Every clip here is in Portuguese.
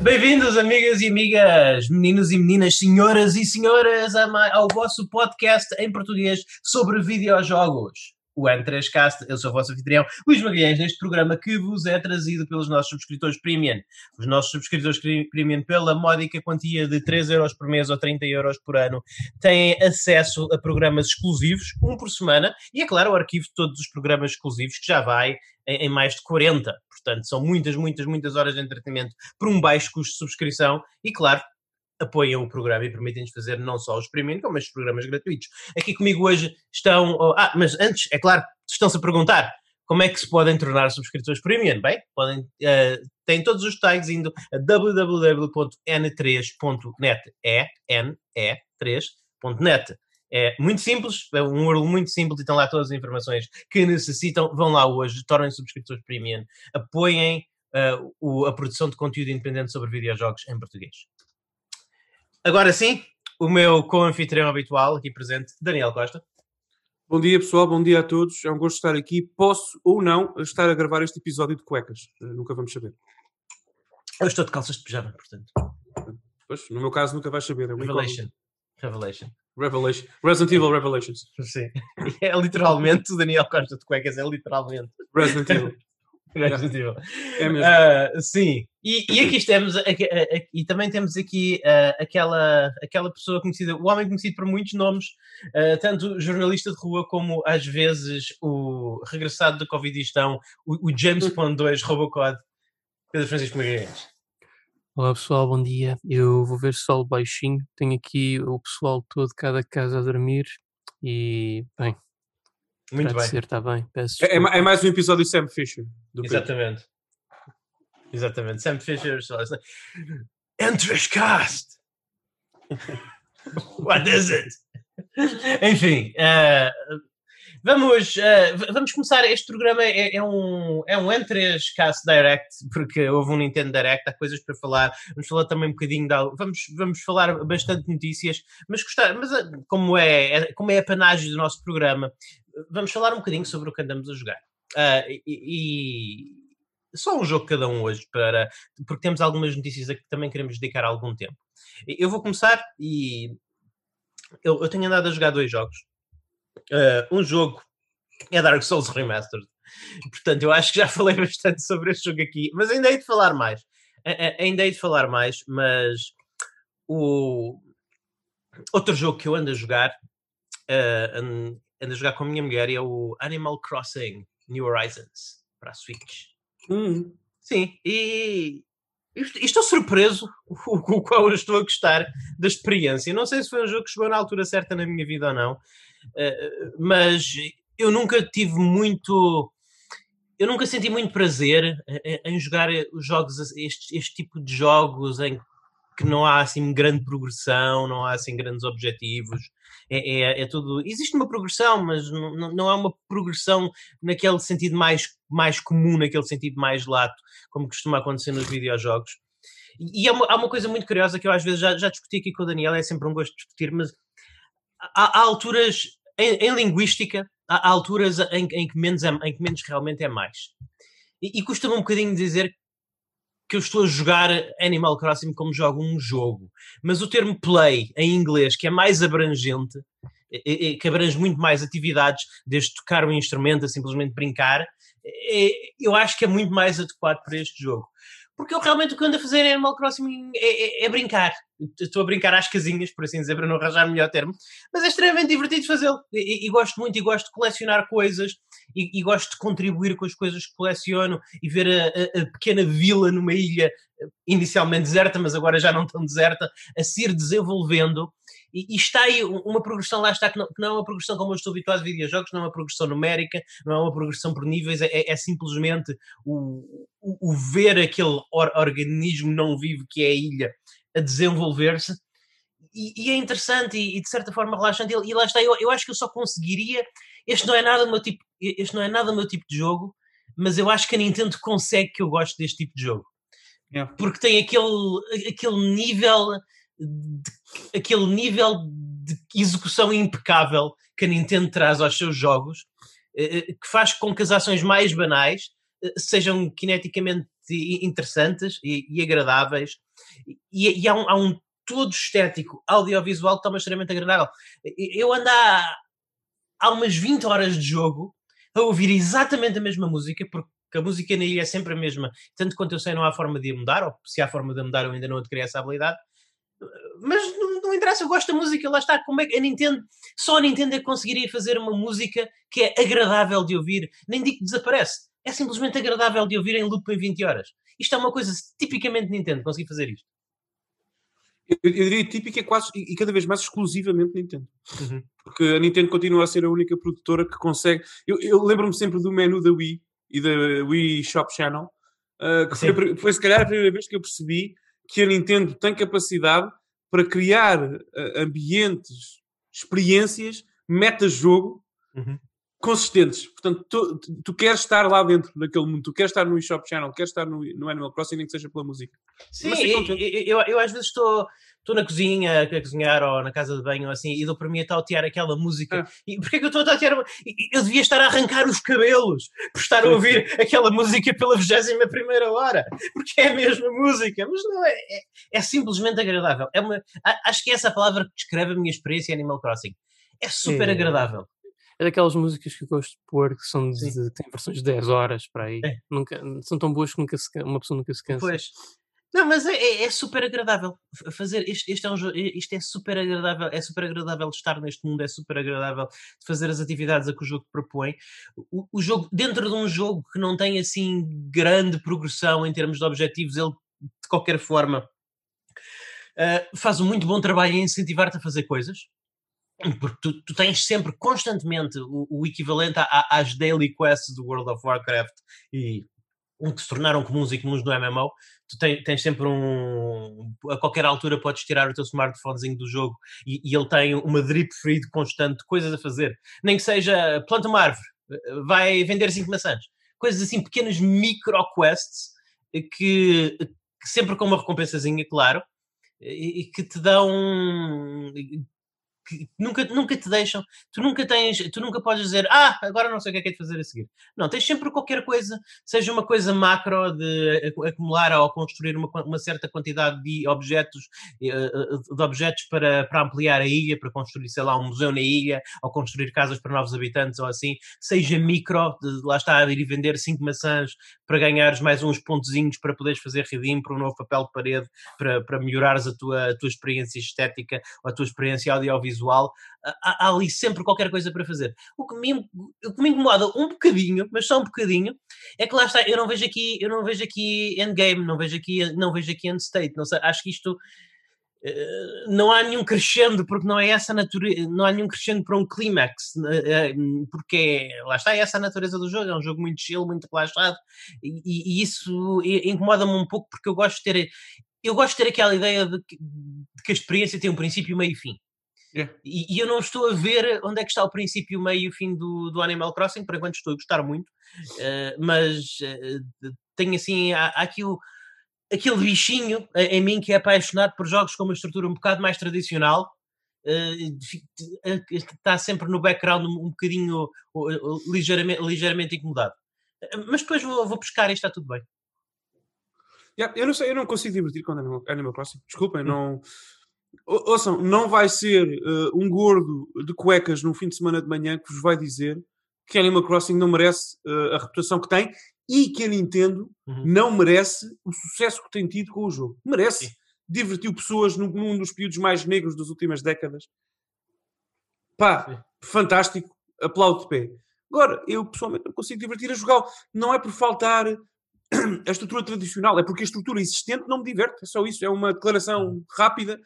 Bem-vindos, amigas e amigas, meninos e meninas, senhoras e senhoras, ao vosso podcast em português sobre videojogos. O N3Cast, eu sou o vosso anfitrião, Luís Magalhães, neste programa que vos é trazido pelos nossos subscritores premium. Os nossos subscritores cri- premium, pela módica quantia de 3 euros por mês ou 30 euros por ano, têm acesso a programas exclusivos, um por semana, e é claro, o arquivo de todos os programas exclusivos, que já vai em mais de 40. Portanto, são muitas, muitas, muitas horas de entretenimento por um baixo custo de subscrição e, claro, apoiam o programa e permitem-nos fazer não só os premium, como estes programas gratuitos. Aqui comigo hoje estão. oh, ah, mas antes, é claro, estão-se a perguntar como é que se podem tornar subscritores premium. Bem, podem, eh, têm todos os detalhes indo a www.n3.net. É ne3.net. É muito simples, é um URL muito simples e estão lá todas as informações que necessitam. Vão lá hoje, tornem-se subscritores premium, apoiem eh, o- a produção de conteúdo independente sobre videojogos em português. Agora sim, o meu co-anfitrião habitual aqui presente, Daniel Costa. Bom dia pessoal, bom dia a todos. É um gosto estar aqui. Posso ou não estar a gravar este episódio de cuecas. Eh, Nunca vamos saber. Eu estou de calças de pijama, portanto. Pois, no meu caso nunca vais saber. É Revelation. Revelation. Revelation. Resident Evil Revelations. Sim. É literalmente, o Daniel Costa de cuecas é literalmente. Resident Evil. Evil. É mesmo. Ah, sim, e, e aqui a- e também temos aqui ah, aquela, aquela pessoa conhecida, o homem conhecido por muitos nomes, ah, tanto jornalista de rua como às vezes o regressado do Covidistão, o, o James Bond 2 Robocod, Pedro Francisco Magalhães. Olá pessoal, bom dia. Eu vou ver só o baixinho. Tenho aqui o pessoal todo, cada casa a dormir. E, bem, Muito bem, ser, está bem. Peço É, é é mais um episódio de Sam Fisher. Do Pedro. exatamente. Exatamente, Sam Fisher, só assim, Cast. What is it? Enfim, eh, vamos, v- vamos começar. Este programa é, é um, é um N3 Cast Direct, porque houve um Nintendo Direct, há coisas para falar. Vamos falar também um bocadinho de algo. Vamos, vamos falar bastante notícias, mas, gostar, mas eh, como, é, é- como é a panagem do nosso programa, vamos falar um bocadinho sobre o que andamos a jogar. Ah, e, e- só um jogo cada um hoje, para, porque temos algumas notícias a que também queremos dedicar algum tempo. Eu vou começar e eu, eu tenho andado a jogar dois jogos. Uh, um jogo é Dark Souls Remastered. Portanto, eu acho que já falei bastante sobre este jogo aqui, mas ainda hei de falar mais. Ainda hei de falar mais, mas o outro jogo que eu ando a jogar, uh, an- ando a jogar com a minha mulher, é o Animal Crossing New Horizons para a Switch. Hum. Sim, e e est- estou surpreso o com o qual eu estou a gostar da experiência. Não sei se foi um jogo que chegou na altura certa na minha vida ou não, mas eu nunca tive muito. Eu nunca senti muito prazer em- jogar os jogos, este, este tipo de jogos em que não há assim grande progressão, não há assim grandes objetivos. É, é, é tudo. Existe uma progressão, mas não, não- é uma progressão naquele sentido mais, mais comum, naquele sentido mais lato, como costuma acontecer nos videojogos. E, há, uma, há uma coisa muito curiosa que eu às vezes já, já discuti aqui com o Daniel, é sempre um gosto discutir, mas há, há alturas em, em linguística, há, alturas em, em que menos é, em que menos realmente é mais. E, e custa-me um bocadinho dizer que eu estou a jogar Animal Crossing como jogo um jogo, mas o termo play em inglês, que é mais abrangente, que abrange muito mais atividades, desde tocar um instrumento a simplesmente brincar, é- eu acho que é muito mais adequado para este jogo. Porque eu realmente o que ando a fazer em Animal Crossing é, é- é brincar. Estou a brincar às casinhas, por assim dizer, para não arranjar melhor termo, mas é extremamente divertido fazê-lo. E, e- gosto muito, e gosto de colecionar coisas, e, e gosto de contribuir com as coisas que coleciono, e ver a, a- a pequena vila numa ilha inicialmente deserta, mas agora já não tão deserta, a se ir desenvolvendo. E, e está aí um- uma progressão, lá está, que não, que não é uma progressão como eu estou habituado a videojogos, não é uma progressão numérica, não é uma progressão por níveis, é, é- é simplesmente o, o, o ver aquele or- organismo não vivo que é a ilha a desenvolver-se. E, e é interessante e, e, de certa forma relaxante. E, e lá está, eu, eu acho que eu só conseguiria. Este não é nada o meu tipo, este não é nada o meu tipo de jogo, mas eu acho que a Nintendo consegue que eu goste deste tipo de jogo Yeah. porque tem aquele, aquele nível aquele nível de execução impecável que a Nintendo traz aos seus jogos, eh, eh, que faz com que as ações mais banais eh, sejam kineticamente interessantes e, e agradáveis, e, e há, um, há, um, todo estético audiovisual que está extremamente agradável. Eu ando há, há umas 20 horas de jogo a ouvir exatamente a mesma música, porque a música na ilha é sempre a mesma, tanto quanto eu sei, não há forma de a mudar, ou se há forma de a mudar, eu ainda não adquiri essa habilidade. Mas não, não interessa, eu gosto da música, lá está. Como é que a Nintendo, só a Nintendo é que conseguiria fazer uma música que é agradável de ouvir, nem digo que desaparece, é simplesmente agradável de ouvir em loop em 20 horas. Isto é uma coisa tipicamente Nintendo, conseguir fazer isto. Eu, eu diria típica é quase e cada vez mais exclusivamente Nintendo. Uhum. Porque a Nintendo continua a ser a única produtora que consegue. Eu, eu lembro-me sempre do menu da Wii e da Wii Shop Channel, uh, que foi, foi, se calhar a primeira vez que eu percebi que a Nintendo tem capacidade para criar uh, ambientes, experiências, meta-jogo uhum consistentes. Portanto, tu, tu, queres estar lá dentro daquele mundo, tu queres estar no eShop Channel, queres estar no, no Animal Crossing, nem que seja pela música. Sim, eu, eu, eu, às vezes estou. Estou na cozinha a cozinhar ou na casa de banho ou assim e dou para mim a tautear aquela música. Ah. E porquê que eu estou a tautear? Eu devia estar a arrancar os cabelos por estar a ouvir aquela música pela 21 primeira hora, porque é a mesma música, mas não é, é, é simplesmente agradável. É uma, acho que é essa a palavra que descreve a minha experiência em Animal Crossing. É super é. agradável é daquelas músicas que eu gosto de pôr que são de, de têm versões de 10 horas para aí. É. Nunca, são tão boas que nunca se, uma pessoa nunca se cansa. Pois. Não, mas é, é, é super agradável fazer isto, isto, é um, isto é super agradável, é super agradável estar neste mundo, é super agradável fazer as atividades a que o jogo propõe. O, o jogo, dentro de um jogo que não tem assim grande progressão em termos de objetivos, ele de qualquer forma uh, faz um muito bom trabalho em incentivar-te a fazer coisas porque tu, tu, tens sempre constantemente o, o equivalente a, às daily quests do World of Warcraft e um que se tornaram comuns e comuns no MMO, tu tens, tens, sempre um. A qualquer altura podes tirar o teu smartphonezinho do jogo e, e ele tem uma drip feed constante, coisas a fazer. Nem que seja planta uma árvore, vai vender 5 maçãs. Coisas assim, pequenas micro quests que, que sempre com uma recompensazinha, claro, e, e que te dão que nunca, nunca te deixam, tu nunca tens, tu nunca podes dizer, ah, agora não sei o que é que é de fazer a seguir. Não, tens sempre qualquer coisa, seja uma coisa macro de acumular ou construir uma, uma certa quantidade de objetos, eh, eh, de objetos para, para ampliar a ilha, para construir, sei lá, um museu na ilha, ou construir casas para novos habitantes ou assim, seja micro, de, lá está, ir vender cinco maçãs para ganhares mais uns pontozinhos para poderes fazer redeem para um novo papel de parede, para, para melhorares a tua, a tua experiência estética ou a tua experiência audiovisual visual, há, há, ali sempre qualquer coisa para fazer. O que, me, o que me incomoda um bocadinho, mas só um bocadinho, é que lá está, eu não vejo aqui, eu não vejo aqui endgame, não vejo aqui, não vejo aqui end state, não sei, acho que isto Uh, não há nenhum crescendo, porque não é essa natureza, não há nenhum crescendo para um clímax, uh, porque é, lá está, é essa a natureza do jogo, é um jogo muito chill, muito relaxado, e, e isso incomoda-me um pouco porque eu gosto de ter eu gosto de ter aquela ideia de que, de que a experiência tem um princípio, meio e fim. Yeah. E, e, eu não estou a ver onde é que está o princípio, o meio e o fim do, do Animal Crossing, por enquanto estou a gostar muito, uh, mas uh, tenho assim, há, há aqui o, aquele bichinho em mim que é apaixonado por jogos com uma estrutura um bocado mais tradicional, uh, está sempre no background um, um bocadinho ligeiramente, ligeiramente incomodado. Mas depois vou, vou pescar e está tudo bem. Yeah, eu não sei, eu não consigo divertir com Animal, Animal Crossing. Desculpem, hum. não. Ouçam, não vai ser uh, um gordo de cuecas no fim de semana de manhã que vos vai dizer que Animal Crossing não merece uh, a reputação que tem e que a Nintendo uhum. não merece o sucesso que tem tido com o jogo. Merece. Sim. Divertiu pessoas num, num, dos períodos mais negros das últimas décadas. Pá, Sim. fantástico. Aplaudo de pé. Agora, eu pessoalmente não consigo divertir a jogar. Não é por faltar a estrutura tradicional, é porque a estrutura existente não me diverte. É só isso. É uma declaração uhum. rápida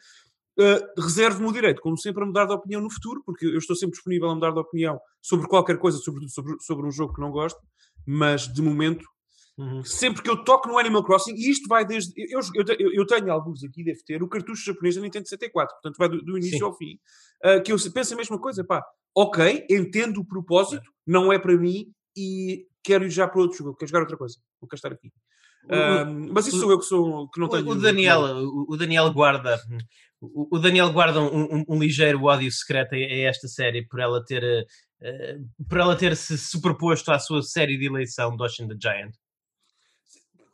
uh, reservo-me o direito, como sempre, a mudar de opinião no futuro, porque eu estou sempre disponível a mudar de opinião sobre qualquer coisa, sobretudo sobre, sobre um jogo que não gosto, mas de momento, uhum. sempre que eu toco no Animal Crossing, e isto vai desde. Eu, eu, eu tenho alguns aqui, deve ter, o cartucho japonês da Nintendo 64, portanto vai do, do início Sim. ao fim, uh, que eu penso a mesma coisa, pá, ok, entendo o propósito, não é para mim e quero ir já para outro jogo, quero jogar outra coisa, quero estar aqui. Mas isso sou eu que, sou, que não tenho. O Daniel, o Daniel guarda o, Daniel guarda um, um, um, ligeiro ódio secreto a, esta série por ela ter uh, por ela ter se superposto à sua série de eleição Doshin the Giant.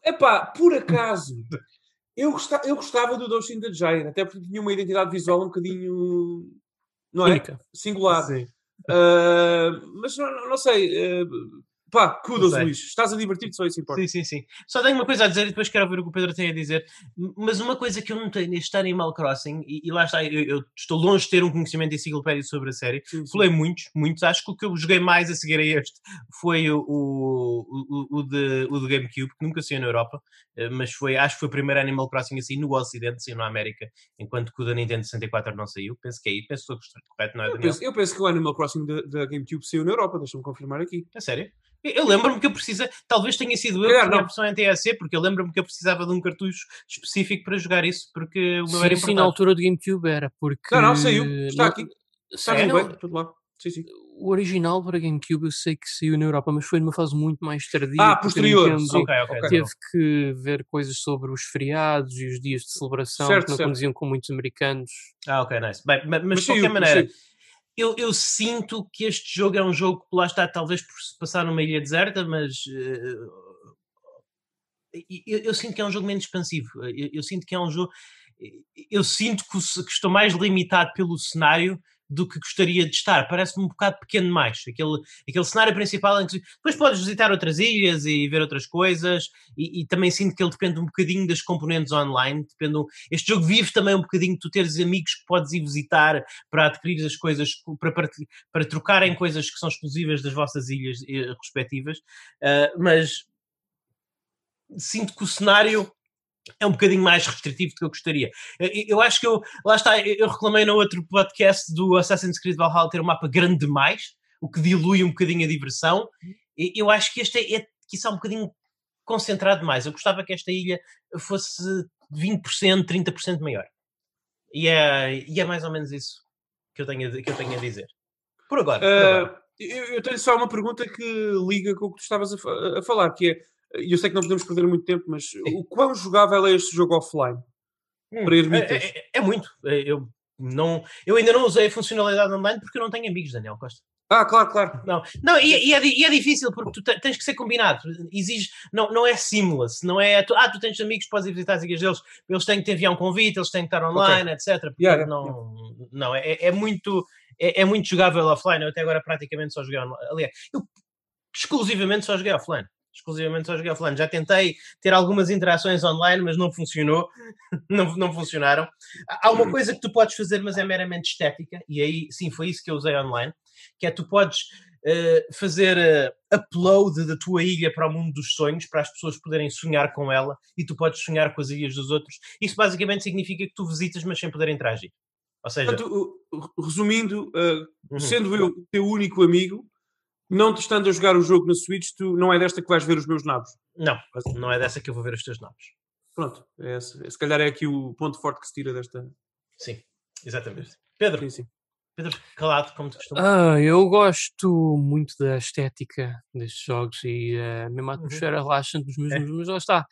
Epá, por acaso, eu gostava, eu gostava do Doshin the Giant, até porque tinha uma identidade visual um bocadinho, não é? Única. Singular. Sim. Ah, mas não, não sei, ah, pá, kudos. Luís. Estás a divertir-te, só isso importa. Sim, sim, sim. Só tenho uma coisa a dizer e depois quero ouvir o que o Pedro tem a dizer. Mas uma coisa que eu notei neste Animal Crossing, e, e lá está, eu, eu estou longe de ter um conhecimento enciclopédico sobre a série. Sim, sim. Falei muitos, muitos. Acho que o que eu joguei mais a seguir a este foi o, o, o, de, o de GameCube, que nunca saiu na Europa, eh, mas foi, acho que foi o primeiro Animal Crossing assim no Ocidente, saiu na América, enquanto que o da Nintendo 64 não saiu. Penso que é aí, penso que estou correto, não é, Eu penso, eu penso que o Animal Crossing da, GameCube saiu na Europa, deixa-me confirmar aqui. A sério? Eu, lembro-me que eu precisa, talvez tenha sido eu que tinha a versão NTSC, porque eu lembro-me que eu precisava de um cartucho específico para jogar isso, porque o meu Sim, era sim, importado. na altura do GameCube era, porque... Não, não, saiu. Está aqui. Está Sim, tudo não, bem, tudo lá. Sim, sim. O original para GameCube eu sei que saiu na Europa, mas foi numa fase muito mais tardia. Ah, posterior. Nintendo Ok, ok. Ok. Teve que ver coisas sobre os feriados e os dias de celebração Certo, que não certo. condiziam com muitos americanos. Ah, ok, nice. Bem, ma- mas, Mas de qualquer saiu, maneira, saiu. Eu, eu sinto que este jogo é um jogo que lá está, talvez por se passar numa ilha deserta, mas eh, eu, eu sinto que é um jogo menos expansivo. Eu, eu sinto que é um jogo. Eu sinto que, que estou mais limitado pelo cenário do que gostaria de estar. Parece-me um bocado pequeno demais. Aquele, aquele cenário principal em que depois podes visitar outras ilhas e ver outras coisas, e, e também sinto que ele depende um bocadinho das componentes online. Depende, este jogo vive também um bocadinho de tu teres amigos que podes ir visitar para adquirir as coisas, para, partilh- para trocarem coisas que são exclusivas das vossas ilhas eh, respectivas. Ah, mas sinto que o cenário é um bocadinho mais restritivo do que eu gostaria. Eu, acho que eu, lá está, eu reclamei no outro podcast do Assassin's Creed Valhalla ter um mapa grande demais, o que dilui um bocadinho a diversão. Eu acho que este é, é que isso é um bocadinho concentrado demais. Eu gostava que esta ilha fosse 20%, 30% maior. E é, e é mais ou menos isso que eu tenho, a- que eu tenho a dizer. Por agora. por agora. Ah, eu, eu tenho só uma pergunta que liga com o que tu estavas a, a falar, que é, e eu sei que não podemos perder muito tempo, mas o quão jogável é este jogo offline? para Hum, ermitas. É, é- é muito. É, Eu, não, eu ainda não usei a funcionalidade online porque eu não tenho amigos, Daniel Costa. Ah, claro, claro. Não, não e, e é, e é difícil porque tu te- tens que ser combinado. Exige, não, não é seamless, não é. Tu, ah, tu tens amigos, podes ir visitar as ilhas deles, eles têm que te enviar um convite, eles têm que estar online, etc. Portanto, Yeah, yeah, não, não é, é muito. É, é muito jogável offline. Eu até agora praticamente só joguei online. Aliás, eu exclusivamente só joguei offline. Exclusivamente só joguei offline. Já tentei ter algumas interações online, mas não funcionou. não, não funcionaram. Há uma coisa que tu podes fazer, mas é meramente estética, e aí sim foi isso que eu usei online, que é tu podes eh, fazer eh, upload da tua ilha para o mundo dos sonhos, para as pessoas poderem sonhar com ela, e tu podes sonhar com as ilhas dos outros. Isso basicamente significa que tu visitas, mas sem poder interagir. Ou seja, Portanto, resumindo, ah, uhum. sendo eu o teu único amigo, não te estando a jogar o jogo na Switch, tu não é desta que vais ver os meus nabos. não, não é dessa que eu vou ver os teus nomes. Pronto, é esse- se calhar é aqui o ponto forte que se tira desta. Sim, exatamente. Pedro, Sim, sim. Pedro, calado, como te costumas. Ah, eu gosto muito da estética destes jogos e eh, mesmo a atmosfera relaxante dos meus É. mas lá está.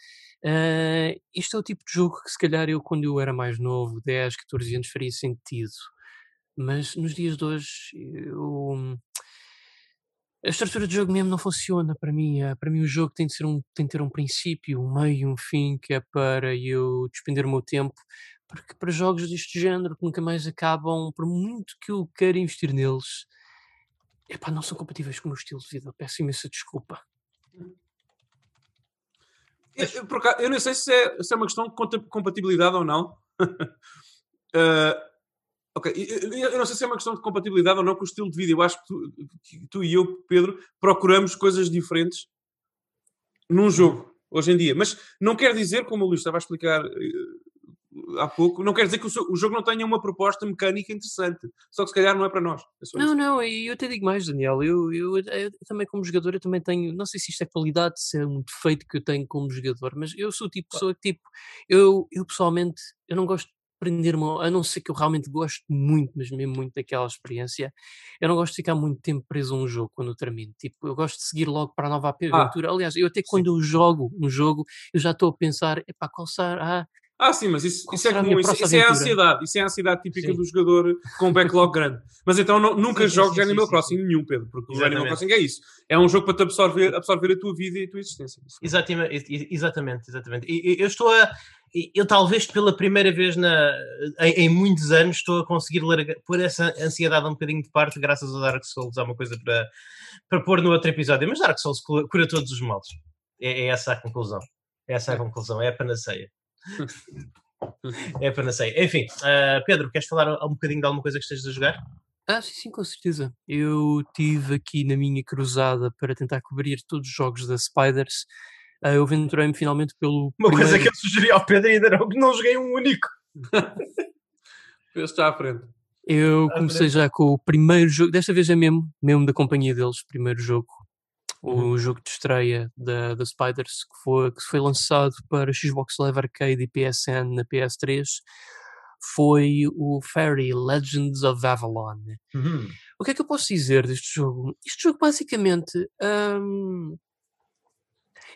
Ah, isto é o tipo de jogo que se calhar eu quando eu era mais novo, 10, 14 anos, faria sentido. Mas nos dias de hoje eu... A estrutura de jogo mesmo não funciona para mim. Ah, Para mim o jogo tem de, ser um, tem de ter um princípio, um meio, um fim, que é para eu despender o meu tempo. Porque para jogos deste género que nunca mais acabam, por muito que eu queira investir neles, epá, não são compatíveis com o meu estilo de vida. Peço imensa desculpa. Eu, eu, eu não sei se é, se é uma questão de compatibilidade ou não. Ah, ok, eu, não sei se é uma questão de compatibilidade ou não com o estilo de vida. Eu acho que tu, que tu e eu, Pedro, procuramos coisas diferentes num jogo, hoje em dia. Mas não quer dizer, como o Luís estava a explicar eh, há pouco, não quer dizer que o, seu- o jogo não tenha uma proposta mecânica interessante. Só que se calhar não é para nós. É Não, isso. não, e eu até digo mais, Daniel. Eu, eu, eu também, como jogador, eu também tenho. Não sei se isto é qualidade, se é um defeito que eu tenho como jogador, mas eu sou o tipo de pessoa que, tipo, eu, eu pessoalmente, eu não gosto prender-me, a não ser que eu realmente gosto muito, mas mesmo muito daquela experiência, eu não gosto de ficar muito tempo preso a um jogo quando eu termino. Tipo, eu gosto de seguir logo para a nova aventura. Aliás, eu até quando eu jogo um jogo, eu já estou a pensar, epá, qual será Ah, sim, mas isso, isso é comum, isso, isso é a ansiedade, isso é a ansiedade típica Sim. do jogador com um backlog grande. Mas então não- nunca Sim, sim, jogues sim, Animal sim, Crossing sim. nenhum, Pedro, porque o Animal Exatamente. Crossing é isso. É um jogo para te absorver, absorver a tua vida e a tua existência. Exatamente, exatamente, exatamente. E Eu estou a. Eu talvez pela primeira vez na, em, em muitos anos estou a conseguir largar, pôr essa ansiedade um bocadinho de parte graças ao Dark Souls. Há uma coisa para, para pôr no outro episódio. Mas Dark Souls cura, cura todos os males. É, é essa a conclusão. É essa a conclusão. É a panaceia. É a panaceia. Enfim, ah, Pedro, queres falar um bocadinho de alguma coisa que estejas a jogar? Ah, sim, sim, com certeza. Eu tive aqui na minha cruzada para tentar cobrir todos os jogos da Spiders. Ah, eu aventurei-me finalmente pelo Uma coisa primeiro- que eu sugeri ao Pedro e ainda não, não joguei um único. Esse está à frente. Eu Ah, comecei já com o primeiro jogo, desta vez é mesmo, mesmo da companhia deles, primeiro jogo, Uhum. o jogo de estreia da, da Spiders, que foi, que foi lançado para Xbox Live Arcade e PSN na PS3, foi o Fairy Legends of Avalon. Uhum. O que é que eu posso dizer deste jogo? Este jogo basicamente. hum,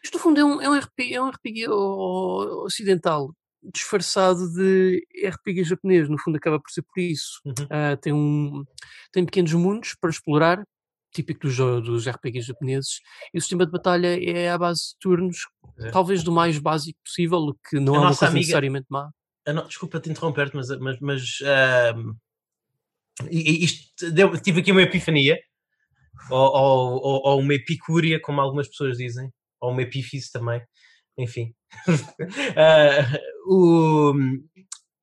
isto no fundo é um, é um RPG, é um RPG ocidental disfarçado de RPG japonês, no fundo acaba por ser por isso. Uhum. Ah, tem, um, tem pequenos mundos para explorar, típico dos, dos RPGs japoneses, e o sistema de batalha é à base de turnos, É. talvez do mais básico possível, o que não A é uma coisa amiga- necessariamente má. Não, desculpa te interromper-te, mas, mas, mas isto deu- tive aqui uma epifania, ou, ou, ou- ou uma epicúria, como algumas pessoas dizem, ou uma epífise também, enfim. Ah, o-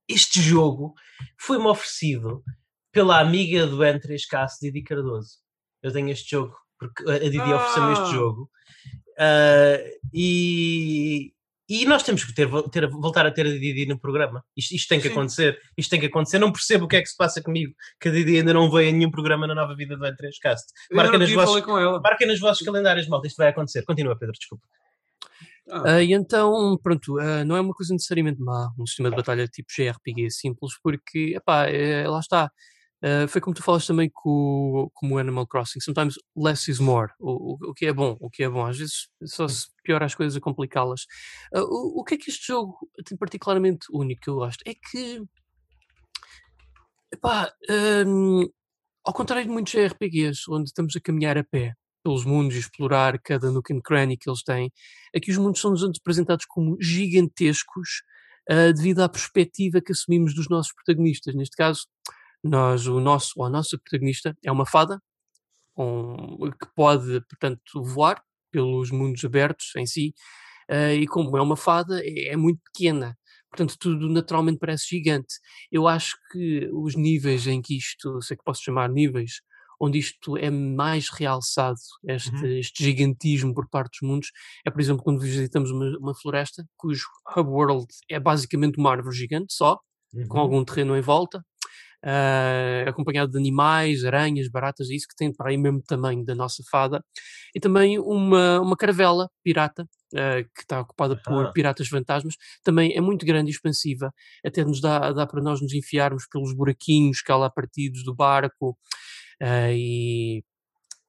este jogo foi-me oferecido pela amiga do N3K, Didi Cardoso. Eu tenho este jogo, porque a Didi ofereceu-me Ah! este jogo. Ah, e, e nós temos que ter, ter- voltar a ter a Didi no programa. Isto, isto tem que Sim. acontecer. Isto tem que acontecer. Não percebo o que é que se passa comigo, que a Didi ainda não veio a nenhum programa na nova vida do N3Cast. Eu Marquem com ela. marquem nos vossos calendários, malta. Isto vai acontecer. Continua, Pedro, desculpa. Ah, Ah, e então, pronto, ah, não é uma coisa necessariamente má, um sistema de batalha tipo JRPG simples, porque, epá, é, lá está. Ah, foi como tu falas também com, com o Animal Crossing, sometimes less is more, o, o, o que é bom, o que é bom, às vezes só se piora as coisas a complicá-las. Ah, o, o que é que este jogo tem particularmente único que eu gosto? É que, epá, hum, ao contrário de muitos RPGs, onde estamos a caminhar a pé pelos mundos e explorar cada nook and cranny que eles têm, aqui os mundos são-nos apresentados como gigantescos ah, devido à perspectiva que assumimos dos nossos protagonistas. Neste caso, nós, o nosso ou a nossa protagonista é uma fada um, que pode, portanto, voar pelos mundos abertos em si, ah, e como é uma fada, é, é muito pequena. Portanto, tudo naturalmente parece gigante. Eu acho que os níveis em que isto, sei que posso chamar níveis, onde isto é mais realçado, este, Uhum. este gigantismo por parte dos mundos, é, por exemplo, quando visitamos uma, uma floresta, cujo hub world é basicamente uma árvore gigante só, com Uhum. algum terreno em volta, ah, acompanhado de animais, aranhas, baratas, isso que tem para aí mesmo tamanho da nossa fada, e também uma, uma caravela pirata, ah, que está ocupada por piratas fantasmas, também é muito grande e expansiva, até nos dá, dá para nós nos enfiarmos pelos buraquinhos que há lá partidos do barco, ah, e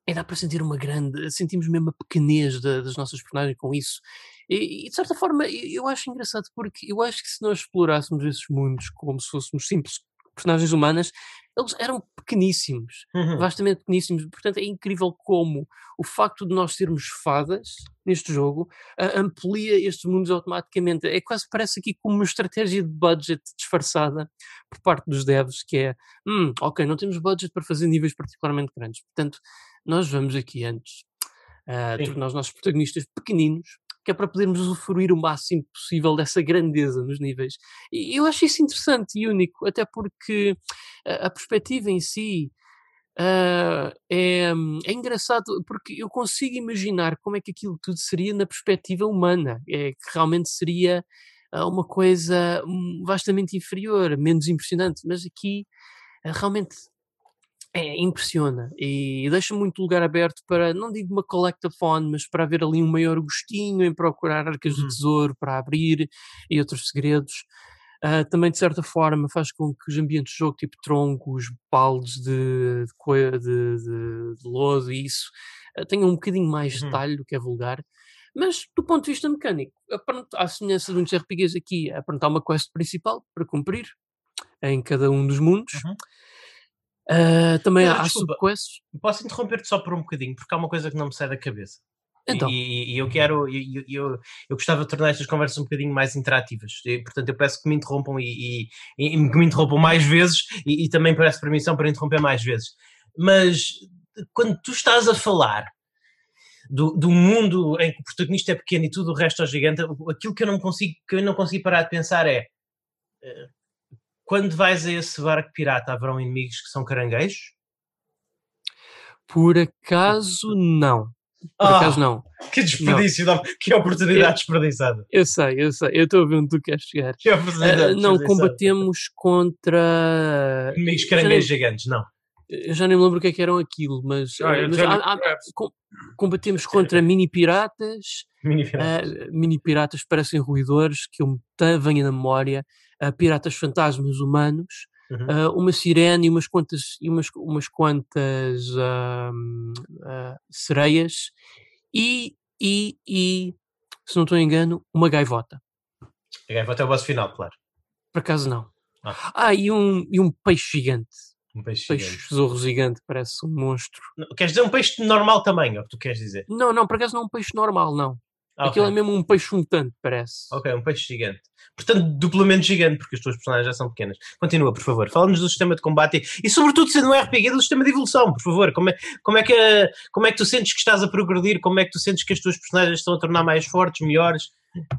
e dá para sentir uma grande, sentimos mesmo a pequenez da- das nossas personagens com isso. E, e, de certa forma eu acho engraçado porque eu acho que se nós explorássemos esses mundos como se fôssemos simples personagens humanas, eles eram pequeníssimos, Uhum. vastamente pequeníssimos. Portanto, é incrível como o facto de nós sermos fadas neste jogo amplia estes mundos automaticamente. É quase parece aqui como uma estratégia de budget disfarçada por parte dos devs, que é hum, ok, não temos budget para fazer níveis particularmente grandes. Portanto, nós vamos aqui antes Sim. tornar os nossos protagonistas pequeninos, que é para podermos usufruir o máximo possível dessa grandeza nos níveis. E eu acho isso interessante e único, até porque a, a perspectiva em si ah, é, é engraçado, porque eu consigo imaginar como é que aquilo tudo seria na perspectiva humana, é que realmente seria ah, uma coisa hum, vastamente inferior, menos impressionante, mas aqui ah, realmente é, impressiona e deixa muito lugar aberto para, não digo uma collectathon, mas para haver ali um maior gostinho em procurar arcas do Uhum. tesouro para abrir e outros segredos. Ah, também, de certa forma, faz com que os ambientes de jogo, tipo troncos, baldes de, de, de, de- lodo e isso, ah, tenham um bocadinho mais Uhum. detalhe do que é vulgar. Mas do ponto de vista mecânico, pronto, à semelhança de muitos RPGs aqui, pronto, há uma quest principal para cumprir em cada um dos mundos. Uhum. Uh, também Mas, há desculpa, subquests. Posso interromper-te só por um bocadinho, porque há uma coisa que não me sai da cabeça. Então, E, e eu quero, eu, eu, eu gostava de tornar estas conversas um bocadinho mais interativas. E, portanto, eu peço que me interrompam e, e- e que me interrompam mais vezes e, e também peço permissão para interromper mais vezes. Mas quando tu estás a falar do, do mundo em que o protagonista é pequeno e tudo o resto é gigante, aquilo que eu não consigo, que eu não consigo parar de pensar é eh, quando vais a esse barco pirata haverão inimigos que são caranguejos? por acaso não. Por Ah, acaso não. Que desperdício, de- que oportunidade desperdiçada. Eu sei, eu sei. Eu estou a ver onde tu queres chegar. Que oportunidade Ah, não combatemos contra. Inimigos caranguejos nem- gigantes, não. Eu já nem me lembro o que é que eram aquilo, mas, Ah, é mas há- há- com- combatemos contra mini piratas. Mini mini piratas parecem ruidores que eu me venha na memória. Ah, piratas fantasmas humanos. Uhum. ah, uma sirene e umas quantas, e umas, umas quantas ah, ah, sereias. E, e, e, se não estou engano, uma gaivota. Ok, vou até o boss final, claro. Por acaso não. Ah. Ah, e, um, e um peixe gigante. Um peixe Peixe gigante. zorro gigante, parece um monstro. Não, Queres dizer um peixe de normal tamanho, é o que tu queres dizer? Não, não, por acaso não é um peixe normal, não. Ah, Aquilo é mesmo um peixe mutante, parece. Ok, um peixe gigante. Portanto, duplamente gigante, porque as tuas personagens já são pequenas. Continua, por favor. Fala-nos do sistema de combate e, e, sobretudo, sendo um RPG, do sistema de evolução, por favor. Como é, como, é que, como é que tu sentes que estás a progredir? Como é que tu sentes que as tuas personagens estão a tornar mais fortes, melhores?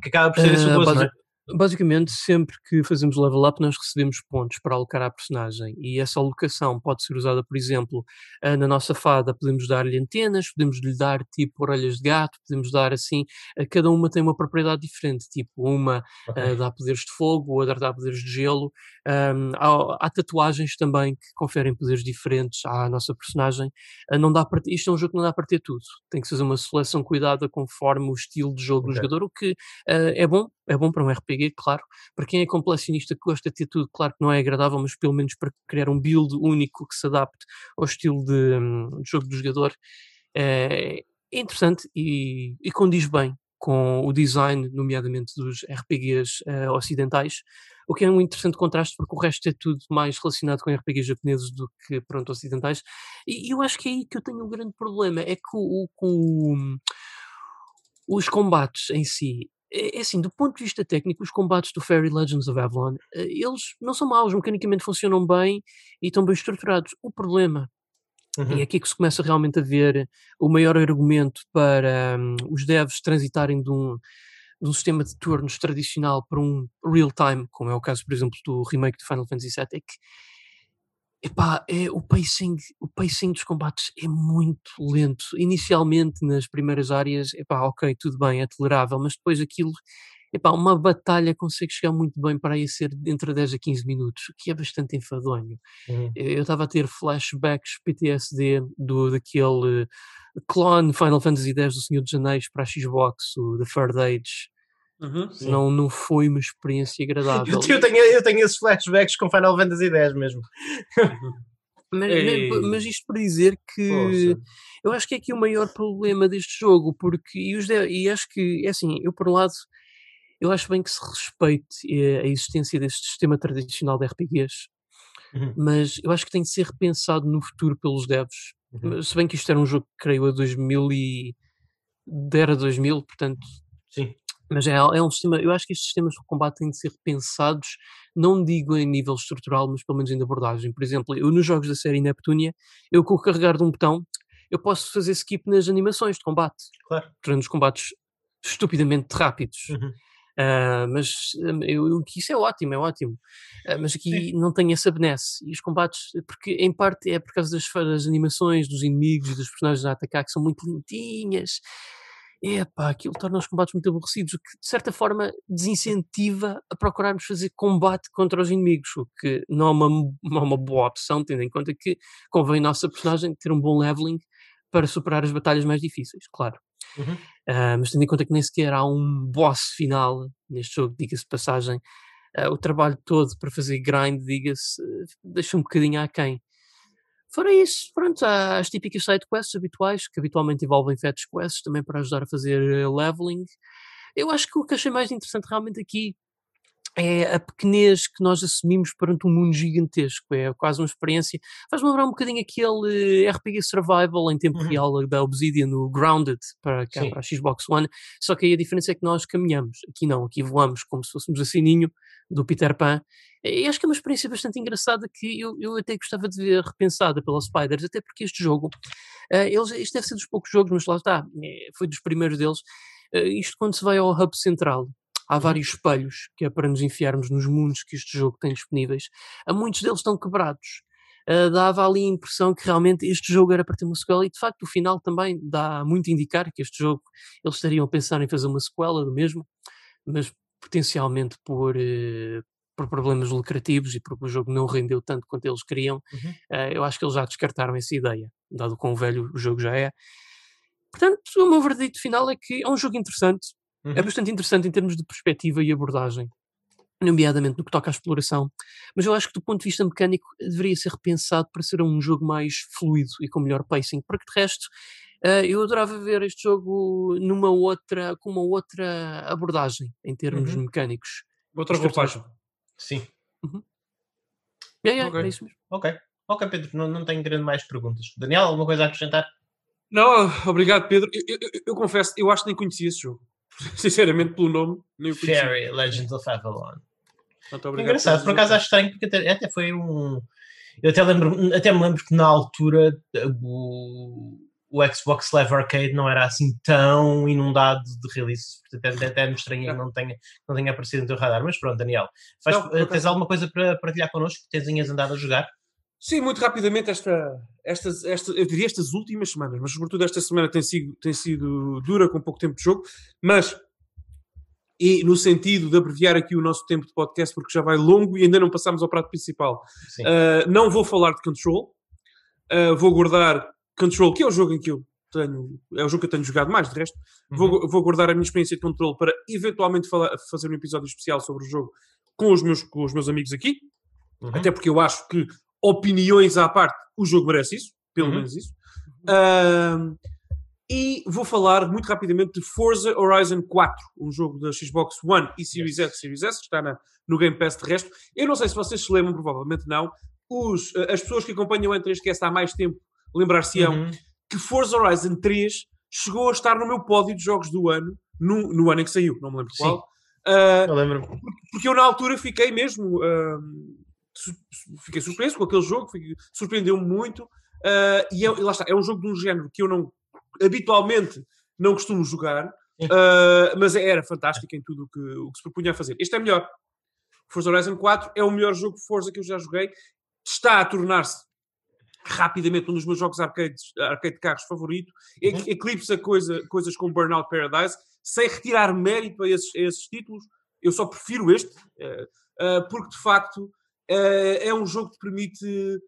Que acaba por ser esse o Ah, gozo, não é? Basi- Basicamente, sempre que fazemos level up, nós recebemos pontos para alocar à personagem. E essa alocação pode ser usada, por exemplo, ah, na nossa fada, podemos dar-lhe antenas, podemos lhe dar tipo orelhas de gato, podemos dar assim. ah, cada uma tem uma propriedade diferente. Tipo, uma ah, dá poderes de fogo, outra dá poderes de gelo. Ahm, há, há tatuagens também que conferem poderes diferentes à nossa personagem. Ah, não dá para, isto é um jogo que não dá para ter tudo. Tem que fazer uma seleção cuidada conforme o estilo de jogo do Ok. jogador, o que ah, é bom, é bom para um RPG, claro. Para quem é completionista que gosta de ter tudo, claro que não é agradável, mas pelo menos para criar um build único que se adapte ao estilo de, hum, de jogo do jogador, é, é interessante e, e condiz bem com o design, nomeadamente dos RPGs eh, ocidentais, o que é um interessante contraste porque o resto é tudo mais relacionado com RPGs japoneses do que, pronto, ocidentais. E eu acho que é aí que eu tenho um grande problema, é que o, o- os combates em si, é, é assim, do ponto de vista técnico, os combates do Fairy Legends of Avalon, eh, eles não são maus, mecanicamente funcionam bem e estão bem estruturados. O problema Uhum. e é aqui que se começa realmente a ver o maior argumento para hum, os devs transitarem de um, de um sistema de turnos tradicional para um real-time, como é o caso, por exemplo, do remake do Final Fantasy VII, é que epá, é, o, pacing, o pacing dos combates é muito lento. Inicialmente, nas primeiras áreas, epá, ok, tudo bem, é tolerável, mas depois aquilo, epá, uma batalha consegue chegar muito bem para aí ser entre 10 a 15 minutos, o que é bastante enfadonho Uhum. eu estava a ter flashbacks PTSD do, daquele clone Final Fantasy X do Senhor dos Anéis para a Xbox, o The Third Age. Uhum. Não, não foi uma experiência agradável. Eu, tenho, eu tenho esses flashbacks com Final Fantasy X mesmo. Mas, mas- isto para dizer que Poxa. eu acho que é aqui o maior problema deste jogo, porque e, os e acho que é assim, eu por um lado eu acho bem que se respeite eh, a existência deste sistema tradicional de RPGs, Uhum. mas eu acho que tem de ser repensado no futuro pelos devs. Uhum. Se bem que isto era um jogo que creio a 2000 e era 2000, portanto, Sim. Mas é, é um sistema, eu acho que estes sistemas de combate têm de ser repensados, não digo em nível estrutural, mas pelo menos em abordagem. Por exemplo, eu nos jogos da série Neptunia, eu com o carregar de um botão, eu posso fazer skip nas animações de combate, Claro. tornando os combates estupidamente rápidos. Uhum. Ah, mas hum, eu, eu- isso é ótimo, é ótimo. Ah, mas aqui não tem essa benesse. E os combates, porque em parte é por causa das, das animações, dos inimigos e dos personagens a atacar que são muito lentinhas. Epá, aquilo torna os combates muito aborrecidos, o que de certa forma desincentiva a procurarmos fazer combate contra os inimigos, o que não é uma, não é uma boa opção, tendo em conta que convém a nossa personagem ter um bom leveling para superar as batalhas mais difíceis, claro. Uhum. Ah, mas tendo em conta que nem sequer há um boss final neste jogo, diga-se de passagem, ah, o trabalho todo para fazer grind, diga-se, eh, deixa um bocadinho aquém. Fora isso, pronto, há as típicas side quests habituais, que habitualmente envolvem fetch quests, também para ajudar a fazer eh, leveling. Eu acho que o que achei mais interessante realmente aqui é a pequenez que nós assumimos perante um mundo gigantesco. É quase uma experiência. Faz-me lembrar um bocadinho aquele RPG Survival em tempo uhum. real da Obsidian, no Grounded, para, cá, para a Xbox One. Só que aí a diferença é que nós caminhamos. Aqui não, aqui voamos como se fôssemos a sininho do Peter Pan. E acho que é uma experiência bastante engraçada que eu, eu até gostava de ver repensada pela Spiders, até porque este jogo, uh, eles, este deve ser dos poucos jogos, mas lá está, é, foi dos primeiros deles. Uh, isto quando se vai ao hub central, há uhum. vários espelhos que é para nos enfiarmos nos mundos que este jogo tem disponíveis. Há muitos deles estão quebrados. Uh, dava ali a impressão que realmente este jogo era para ter uma sequela e de facto o final também dá muito a indicar que este jogo eles estariam a pensar em fazer uma sequela do mesmo, mas potencialmente por, uh, por problemas lucrativos e porque o jogo não rendeu tanto quanto eles queriam, uhum. uh, eu acho que eles já descartaram essa ideia, dado quão velho o jogo já é. Portanto, o meu verdito final é que é um jogo interessante, uhum. É bastante interessante em termos de perspectiva e abordagem, nomeadamente no que toca à exploração, mas eu acho que do ponto de vista mecânico deveria ser repensado para ser um jogo mais fluido e com melhor pacing, porque de resto uh, eu adorava ver este jogo numa outra, com uma outra abordagem em termos uhum. mecânicos. Outra roupagem. Sim. Uhum. Yeah, yeah, okay. é isso mesmo. Ok. Ok, Pedro, não, não tenho grande mais perguntas. Daniel, alguma coisa a acrescentar? Não, obrigado, Pedro. Eu, eu, eu, confesso, eu acho que nem conhecia esse jogo. Sinceramente, pelo nome, nem o. Fairy Legends of Avalon. Muito obrigado. Engraçado, por acaso acho estranho, porque até, até foi um. Eu até, lembro, até me lembro que na altura o, o Xbox Live Arcade não era assim tão inundado de releases, portanto até, até me estranha que não tenha, não tenha aparecido no teu radar. Mas pronto, Daniel, faz, não, tens alguma coisa para partilhar connosco que tens andado a jogar? Sim, muito rapidamente, esta, estas, esta, eu diria estas últimas semanas, mas sobretudo esta semana tem sido, tem sido dura, com pouco tempo de jogo, mas e no sentido de abreviar aqui o nosso tempo de podcast, porque já vai longo e ainda não passamos ao prato principal. Uh, não vou falar de Control, uh, vou guardar Control, que é o jogo em que eu tenho, é o jogo que eu tenho jogado mais, de resto. Uhum. Vou, vou guardar a minha experiência de Control para eventualmente falar, fazer um episódio especial sobre o jogo com os meus, com os meus amigos aqui. Uhum. Até porque eu acho que opiniões à parte, o jogo merece isso, pelo uhum. menos isso. Uh, e vou falar muito rapidamente de Forza Horizon 4, um jogo da Xbox One e Series S, Series S, que está na, no Game Pass de resto. Eu não sei se vocês se lembram, provavelmente não. Os, as pessoas que acompanham o N3Cast há mais tempo lembrar-se-ão uhum. que Forza Horizon 3 chegou a estar no meu pódio de jogos do ano, no, no ano em que saiu, não me lembro qual. Uh, eu lembro. Porque eu na altura fiquei mesmo. Uh, fiquei surpreso com aquele jogo, surpreendeu-me muito. Uh, e, é, e, lá está, é um jogo de um género que eu não habitualmente não costumo jogar, uh, mas era fantástico em tudo o que, o que se propunha a fazer. Este é melhor. Forza Horizon 4 é o melhor jogo de Forza que eu já joguei. Está a tornar-se rapidamente um dos meus jogos arcade, arcade de carros favorito. Uhum. Eclipsa coisa, coisas como Burnout Paradise, sem retirar mérito a esses, a esses títulos. Eu só prefiro este, uh, porque de facto é, é um jogo que permite.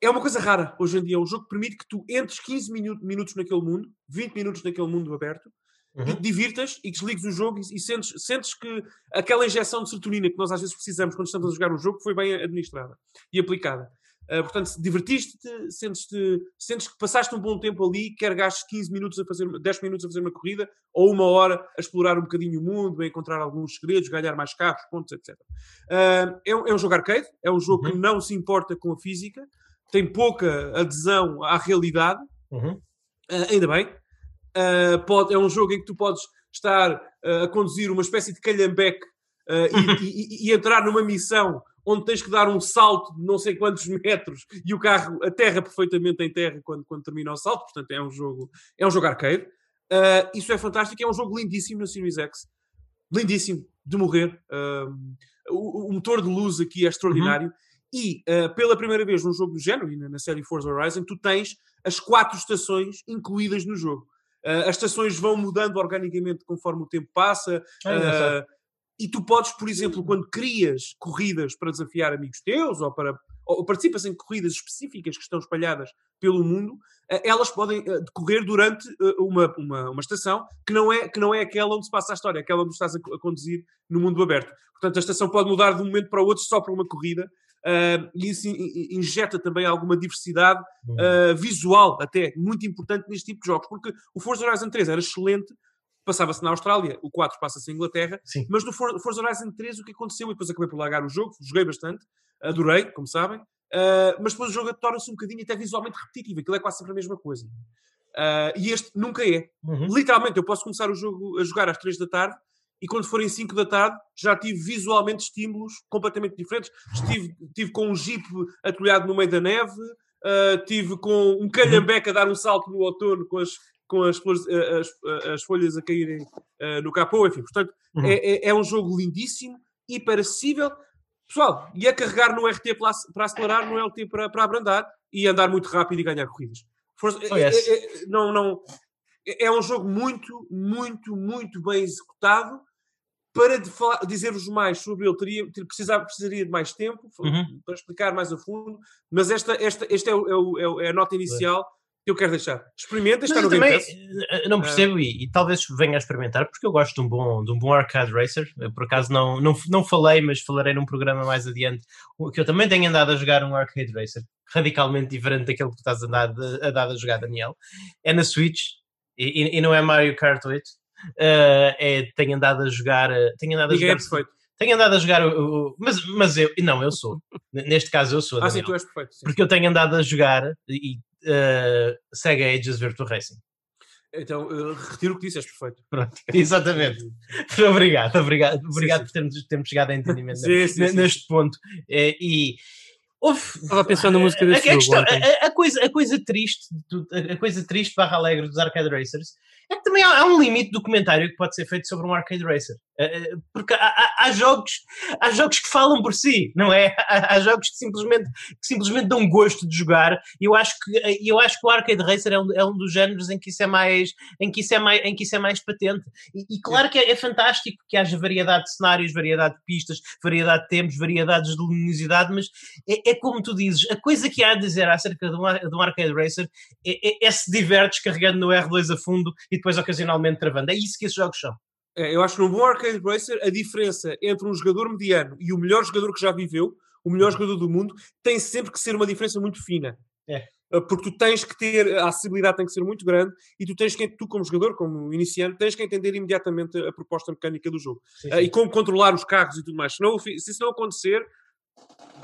É uma coisa rara hoje em dia. É um jogo que permite que tu entres 15 minutos, minutos naquele mundo, 20 minutos naquele mundo aberto, uhum. e te divirtas e desligues o jogo e, e, sentes, sentes que aquela injeção de serotonina que nós às vezes precisamos quando estamos a jogar um jogo foi bem administrada e aplicada. Uh, portanto, divertiste-te, sentes-te, sentes que passaste um bom tempo ali, quer gastes 15 minutos a fazer, 10 minutos a fazer uma corrida, ou uma hora a explorar um bocadinho o mundo, a encontrar alguns segredos, ganhar mais carros, pontos, etc. Uh, é, um, é, um jogo arcade, é um jogo uhum. que não se importa com a física, tem pouca adesão à realidade, uhum. uh, ainda bem. pode, é um jogo em que tu podes estar a conduzir uma espécie de calhambeque e, e, e entrar numa missão onde tens que dar um salto de não sei quantos metros e o carro aterra perfeitamente em terra quando, quando termina o salto. Portanto, é um jogo, é um jogo arcade. Uh, isso é fantástico. É um jogo lindíssimo na Series X. Lindíssimo de morrer. Uh, o, o, motor de luz aqui é extraordinário. Uhum. E uh, pela primeira vez num jogo do género, e na, na, série Forza Horizon, tu tens as quatro estações incluídas no jogo. Uh, as estações vão mudando organicamente conforme o tempo passa. É e tu podes, por exemplo, hum. quando crias corridas para desafiar amigos teus ou para ou participas em corridas específicas que estão espalhadas pelo mundo, eh, elas podem eh, decorrer durante eh, uma, uma, uma estação que não, é, que não é aquela onde se passa a história, aquela onde estás a, conduzir no mundo aberto. Portanto, a estação pode mudar de um momento para o outro só para uma corrida. uh, e isso injeta também alguma diversidade Uhum. uh, visual, até muito importante neste tipo de jogos, porque o Forza Horizon 3 era excelente, passava-se na Austrália, o 4 passa-se em Inglaterra, Sim. mas no For- Forza Horizon 3 o que aconteceu, e depois acabei por largar o jogo, joguei bastante, adorei, como sabem, uh, mas depois o jogo torna-se um bocadinho até visualmente repetitivo, aquilo é quase sempre a mesma coisa. Uh, e este nunca é. Uhum. Literalmente, eu posso começar o jogo a jogar às 3 da tarde e quando forem 5 da tarde já tive visualmente estímulos completamente diferentes. Estive, tive com um jeep atolhado no meio da neve, uh, tive com um calhambeque a dar um salto no outono com as, com as, flores- uh, as, uh, as folhas a caírem uh, no capô, enfim. Portanto, Uhum. é, é- é um jogo lindíssimo, hiper acessível. Pessoal, e a carregar no RT para, para acelerar, no LT para, para abrandar e andar muito rápido e ganhar corridas. Força- Oh, é- yes. é- é- não, não, é é um jogo muito, muito, muito bem executado. Para dizer-vos mais sobre ele, teria, ter- precisava, precisaria de mais tempo Uhum. para explicar mais a fundo, mas esta, esta, esta é, o- é o- é o- é a nota inicial eu quero deixar. Experimenta, está Mas no Game também Pass. eh, não percebo e, e talvez venha a experimentar porque eu gosto de um bom, de um bom arcade racer. Eu, por acaso não, não, não falei, mas falarei num programa mais adiante que eu também tenho andado a jogar um arcade racer radicalmente diferente daquele que tu estás andado, a dar a jogar, Daniel. É na Switch e, e- não é Mario Kart 8. Eh, é, tenho andado a jogar. eh, Tenho andado a Ninguém é jogar. perfeito. tenho andado a jogar. o- o- mas, mas eu. Não, eu sou. Neste caso, eu sou. Ah, sim, Daniel tu és perfeito. sim. porque eu tenho andado a jogar e, eh, Sega Ages Virtua Racing. Então, eh, retiro o que disse, és perfeito. Pronto, exatamente. obrigado, obrigado, obrigado sim. por termos, termos chegado a entendimento Sim, sim, ne- sim, neste ponto. Eh, e houve- Estava a pensar na música a, desse a jogo questão- ontem. a- a coisa, a coisa triste, a coisa triste barra alegre dos arcade racers é que também há, há um limite do comentário que pode ser feito sobre um arcade racer. Eh, eh, Porque há, há- há jogos, há jogos que falam por si, não é? Há, jogos que simplesmente, que simplesmente dão gosto de jogar. E eu acho que, eu acho que o arcade racer é um, é um dos géneros em que isso é mais, em que isso é mais, em que isso é mais patente. E, e claro que é, é fantástico que haja variedade de cenários, variedade de pistas, variedade de tempos, variedades de luminosidade, mas é, é como tu dizes, a coisa que há a dizer acerca de um, de um arcade racer é, é, é se divertes carregando no R2 a fundo e depois ocasionalmente travando. É isso que esses jogos são. É, eu acho que num bom arcade racer a diferença entre um jogador mediano e o melhor jogador que já viveu, o melhor jogador do mundo, tem sempre que ser uma diferença muito fina. É. Uh, Porque tu tens que ter, a acessibilidade tem que ser muito grande e tu tens que, tu como jogador, como iniciante, tens que entender imediatamente a proposta mecânica do jogo. Uh, E como controlar os carros e tudo mais. Se, não, se isso não acontecer,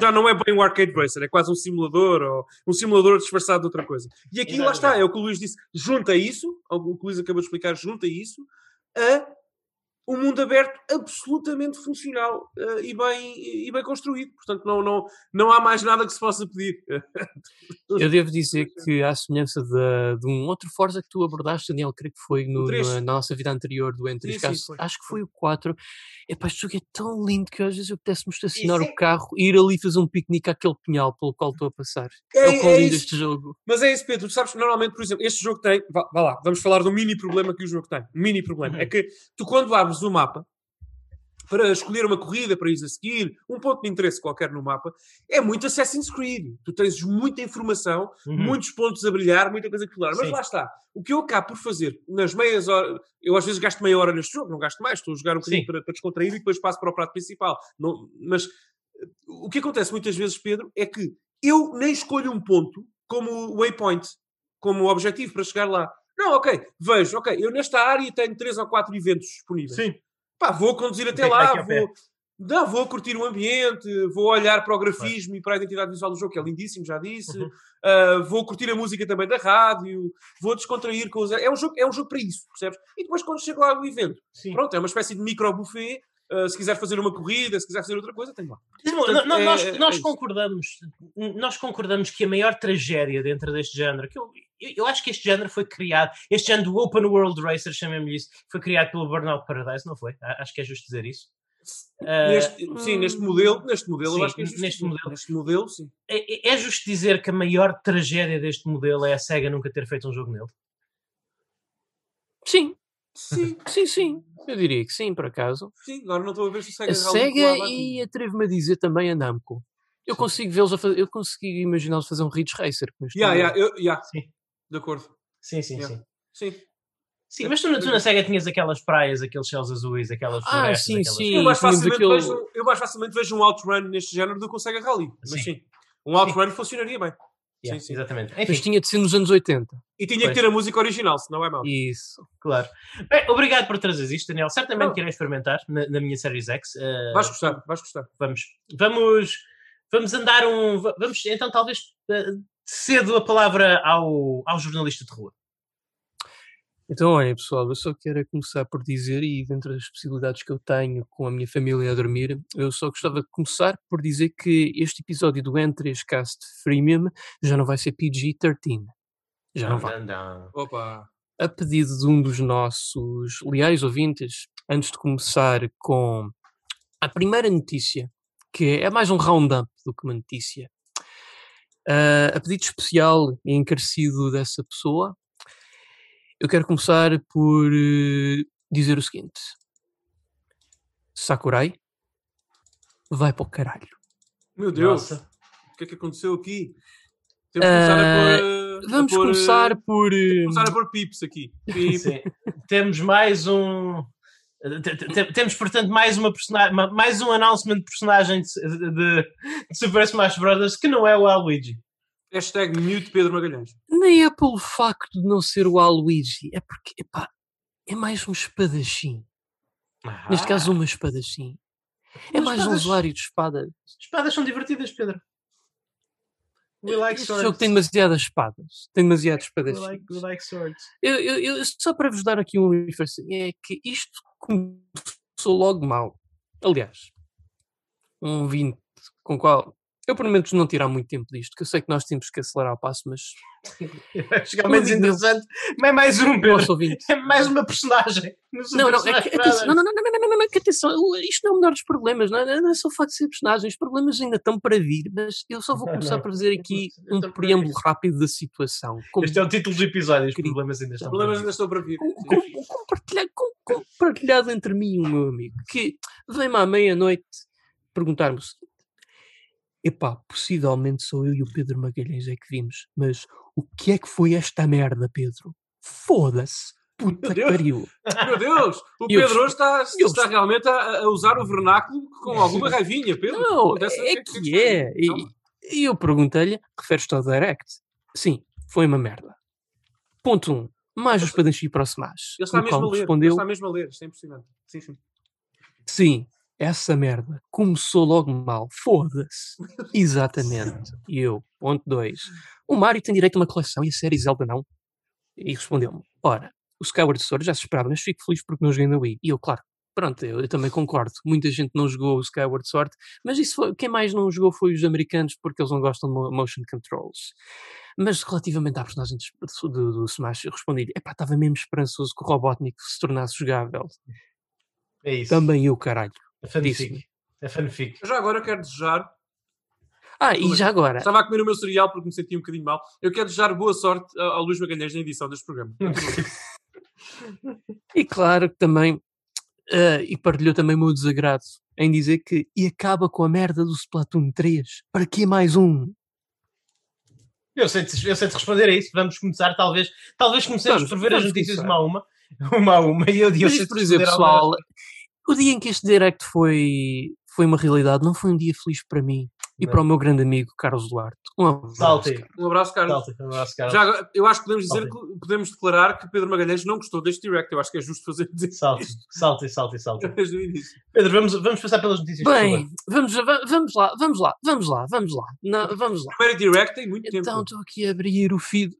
já não é bem um arcade racer, é quase um simulador ou um simulador disfarçado de outra coisa. E aqui lá está, é o que o Luís disse, junta isso, o que o Luís acabou de explicar, junta isso a um mundo aberto absolutamente funcional eh, e, bem, e bem construído. Portanto, não, não, não há mais nada que se possa pedir. Eu devo dizer que, à semelhança de, de um outro Forza que tu abordaste, Daniel, creio que foi no- na, na nossa vida anterior do N3, Sim, que sim, acho, acho que foi. o 4. Epá, este jogo é tão lindo que às vezes eu pudesse-me estacionar Isso o carro e ir ali fazer um piquenique àquele pinhal pelo qual estou a passar. É- É, o quão é lindo isso. este jogo. Mas é isso, Pedro. Tu sabes que normalmente, por exemplo, este jogo tem. Vá, vá lá, vamos falar do mini problema que o jogo tem. Um mini problema. Uhum. É que tu, quando abres o mapa, para escolher uma corrida para ir a seguir, um ponto de interesse qualquer no mapa, é muito Assassin's Creed. Tu tens muita informação, Uhum. muitos pontos a brilhar, muita coisa a explorar. Mas lá está. O que eu acabo por fazer nas meias horas, eu às vezes gasto meia hora neste jogo, não gasto mais, estou a jogar um bocadinho para, para descontrair e depois passo para o prato principal. Não, mas o que acontece muitas vezes, Pedro, é que eu nem escolho um ponto como waypoint, como objetivo para chegar lá. Não, ok, vejo, ok, eu nesta área tenho três ou quatro eventos disponíveis. Sim. Pá, vou conduzir até lá, vou, não, vou curtir o ambiente, vou olhar para o grafismo e para a identidade visual do jogo, que é lindíssimo, já disse. Uhum. Uh, vou curtir a música também da rádio, vou descontrair com os. É um jogo, é um jogo para isso, percebes? E depois, quando chego lá ao evento, Sim. pronto, é uma espécie de micro buffet. uh, se quiser fazer uma corrida, se quiser fazer outra coisa, tem lá. Portanto, não, é- nós, é nós concordamos, nós concordamos que a maior tragédia dentro deste género, que eu, eu, eu acho que este género foi criado, este género do Open World Racer, chamemos-lhe isso, foi criado pelo Burnout Paradise, não foi? A- Acho que é justo dizer isso. Neste, sim, neste modelo, neste modelo, sim, eu acho que é justo. neste modelo. Neste modelo, sim. é, é- é justo dizer que a maior tragédia deste modelo é a SEGA nunca ter feito um jogo nele. Sim, Sim, sim, sim. Eu diria que sim, por acaso. sim. Agora não estou a ver se o Sega A SEGA e atrevo-me a dizer também a Namco. Eu consigo vê-los a fazer, eu consigo imaginá-los fazer um Ridge Racer com este Yeah, modelo. yeah, eu, yeah. Sim. De acordo. Sim, sim, Yeah. sim. Sim. Sim, mas tu, na- tu na SEGA tinhas aquelas praias, aqueles céus azuis, aquelas Ah, florestas, sim, aquelas... sim. Eu mais, facilmente aquele- vejo, eu mais facilmente vejo um outrun neste género do que um Sega Rally. Mas Sim. sim, um outrun funcionaria bem. Yeah, sim, sim. Exatamente. Mas Enfim, tinha de ser nos anos 80. E tinha Pois. que ter a música original, senão é mau. Isso. claro. Bem, obrigado por trazer isto, Daniel. Certamente que irei experimentar na, na minha Series X. Uh, Vais gostar, vais gostar. Vamos, vamos, vamos andar um... va- Vamos, então, talvez, uh, cedo a palavra ao, ao jornalista de rua. Então, olha, pessoal, eu só quero é começar por dizer, e dentre as possibilidades que eu tenho com a minha família a dormir, eu só gostava de começar por dizer que este episódio do N3Cast Freemium já não vai ser PG-13. Já não vai. Opa. a pedido de um dos nossos leais ouvintes, antes de começar com a primeira notícia, que é mais um roundup do que uma notícia, ah, a pedido especial e encarecido dessa pessoa, eu quero começar por eh, dizer o seguinte: Sakurai vai para o caralho. Meu Deus, Nossa. o que é que aconteceu aqui? Temos que começar a pôr. a Vamos pôr, começar por. começar a pôr pips aqui. Pip. Temos mais um. Te- te- te- Temos, portanto, mais, uma personagem, mais um announcement de personagem de, de- de Super Smash Bros. que não é o Waluigi. Hashtag mute Pedro Magalhães. Nem é pelo facto de não ser o Aluigi, é porque, epá, é mais um espadachim. Neste caso, uma espadachim. É Mas mais um espadas- usuário de espada. Espadas são divertidas, Pedro. We like este swords. jogo tem demasiadas espadas. Tem demasiados We espadachins. like, we like swords. Eu, eu- eu- só para vos dar aqui um refresh, é que isto começou logo mal. Aliás, um 20 com qual eu, pelo menos, não tirar muito tempo disto, que eu sei que nós temos que acelerar o passo, mas. Acho que é menos interessante, mas é mais um, Pedro. É mais uma personagem. É não, não, não, não, não, não, não, não, não, que atenção, isto não é o menor dos problemas, não é, não é só o facto de ser personagem, os problemas ainda estão para vir, mas eu só vou começar não, não. por fazer aqui um preâmbulo rápido da situação. Como... Este é o título do episódio, os problemas ainda estão problemas ainda estão para vir. Compartilhado, com, compartilhado entre mim e o meu amigo, que vem-me à meia-noite perguntar-me Epá, possivelmente sou eu e o Pedro Magalhães é que vimos, mas o que é que foi esta merda, Pedro? Foda-se! Puta que pariu! Meu Deus, o Pedro hoje está, está realmente a, a usar o vernáculo com alguma raivinha, Pedro. Não, é o que está é. E, e eu perguntei-lhe, refere-te ao Direct? Sim, foi uma merda. Ponto 1. Um, mais os o Smash. Ele está mesmo a ler. Respondeu, está mesmo a ler. Isto é impressionante. Sim, sim. sim, essa merda começou logo mal. Foda-se. Exatamente. E eu, ponto 2. O Mario tem direito a uma coleção e a série Zelda não? E respondeu-me, ora, o Skyward Sword já se esperava, mas fico feliz porque não joguei na Wii. E eu, claro, pronto, eu, eu também concordo. Muita gente não jogou o Skyward Sword, mas isso foi, quem mais não jogou foi os americanos porque eles não gostam de mo- motion controls. Mas relativamente à personagem de- do, do Smash, eu respondi-lhe, epá, estava mesmo esperançoso que o Robotnik se tornasse jogável. É isso. Também eu, caralho. É fanfic. É fanfic. Já agora quero desejar. Ah, e já agora, Estava a comer o meu cereal porque me sentia um bocadinho mal. Eu quero desejar boa sorte ao Luís Magalhães na edição deste programa. E claro que também, eh, e partilhou também o meu desagrado em dizer que e acaba com a merda do Splatoon 3. Para que mais um? Eu sei, eu sei te responder a isso. Vamos começar, talvez. Talvez comecemos Vamos, por ver as notícias começar. uma a uma. Uma a uma. E eu, eu Mas sei por responder pessoal. O dia em que este direct foi, foi uma realidade não foi um dia feliz para mim e Não. para o meu grande amigo Carlos Duarte. Um abraço. Salty. Carlos. Um abraço, Carlos. Salty, um abraço, Carlos. Já eu acho que podemos dizer que podemos declarar que Pedro Magalhães não gostou deste direct. Eu acho que é justo fazer dizer salty. desde o início. Pedro, vamos, vamos passar pelas notícias. Bem, vamos, va- vamos lá, vamos lá, vamos lá, vamos lá. Não, vamos lá. Primeiro direct tem muito Então tempo. estou aqui a abrir o feed.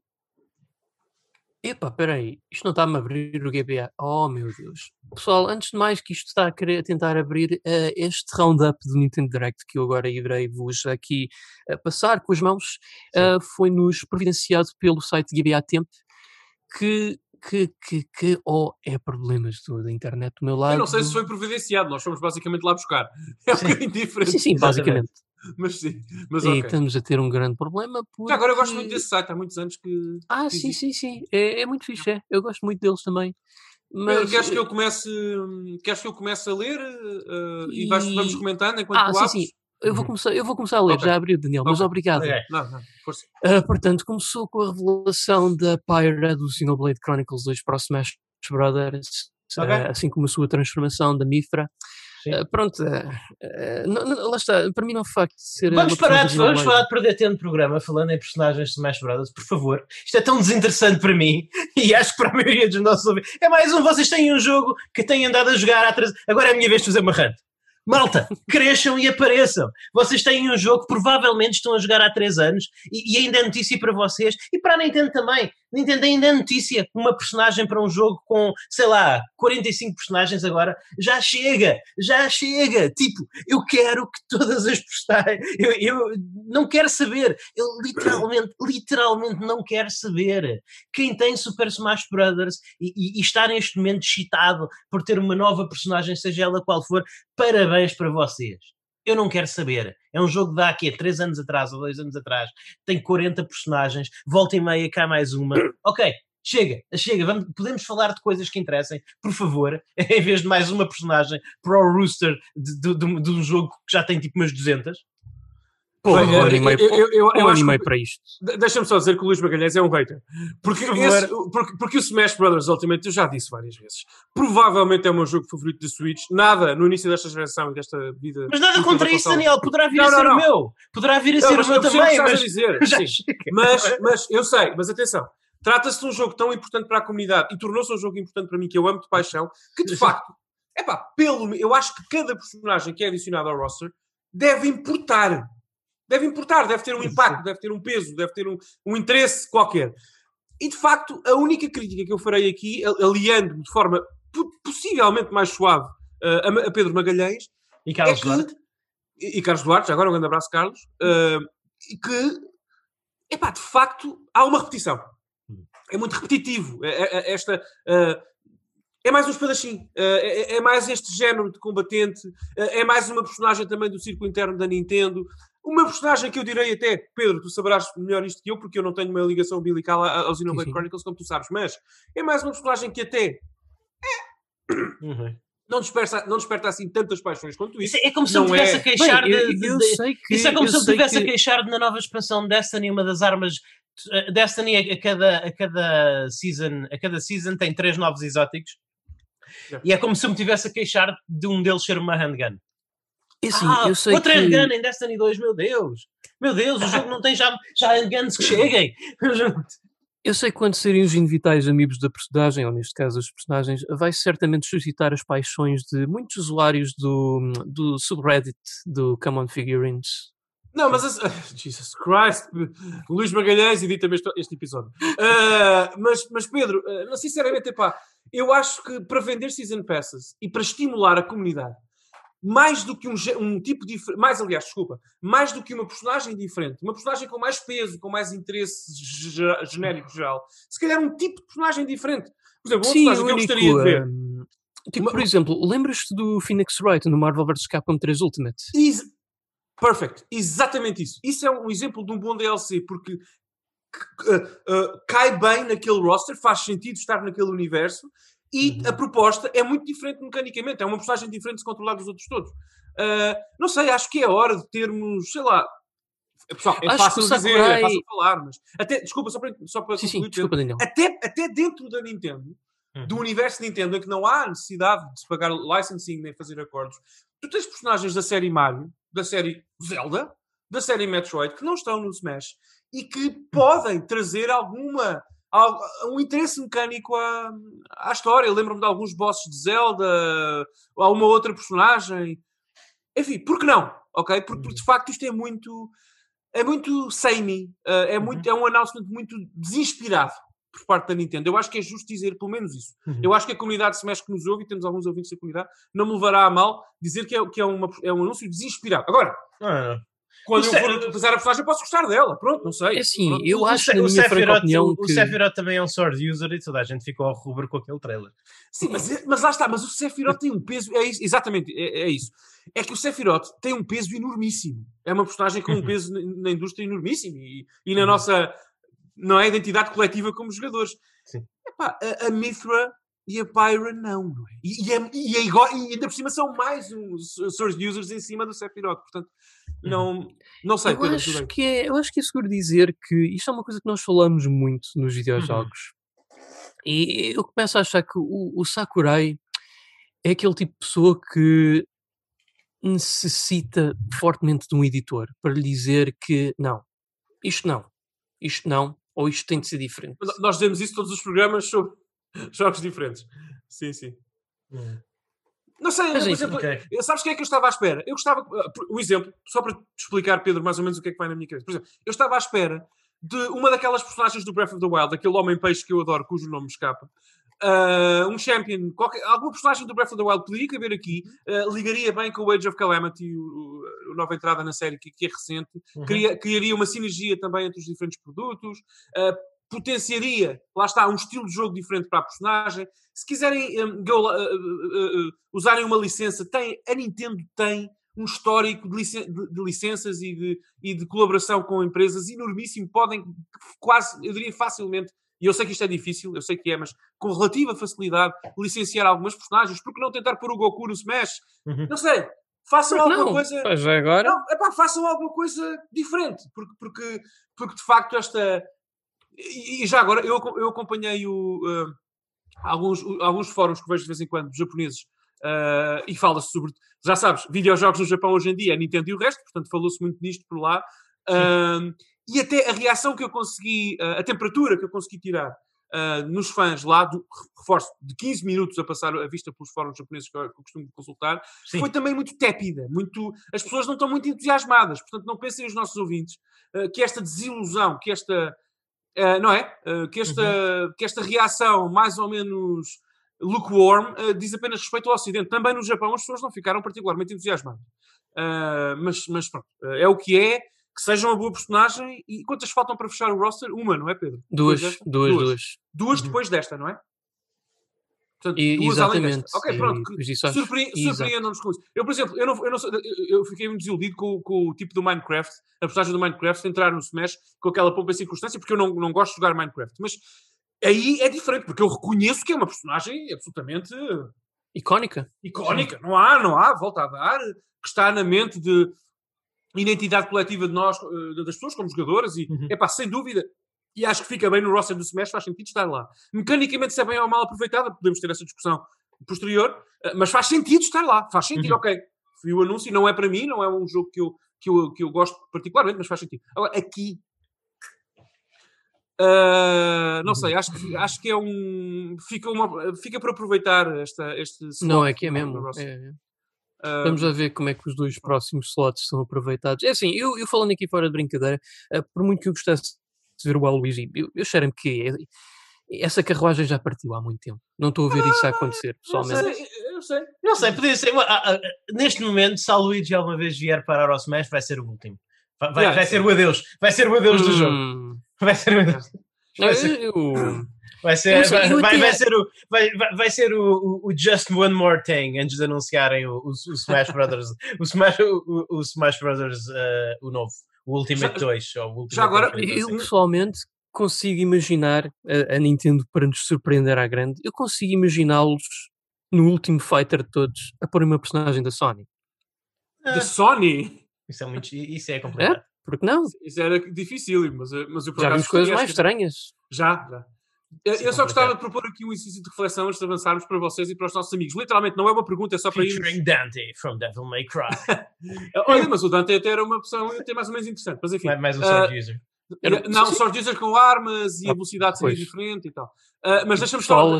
Epá, peraí, isto não está-me a abrir o GBA. Oh meu Deus. Pessoal, antes de mais que isto está a querer tentar abrir eh, este roundup do Nintendo Direct que eu agora irei vos aqui eh, passar com as mãos, eh, foi-nos providenciado pelo site GBA Temp que, que, que, que, oh, é problemas da internet do meu lado. Eu não sei se foi providenciado, nós fomos basicamente lá buscar. É um bocadinho diferente. Sim, sim, basicamente. Mas sim, mas E ok. estamos a ter um grande problema. Já agora eu gosto porque- muito desse site, há muitos anos que. Ah, que sim, sim, sim. É, é muito fixe, é. Eu gosto muito deles também. Mas, queres que eh, eu comece, queres que eu comece a ler eh, e vais, E- vamos comentando enquanto Ah, tu sim, abres? sim. Eu vou Uhum. começar, eu vou começar a ler, Ok. já abriu, Daniel, mas Ok. obrigado. Ok. Não, não, força. Ah, portanto, começou com a revelação da Pyra do Xenoblade Chronicles 2 para o Smash Brothers, eh, assim como a sua transformação da Mifra. Sim. Eh, pronto, eh, eh, não- não- lá está, para mim não é facto de ser. Vamos parar, de, vamos falar de perder tempo de programa falando em personagens de Smash Brothers, por favor. Isto é tão desinteressante para mim e acho que para a maioria dos nossos ouvintes. É mais um, vocês têm um jogo que têm andado a jogar há três... Agora é a minha vez de fazer uma rant. Malta, cresçam e apareçam. Vocês têm um jogo que provavelmente estão a jogar há 3 anos e, e ainda é notícia para vocês e para a Nintendo também. Nintendo ainda é notícia uma personagem para um jogo com, sei lá, 45 personagens agora. Já chega, já chega. Tipo, eu quero que todas as personagens. Eu, eu não quero saber. Eu literalmente, literalmente não quero saber. Quem tem Super Smash Brothers e, e- e está neste momento excitado por ter uma nova personagem, seja ela qual for, parabéns para vocês. Eu não quero saber. É um jogo de há aqui 3 anos atrás ou 2 anos atrás. Tem 40 personagens. Volta e meia cá mais uma. Ok, chega, chega. Vamos, podemos falar de coisas que interessem, por favor, em vez de mais uma personagem pro rooster de, de, de- de um jogo que já tem tipo umas 200. Bem, um eu- ano e meio, eu- eu- eu- um ano e que- meio para isto. De- Deixa-me só dizer que o Luís Magalhães é um hater. Porque, Por esse- porque, porque o Smash Brothers Ultimate, eu já disse várias vezes, provavelmente é o meu jogo favorito da Switch. Nada no início desta geração e desta vida. Mas nada contra isso. Daniel. Poderá vir Não, a não, ser não. o meu. Poderá vir a Não, ser mas o meu também. Mas dizer. Mas, mas eu sei, mas atenção. Trata-se de um jogo tão importante para a comunidade e tornou-se um jogo importante para mim que eu amo de paixão, que de facto, é pá, pelo eu acho que cada personagem que é adicionado ao roster deve importar. Deve importar, deve ter um impacto, deve ter um peso, deve ter um, um interesse qualquer. E de facto, a única crítica que eu farei aqui, aliando-me de forma po- possivelmente mais suave uh, a, Pedro Magalhães, E Carlos é que- Duarte? e, e Carlos Duarte, agora um grande abraço, Carlos, uh, que, epá, de facto, há uma repetição. É muito repetitivo. É- é- é esta, uh, é mais um espadachim. É, é mais este género de combatente. é mais uma personagem também do círculo interno da Nintendo. Uma personagem que eu direi até, Pedro, tu saberás melhor isto que eu, porque eu não tenho uma ligação umbilical a- aos Xenoblade. Chronicles, como tu sabes, mas é mais uma personagem que até Uhum. não desperta, não desperta assim tantas paixões quanto isso. Isso é como se eu Não me tivesse é. a queixar Bem, eu, de, de- eu de- sei que. Isso é como eu se eu sei estivesse a que- queixar de na nova expansão de Destiny, uma das armas. eh, Destiny a, a cada, a cada season, a cada season tem três novos exóticos. Yeah. E é como se eu me tivesse a queixar de um deles ser uma handgun. Assim, ah, eu sei outra que. handgun em Destiny 2, meu Deus! Meu Deus, o jogo não tem já, já handguns que cheguem! Eu sei que quando serem os inevitáveis amigos da personagem, ou neste caso os personagens, vai certamente suscitar as paixões de muitos usuários do, do subreddit do Common Figurines. Não, mas esse- Jesus Christ, Luís Magalhães edita-me este, este episódio. Ah, mas, mas Pedro, ah, não, sinceramente, epá, eu acho que para vender season passes e para estimular a comunidade, mais do que um, um tipo diferente, mais aliás, desculpa, mais do que uma personagem diferente, uma personagem com mais peso, com mais interesse ge- genérico geral, se calhar um tipo de personagem diferente. Por exemplo, uma Sim, personagem o que eu único. gostaria de ver. hum, tipo, Uma- por exemplo, lembras-te do Phoenix Wright no Marvel vs Capcom 3 Ultimate? Ex- Perfect, exatamente isso. Isso é um exemplo de um bom DLC, porque uh, uh, cai bem naquele roster, faz sentido estar naquele universo e Uhum. a proposta é muito diferente mecanicamente. É uma personagem diferente de se controlar dos outros todos. Uh, não sei, acho que é hora de termos, sei lá. Pessoal, é Acho fácil o dizer, Sakurai- é fácil falar, mas até, desculpa, só para, só para Sim, sim, desculpa, Daniel. até, até dentro da Nintendo, do Uhum. universo Nintendo, em que não há necessidade de se pagar licensing nem fazer acordos, tu tens personagens da série Mario, da série Zelda, da série Metroid, que não estão no Smash e que podem trazer alguma. Um interesse mecânico à, à história. Lembro-me de alguns bosses de Zelda, há uma outra personagem. Enfim, por que não? Ok? Porque, porque de facto isto é muito. É muito samey. eh, é, muito, é um announcement muito desinspirado por parte da Nintendo. Eu acho que é justo dizer pelo menos isso. Uhum. Eu acho que a comunidade se mexe que nos ouve e temos alguns ouvintes da comunidade, não me levará a mal dizer que é, que é, uma, é um anúncio desinspirado. Agora, Não, não. Quando O eu for utilizar a personagem, eu posso gostar dela. Pronto, não sei. É assim, Pronto. eu acho, na o minha franca opinião, o- o que. Sephiroth também é um sword user e toda a gente ficou ao rubro com aquele trailer. Sim, mas, mas lá está. Mas o Sephiroth tem um peso. É isso, exatamente, é, é isso. É que o Sephiroth tem um peso enormíssimo. É uma personagem com um peso na, na indústria enormíssimo e, e na Uhum. nossa não é, identidade coletiva como jogadores. Sim. Epá, a, a Mithra e a Pyra não, não é? E, e, é, e, é igual, e ainda por cima são mais uns source users em cima do Sephiroth. Portanto, não, não sei. Eu Pedro, acho, que é, eu acho que é seguro dizer que isto é uma coisa que nós falamos muito nos videojogos. E eu começo a achar que o, o Sakurai é aquele tipo de pessoa que necessita fortemente de um editor para lhe dizer que não, isto não, isto não, ou isto tem de ser diferente. Nós dizemos isso todos os programas sobre jogos diferentes. Sim, sim. Hum. Não sei, Mas por exemplo, ok. sabes quem é que eu estava à espera? Eu gostava, por- o exemplo, só para te explicar, Pedro, mais ou menos o que é que vai na minha cabeça. Por exemplo, eu estava à espera de uma daquelas personagens do Breath of the Wild, aquele homem-peixe que eu adoro, cujo nome me escapa. Uh, um champion, qualquer, alguma personagem do Breath of the Wild poderia caber aqui, uh, ligaria bem com o Age of Calamity, o, o- a nova entrada na série que, que é recente, Uhum. Cria- criaria uma sinergia também entre os diferentes produtos, uh, potenciaria, lá está, um estilo de jogo diferente para a personagem. Se quiserem um, go- uh, uh, uh, usarem uma licença, tem, a Nintendo tem um histórico de, licen- de- de licenças e de, e de colaboração com empresas enormíssimo. Podem quase, eu diria facilmente, e eu sei que isto é difícil, eu sei que é, mas com relativa facilidade, licenciar algumas personagens. Por que não tentar pôr o Goku no Smash? Uhum. Não sei. Façam Porque alguma não, coisa. Já agora, Não, epá, façam alguma coisa diferente, porque, porque, porque de facto esta. E, e já agora, eu, eu acompanhei o, eh, alguns, o- alguns fóruns que vejo de vez em quando, japoneses, eh, e fala-se sobre. Já sabes, videojogos no Japão hoje em dia, a Nintendo e o resto, portanto falou-se muito nisto por lá. Ahm, e até a reação que eu consegui, eh, a temperatura que eu consegui tirar ah, nos fãs lá, do, reforço, de 15 minutos a passar a vista pelos fóruns japoneses que eu, que eu costumo consultar, Sim. foi também muito tépida, muito, as pessoas não estão muito entusiasmadas, portanto não pensem os nossos ouvintes eh, que esta desilusão, que esta, não é? Eh, que, esta, que esta reação mais ou menos lukewarm eh, diz apenas respeito ao Ocidente. Também no Japão as pessoas não ficaram particularmente entusiasmadas. Eh, mas, mas pronto, eh, é o que é, que seja uma boa personagem. E quantas faltam para fechar o roster? Uma, não é, Pedro? duas, duas, Duas. duas. Duas Uhum. depois desta, não é? Portanto, E, duas além exatamente. desta. Ok, pronto. acho- Surpre-. Surpreendam-nos com isso. Eu, por exemplo, eu, não, eu, não eu- fiquei muito desiludido com, com o tipo do Minecraft, a personagem do Minecraft, entrar no Smash com aquela pompa e circunstância, porque eu não, não gosto de jogar Minecraft. Mas aí é diferente, porque eu reconheço que é uma personagem absolutamente Icónica. icónica. Não há, não há, volta a dar, que está na mente de identidade coletiva de nós, eh, das pessoas como jogadoras, e Uhum. é pá, sem dúvida. E acho que fica bem no roster do Smash, faz sentido estar lá. Mecanicamente, se é bem ou mal aproveitada, podemos ter essa discussão posterior, eh, mas faz sentido estar lá, faz sentido, Uhum. ok. Fui o anúncio, não é para mim, não é um jogo que eu, que eu, que eu gosto particularmente, mas faz sentido. Agora, aqui. ah, não sei, acho que, acho que é um. Fica, uma, fica para aproveitar esta, este. Não, é que é mesmo. é, é. Ah, Vamos a ver como é que os dois próximos slots são aproveitados. É assim, eu, eu falando aqui fora de brincadeira, eh, por muito que eu gostasse ver o Waluigi, eu, eu cheiro-me que é- essa carruagem já partiu há muito tempo. Não estou a ver isso a acontecer, pessoalmente. sei, eu sei. Não sei, podia ser. ah, ah, Neste momento, se a Luigi alguma vez vier parar ao Smash, vai ser o último. Vai, vai- vai ser o adeus. Vai ser o adeus do jogo. Hum, Vai ser o adeus. Vai ser, vai ser, não o, vai, ser o, o- Just One More Thing antes de anunciarem o, o- o Smash Brothers. o, Smash, o, o- Smash Brothers, ah, o novo. O Ultimate Já- 2. Ou o Ultimate já agora, Infinite, eu assim. pessoalmente consigo imaginar a, a Nintendo para nos surpreender à grande. Eu consigo imaginá-los no último fighter de todos a pôr uma personagem da Sony. Ah, Da Sony. isso, é muito, isso é complicado. Porque não? Isso era difícil, mas, eu- mas eu por Já vimos coisas mais estranhas. Já, já. Eu, eu só gostava de propor aqui um exercício de reflexão antes de avançarmos para vocês e para os nossos amigos. Literalmente, não é uma pergunta, é só para irmos. Featuring Dante from Devil May Cry. Olha, mas o Dante até era uma opção até mais ou menos interessante. Mas enfim, Mais- Mais um sword user. Não, sim. só users com armas e a Ah, velocidade seria diferente e tal. Ah, mas deixa-me só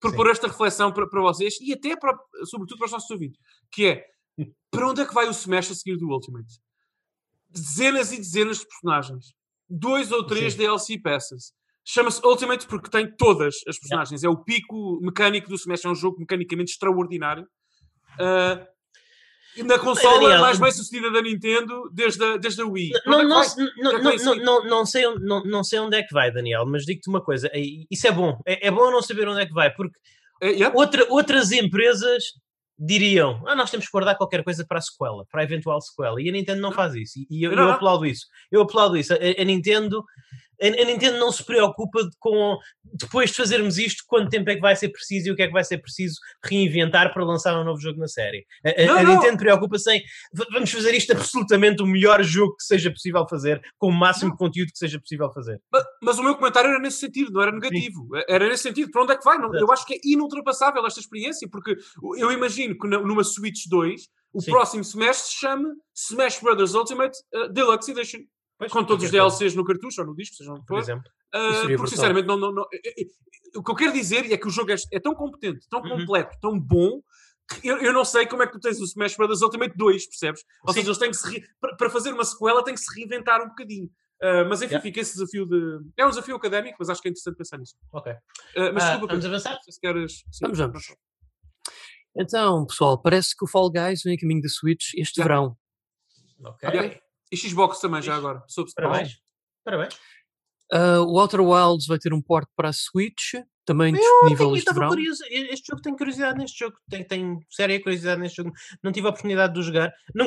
propor esta reflexão para, para vocês e até, para, sobretudo, para os nossos ouvintes, que é para onde é que vai o Smash a seguir do Ultimate? Dezenas e dezenas de personagens. Dois ou três Sim. DLC passes. Chama-se Ultimate porque tem todas as personagens. É o pico mecânico do Smash. É um jogo mecanicamente extraordinário. E na consola Daniel, mais bem sucedida da Nintendo desde a, desde a Wii. Não, é não, não, é que não, não, sei, onde- não, não sei onde é que vai, Daniel, mas digo-te uma coisa: é- isso é bom. É, é bom não saber onde é que vai, porque É, yeah. outra, outras empresas diriam: ah, nós temos que guardar qualquer coisa para a sequela, para a eventual sequela. E a Nintendo não faz isso. E, eu, eu aplaudo isso. Eu aplaudo isso. A, a Nintendo a, Nintendo não se preocupa de- com depois de fazermos isto, quanto tempo é que vai ser preciso e o que é que vai ser preciso reinventar para lançar um novo jogo na série. A, Não, a não. Nintendo preocupa-se em "V- vamos fazer isto absolutamente o melhor jogo que seja possível fazer, com o máximo de conteúdo que seja possível fazer. Ma- Mas o meu comentário era nesse sentido, não era negativo. Era nesse sentido. Para onde é que vai? Não- eu acho que é inultrapassável esta experiência, porque eu imagino que numa Switch 2 o Sim. próximo Smash se chame Smash Brothers Ultimate uh, Deluxe Edition. Pois, Com todos os qualquer coisa, DLCs no cartucho ou no disco, seja onde Por for. exemplo. Uh, porque brutal. sinceramente, não, não, não- eh, eh, o que eu quero dizer é que o jogo é, é tão competente, tão Uhum. completo, tão bom. que Eu, eu não sei como é que tu tens o Smash Brothers Ultimate 2, percebes? Ou Sim. seja, eles têm que se re- para, fazer uma sequela têm que se reinventar um bocadinho. Uh, mas enfim, Yeah. fica esse desafio de. É um desafio académico, mas acho que é interessante pensar nisso. Ok. Uh, mas desculpa, vamos avançar? se queres. sim. Vamos, vamos. Então, pessoal, parece que o Fall Guys vem a caminho da Switch este Já. verão. Ok. Yeah. E Xbox também, já agora. Parabéns. Parabéns. Ah, o Outer Wilds vai ter um port para a Switch, também Eu disponível tenho- eu este estava verão. curioso. Este jogo tem curiosidade neste jogo. Tem, tem séria curiosidade neste jogo. Não tive a oportunidade de o jogar. Não,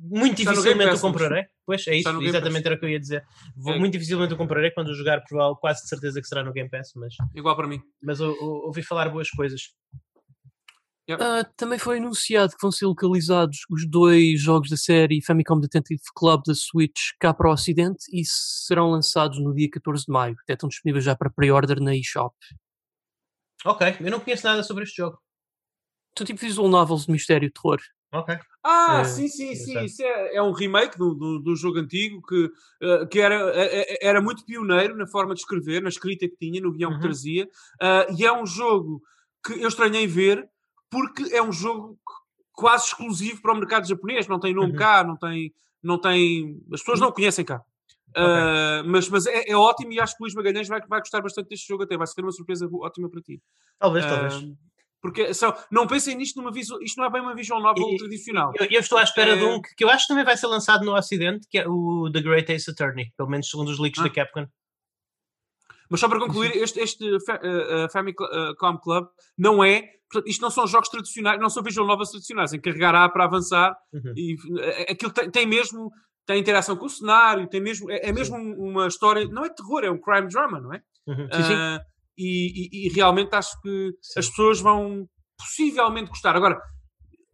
muito Está dificilmente o comprarei. Pois é isso, exatamente era o que eu ia dizer. Vou, É. Muito dificilmente o comprarei quando o jogar, provável, quase de certeza que será no Game Pass, mas, Igual para mim. mas eu- eu ouvi falar boas coisas. Ah, também foi anunciado que vão ser localizados os dois jogos da série Famicom Detective Club da Switch cá para o Ocidente e serão lançados no dia 14 de maio. Até estão disponíveis já para pre-order na eShop. Ok, eu não conheço nada sobre este jogo. São tipo visual novels de mistério e terror. Ok. Ah, É, sim, sim, sim. Isso é, é um remake do, do, do jogo antigo que, eh, que era, eh, era muito pioneiro na forma de escrever, na escrita que tinha, no guião Uhum. que trazia. Ah, e é um jogo que eu estranhei ver porque é um jogo quase exclusivo para o mercado japonês. Não tem nome Uhum. cá, não tem, não tem. As pessoas não o conhecem cá. Ah, mas mas é, é ótimo e acho que o Luís Magalhães vai, vai gostar bastante deste jogo até. Vai ser uma surpresa ótima para ti. Talvez, Ah, talvez. porque são, não pensem nisto numa visual, isto não é bem uma visual novel E- tradicional. Eu, eu estou à espera de É. um que, que eu acho que também vai ser lançado no Ocidente, que é o The Great Ace Attorney, pelo menos segundo os leaks Ah. da Capcom. Mas só para concluir, este, este Fa- eh, eh, Famicom Club não é. portanto, isto não são jogos tradicionais, não são visual novels tradicionais, em carregar A para avançar Uhum. e eh, aquilo tem, tem mesmo. Tem interação com o cenário, tem mesmo, é, é mesmo uma história, não é terror, é um crime drama, não é? Uhum. Sim, sim. Ah, e, e- e realmente acho que Sim. as pessoas vão possivelmente gostar. Agora,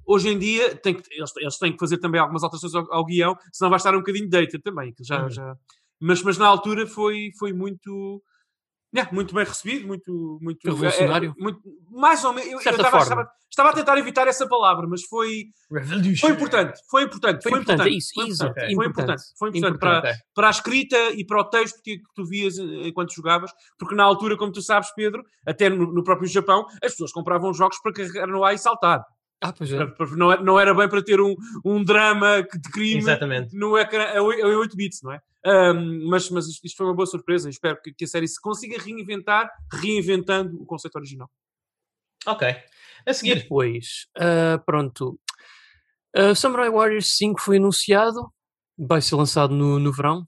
hoje em dia, tem que- eles, eles têm que fazer também algumas alterações ao, ao guião, senão vai estar um bocadinho dated também. que Já, Uhum. já... Mas, mas na altura foi, foi muito. Yeah, muito bem recebido, muito. muito Revolucionário. é, muito, mais ou menos. Eu, eu estava, estava, estava a tentar evitar essa palavra, mas foi, foi importante. Foi importante. Foi Foi, importante, importante. é isso, foi isso, importante. Foi importante. Foi importante para, para a escrita e para o texto que, que tu vias eh, enquanto jogavas, porque na altura, como tu sabes, Pedro, até no, no próprio Japão, as pessoas compravam jogos para carregar no ar e saltar. Ah, pois é. Não, é- não era bem para ter um, um drama que- de crime Exatamente. no ecrã a oi- a 8 bits, não é? Ahm, mas, mas isto, isto foi uma boa surpresa. Espero que, que a série se consiga reinventar, reinventando o conceito original. Ok. A seguir. Depois, ah, pronto. Ah, Samurai Warriors 5 foi anunciado. Vai ser lançado no, no verão.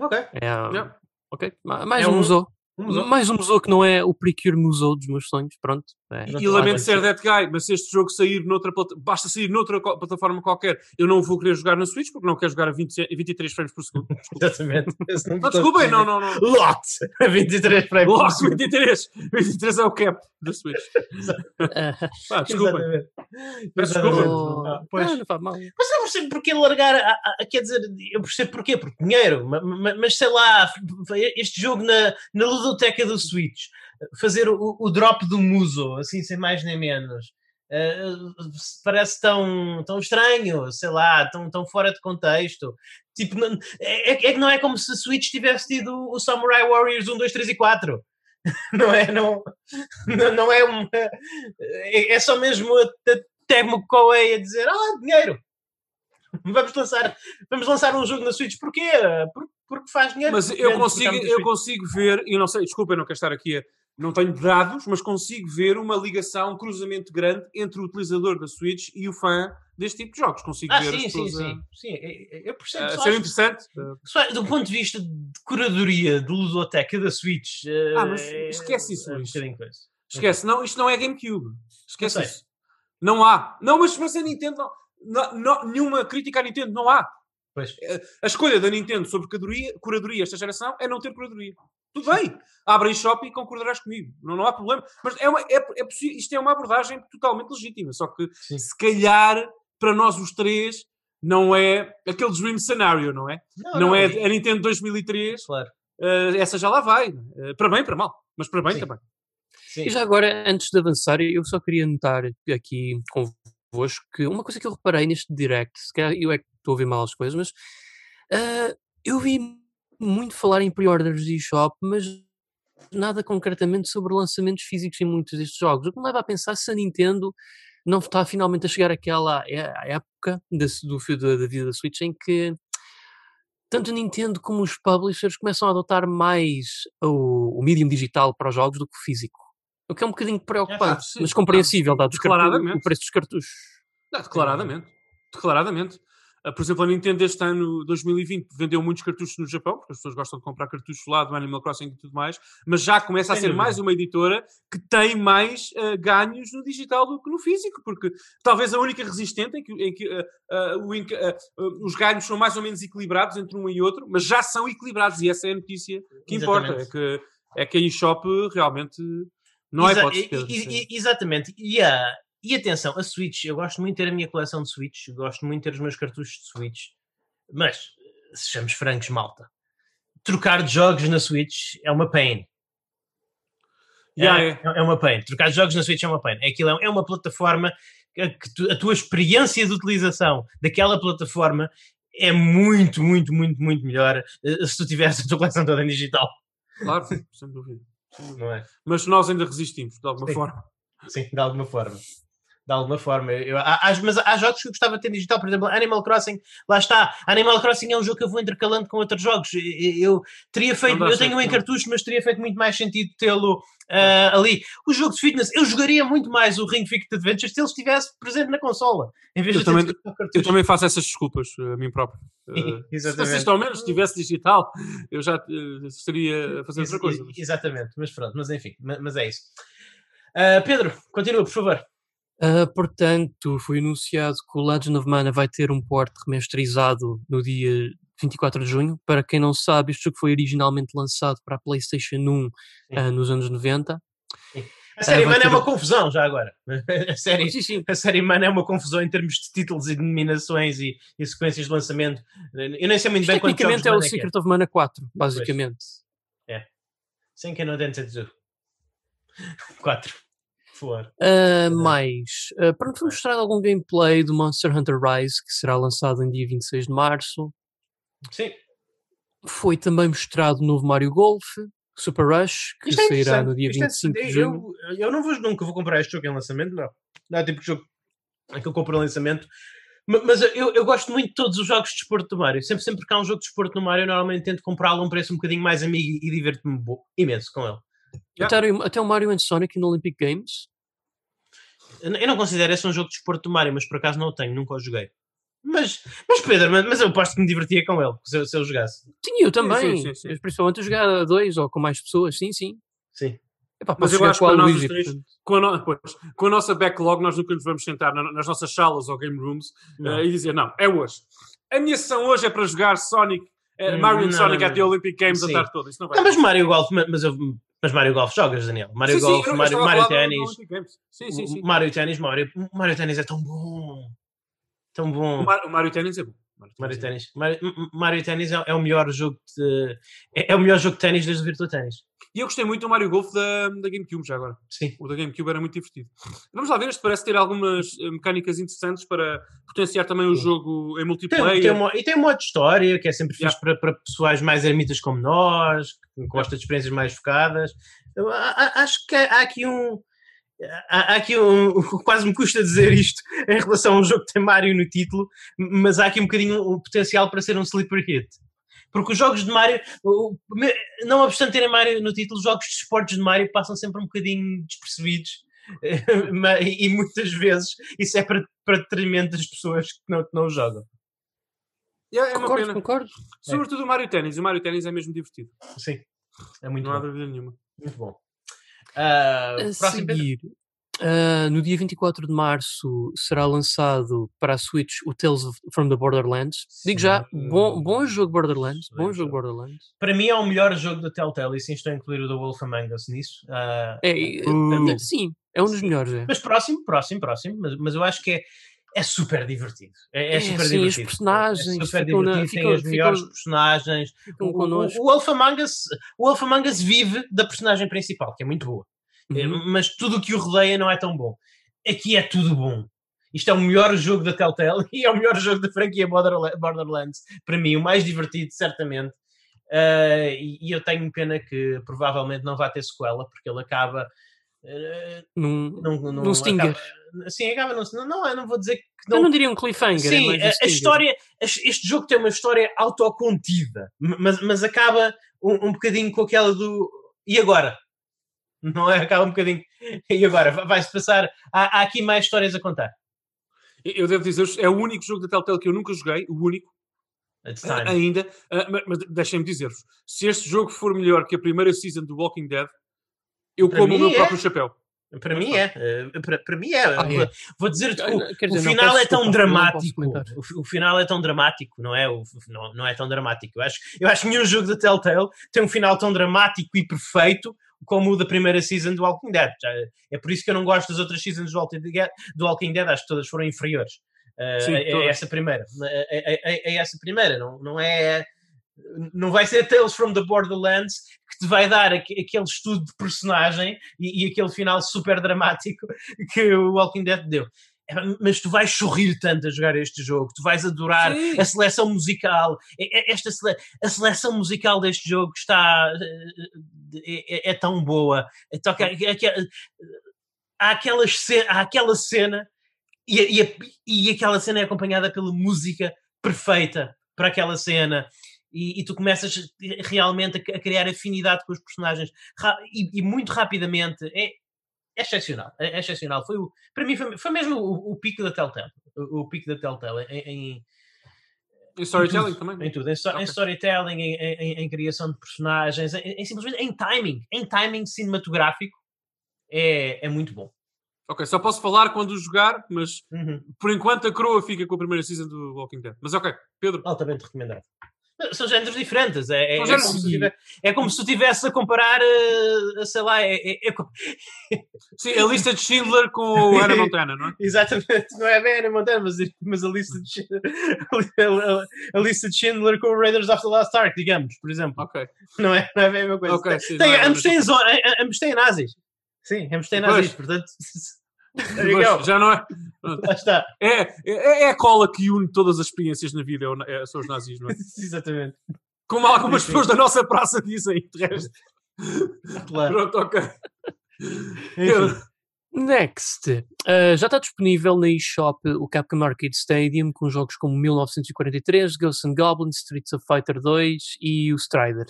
Ok. É, Yeah. ok. Ma- Mais É um um- museu. um museu. Mais um museu que não é o Precure Museu dos meus sonhos. Pronto. É. Não E te lamento ser mas- that guy, mas se este jogo sair noutra basta sair noutra co- plataforma qualquer, eu não vou querer jogar na Switch porque não quero jogar a 20, 23 frames por segundo. Exatamente. Não Não, desculpem, não, não, não. Lot! 23 frames. por Logo, segundo. 23. 23 é o cap da Switch. Ah, Pá, desculpem. Exatamente. Desculpa. oh, Ah, pois. ah, não faz mal. Mas eu não percebo porque largar. a- a- quer dizer, eu percebo porquê, porque dinheiro. ma- ma- Mas, sei lá, este jogo na, na ludoteca do Switch, fazer o, o drop do muso, assim, sem mais nem menos. eh, parece tão, tão estranho, sei lá, tão, tão fora de contexto. Tipo, não- é, é que não é como se a Switch tivesse tido o Samurai Warriors 1, 2, 3 e 4. Não é? Não, não, é uma. É, é só mesmo a, Tecmo Koei a dizer: Ah, dinheiro! Vamos lançar, vamos lançar um jogo na Switch. Porquê? Por- porque faz dinheiro. Mas porque eu consigo, porque eu consigo ver, e não sei, desculpa, eu não quero estar aqui a. Não tenho dados, mas consigo ver uma ligação, um cruzamento grande entre o utilizador da Switch e o fã deste tipo de jogos. Consigo Ah, ver sim, as sim, sim. sim. Eu- Eu percebo. a só ser acho- interessante. só do ponto de vista de curadoria de ludoteca da Switch. eh, Ah, mas é- esquece isso, é um Luís. coisa. Esquece, não, isto não é GameCube. Esquece isso. Não há. Não, mas, mas a Nintendo não, não- não- nenhuma crítica à Nintendo, não há. Pois. A escolha da Nintendo sobre curadoria, curadoria esta geração é não ter curadoria. Tudo bem, abre em shopping e concordarás comigo, não, não há problema. Mas é uma, é, é possível, isto é uma abordagem totalmente legítima, só que Sim. se calhar para nós os três não é aquele dream scenario, não é? Não, é a Nintendo 2003, Claro. eh, essa já lá vai, eh, para bem para mal, mas para bem Sim. também. Sim. E já agora, antes de avançar, eu só queria notar aqui convosco que uma coisa que eu reparei neste direct, se calhar eu é que estou a ouvir mal as coisas, mas ah, eu vi muito falar em pre-orders de eShop, mas nada concretamente sobre lançamentos físicos em muitos destes jogos. O que me leva a pensar se a Nintendo não está finalmente a chegar àquela é- à época da, do fio da, da vida da Switch em que tanto a Nintendo como os publishers começam a adotar mais o, o medium digital para os jogos do que o físico. O que é um bocadinho preocupante, sim, mas compreensível, dado o preço dos cartuchos. Não, declaradamente. Declaradamente. Ah, por exemplo, a Nintendo este ano, 2020, vendeu muitos cartuchos no Japão, porque as pessoas gostam de comprar cartuchos lá do Animal Crossing e tudo mais, mas já começa a ser mais uma editora que tem mais ah, ganhos no digital do que no físico, porque talvez a única resistente em que, em que, o ah, ah, os ganhos são mais ou menos equilibrados entre um e outro, mas já são equilibrados e essa é a notícia que importa. É que, é que a eShop realmente não é Exa- hipótese. e- Pedro, e- sim. e- Exatamente. E, a, e atenção, a Switch, eu gosto muito de ter a minha coleção de Switch, gosto muito de ter os meus cartuchos de Switch, mas, sejamos francos, malta, trocar de jogos na Switch é uma pain. Já é, é. é uma pain. Trocar de jogos na Switch é uma pain. Aquilo é, é uma plataforma que, tu- a tua experiência de utilização daquela plataforma é muito, muito, muito, muito melhor eh, se tu tivesse a tua coleção toda em digital. Claro, sem dúvida. Sem dúvida. Não é? Mas nós ainda resistimos, de alguma Sim. forma. Sim, de alguma forma. De alguma forma. Eu, há, há- mas há jogos que eu gostava de ter digital, por exemplo, Animal Crossing, lá está. Animal Crossing é um jogo que eu vou intercalando com outros jogos. Eu, eu teria feito, eu tenho um em cartucho, mas teria feito muito mais sentido tê-lo ah, ali. O jogo de fitness, eu jogaria muito mais o Ring Fit Adventures se ele estivesse presente na consola, em vez Eu de também- Eu também faço essas desculpas eh, a mim próprio. Eh, se vocês ao menos tivesse digital, eu já eh, estaria a fazer outra coisa. ex- Exatamente, mas pronto, mas enfim, ma- mas é isso. Ah, Pedro, continua, por favor. Ah, portanto, foi anunciado que o Legend of Mana vai ter um port remasterizado no dia 24 de junho. Para quem não sabe, jogo foi originalmente lançado para a PlayStation 1 ah, nos anos 90. A série vai Mana é ter- uma confusão já agora. A série, Sim, sim. a série Mana é uma confusão em termos de títulos e denominações e, e sequências de lançamento. Eu nem sei muito bem Tecnicamente é o é é. Secret of Mana 4, basicamente. Sem que não Densetsu. 4. Favor. Ah, mais, ah, pronto, foi mostrado algum gameplay do Monster Hunter Rise, que será lançado em dia 26 de março. Sim. Foi também mostrado o novo Mario Golf, Super Rush, que é sairá no dia Isto é 25 de interessante. junho. eu, eu não vou, nunca vou comprar este jogo em lançamento, não. Não é tipo de jogo em que eu compro em lançamento. Ma- Mas eu, eu gosto muito de todos os jogos de desporto do Mario. Sempre, sempre que há um jogo de desporto no Mario, eu normalmente tento comprá-lo a um preço um bocadinho mais amigo e divirto-me imenso com ele. Yeah. Até, até o Mario and Sonic no Olympic Games. Eu não considero esse um jogo de desporto do Mario, mas por acaso não o tenho, nunca o joguei. Mas, mas Pedro, mas, mas eu aposto que me divertia com ele, se eu, se eu jogasse. Sim, eu também. sim, sim, sim. Mas Principalmente a jogar a dois ou com mais pessoas, sim, sim. Sim. Epá, Mas eu acho com que a para nós Luigi, os três- portanto. Com a, no- pois, com a nossa backlog, nós nunca nos vamos sentar na- nas nossas salas ou game rooms Não. eh, e dizer: não, é hoje. A minha sessão hoje é para jogar Sonic, Hum, Mario não, Sonic não, at the não. Olympic Games a Sim. tarde toda. Isso não vai Não, mas Mario Golf, ma- mas, eu, mas Mario Golf jogas, Daniel. Mario Sim, sim, Golf, eu Mario, Mario Tennis. Sim, sim, sim. Mario Tennis, Mario, Mario Tennis é tão bom. Tão O bom. Mar- o Mario Tennis é bom. Mario Tennis. Mario Tennis é, é o melhor jogo de. É, é o melhor jogo de ténis desde o Virtua Tennis. E eu gostei muito do Mario Golf da, da GameCube já agora. Sim. O da GameCube era muito divertido. Vamos lá ver, este parece ter algumas eh, mecânicas interessantes para potenciar também o Sim. jogo em Tem, multiplayer. tem uma, e tem um modo de história que é sempre fixe Yeah. para, para pessoas mais ermitas como nós, que gostam de experiências mais focadas. Eu a- acho que há aqui um. Há há aqui um. Quase me custa dizer isto em relação a um jogo que tem Mario no título, mas há aqui um bocadinho um potencial para ser um sleeper hit. Porque os jogos de Mario, não obstante terem Mario no título, os jogos de esportes de Mario passam sempre um bocadinho despercebidos. E muitas vezes isso é para, para detrimento das pessoas que não, que não jogam. Yeah, é uma Concordo, pena. concordo. Sobretudo o Mario Tennis. O Mario Tennis é mesmo divertido. Sim, é muito não há bom. dúvida nenhuma. Muito bom. Ah, A próximo Pedro? Uh, no dia 24 de março será lançado para a Switch o Tales of, from the Borderlands. Digo já, bom, bom jogo Borderlands. Bom jogo Borderlands. Para mim é o melhor jogo da Telltale e sim estou a incluir o The Wolf Among Us nisso. Uh, é, uh, sim, é um dos melhores. É. Mas próximo, próximo, próximo. Mas, mas eu acho que é, é super divertido. É, é, é super sim, divertido. os personagens. É super divertido, na, ficam, tem as melhores ficam, personagens. Ficam o, o, o, Wolf Among Us, o Wolf Among Us vive da personagem principal, que é muito boa. Eh, uhum. mas tudo o que o rodeia não é tão bom. Aqui é tudo bom. Isto é o melhor jogo da Telltale e é o melhor jogo da franquia Borderlands. Para mim, o mais divertido, certamente. Uh, e, e, eu tenho pena que provavelmente não vá ter sequela, porque ele acaba. Uh, num, num, num. Acaba, sim, acaba num, não, eu não vou dizer que. Não, eu não diria um cliffhanger. Sim, é a, a, história. Este jogo tem uma história autocontida, mas, mas acaba um, um bocadinho com aquela do. E agora? Não é? Acaba um bocadinho. E agora, vai-se passar. Há, há, aqui mais histórias a contar. Eu devo dizer é o único jogo da Telltale que eu nunca joguei, o único. Ainda, mas, deixem-me dizer-vos: se este jogo for melhor que a primeira season do Walking Dead, eu para como o meu é. próprio chapéu. Para mim é, uh, para, para mim é. Ah, é. Vou dizer-te que o, dizer, o final é tão dramático. O, o, final é tão dramático, não é? O, não, não é tão dramático. Eu acho, eu acho que nenhum jogo da Telltale tem um final tão dramático e perfeito como o da primeira season do Walking Dead. É por isso que eu não gosto das outras seasons do Walking Dead, do Walking Dead acho que todas foram inferiores. Uh, Sim, é, essa primeira. É, é, é, essa primeira, não, não é. Não vai ser Tales from the Borderlands que te vai dar aquele estudo de personagem e, e aquele final super dramático que o Walking Dead deu mas tu vais sorrir tanto a jogar este jogo, tu vais adorar Sim. a seleção musical. Esta sele... a seleção musical deste jogo está é, é, é tão boa. Toca, é, há, aquelas, há aquela cena e, e, e aquela cena é acompanhada pela música perfeita para aquela cena. E, e, tu começas realmente a, a, criar afinidade com os personagens e, e, muito rapidamente. É, é excepcional, é, é excepcional. Foi o, para mim foi, foi mesmo o, o pico da Telltale, o, o pico da Telltale em, em em storytelling em tudo, também? Em tudo. Em, okay. em storytelling, em, criação de personagens, em, simplesmente em timing. Em timing cinematográfico é, é muito bom. Ok, só posso falar quando jogar, mas uhum. por enquanto a coroa fica com a primeira season do Walking Dead. Mas ok, Pedro. Altamente recomendado. São géneros diferentes. É, é, é, como, se tivesse, é como se tu estivesse a comparar, uh, sei lá, é, é, é Sim, a lista de Schindler com o Hannah Montana, não é? Exatamente, não é bem Hannah Montana, mas, mas a, lista de Schindler, a, a, lista de Schindler com o Raiders of the Lost Ark, digamos, por exemplo. Ok. Não é, não é bem a mesma coisa. Okay, sim, Tem, é ambos, têm, ambos têm nazis. Sim, ambos têm nazis, portanto. Já não é. Está. É, é, é, a cola que une todas as experiências na vida, é, são os nazis, não é? Exatamente. Como algumas sim, pessoas da nossa praça dizem, de resto. Claro. Pronto, ok. Next. Uh, já está disponível na eShop o Capcom Arcade Stadium com jogos como 1943, Ghosts and Goblins, Streets of Fighter 2 e o Strider.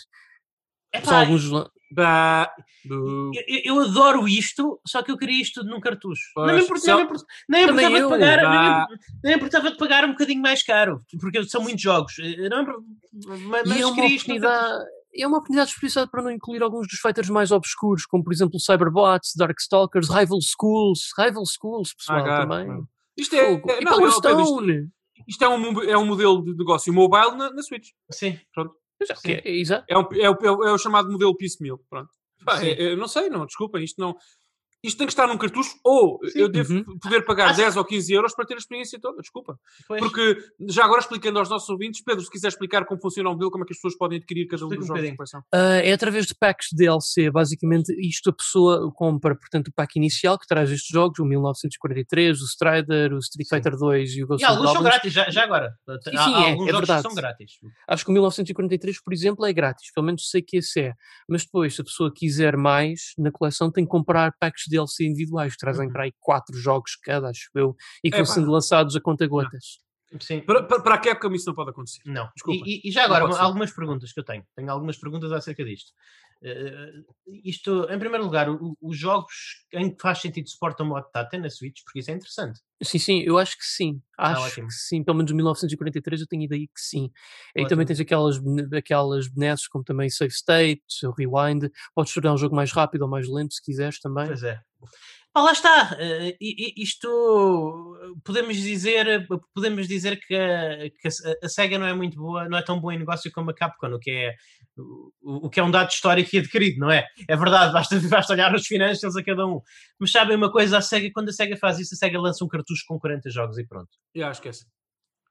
São alguns. Bah, eu, eu, adoro isto, só que eu queria isto num cartucho. Pois, não me importava, só... nem, nem importava de pagar, nem, nem importava de pagar um bocadinho mais caro, porque são muitos jogos. Não, mas, mas é uma oportunidade, é uma oportunidade desperdiçada para não incluir alguns dos fighters mais obscuros, como por exemplo Cyberbots, Darkstalkers, Rival Schools, Rival Schools, pessoal, ah, também. Não. Isto é, é, não, não, isto, isto é, um, é um modelo de negócio mobile na, na Switch. Sim. Pronto. É, é, exato. É, é, o, é, o, chamado modelo piecemeal. Pronto. é, é, não sei, não, desculpem, isto não isto tem que estar num cartucho ou Sim. eu devo uhum. poder pagar Acho... 10 ou 15 euros para ter a experiência toda, desculpa. Pois. Porque, já agora explicando aos nossos ouvintes, Pedro, se quiser explicar como funciona o modelo, como é que as pessoas podem adquirir cada um dos jogos de coleção. Uh, é através de packs de DLC, basicamente isto a pessoa compra, portanto, o pack inicial que traz estes jogos, o 1943, o Strider, o Street Sim. Fighter 2 e o Ghost E alguns são grátis, já, já agora. Sim, sim Há, é, alguns é verdade. são grátis. Acho que o 1943, por exemplo, é grátis, pelo menos sei que esse é. Mas depois, se a pessoa quiser mais na coleção, tem que comprar packs de DLC individuais trazem uhum. para aí quatro jogos cada, acho eu, e que é, vão sendo lançados a conta gotas. Sim. Para, para, para a época isso não pode acontecer. Não. Desculpa. E, e já agora, algumas perguntas que eu tenho. Tenho algumas perguntas acerca disto. Uh, isto, em primeiro lugar, os jogos em que faz sentido suportam modo Tata na Switch, porque isso é interessante. Sim, sim, eu acho que sim. Ah, acho que sim, pelo menos 1943 eu tenho ideia que sim. Ótimo. E também tens aquelas, aquelas benesses como também Save State, Rewind. Podes tornar um jogo mais rápido ou mais lento se quiseres também. Pois é. Pá, lá está. Uh, isto podemos dizer, podemos dizer que, a, que a, SEGA não é muito boa, não é tão boa em negócio como a Capcom, o que é, o, o que é um dado histórico e adquirido, não é? É verdade, basta, basta olhar os financials a cada um. Mas sabem uma coisa, a SEGA, quando a SEGA faz isso, a SEGA lança um cartucho com 40 jogos e pronto. Já, esquece.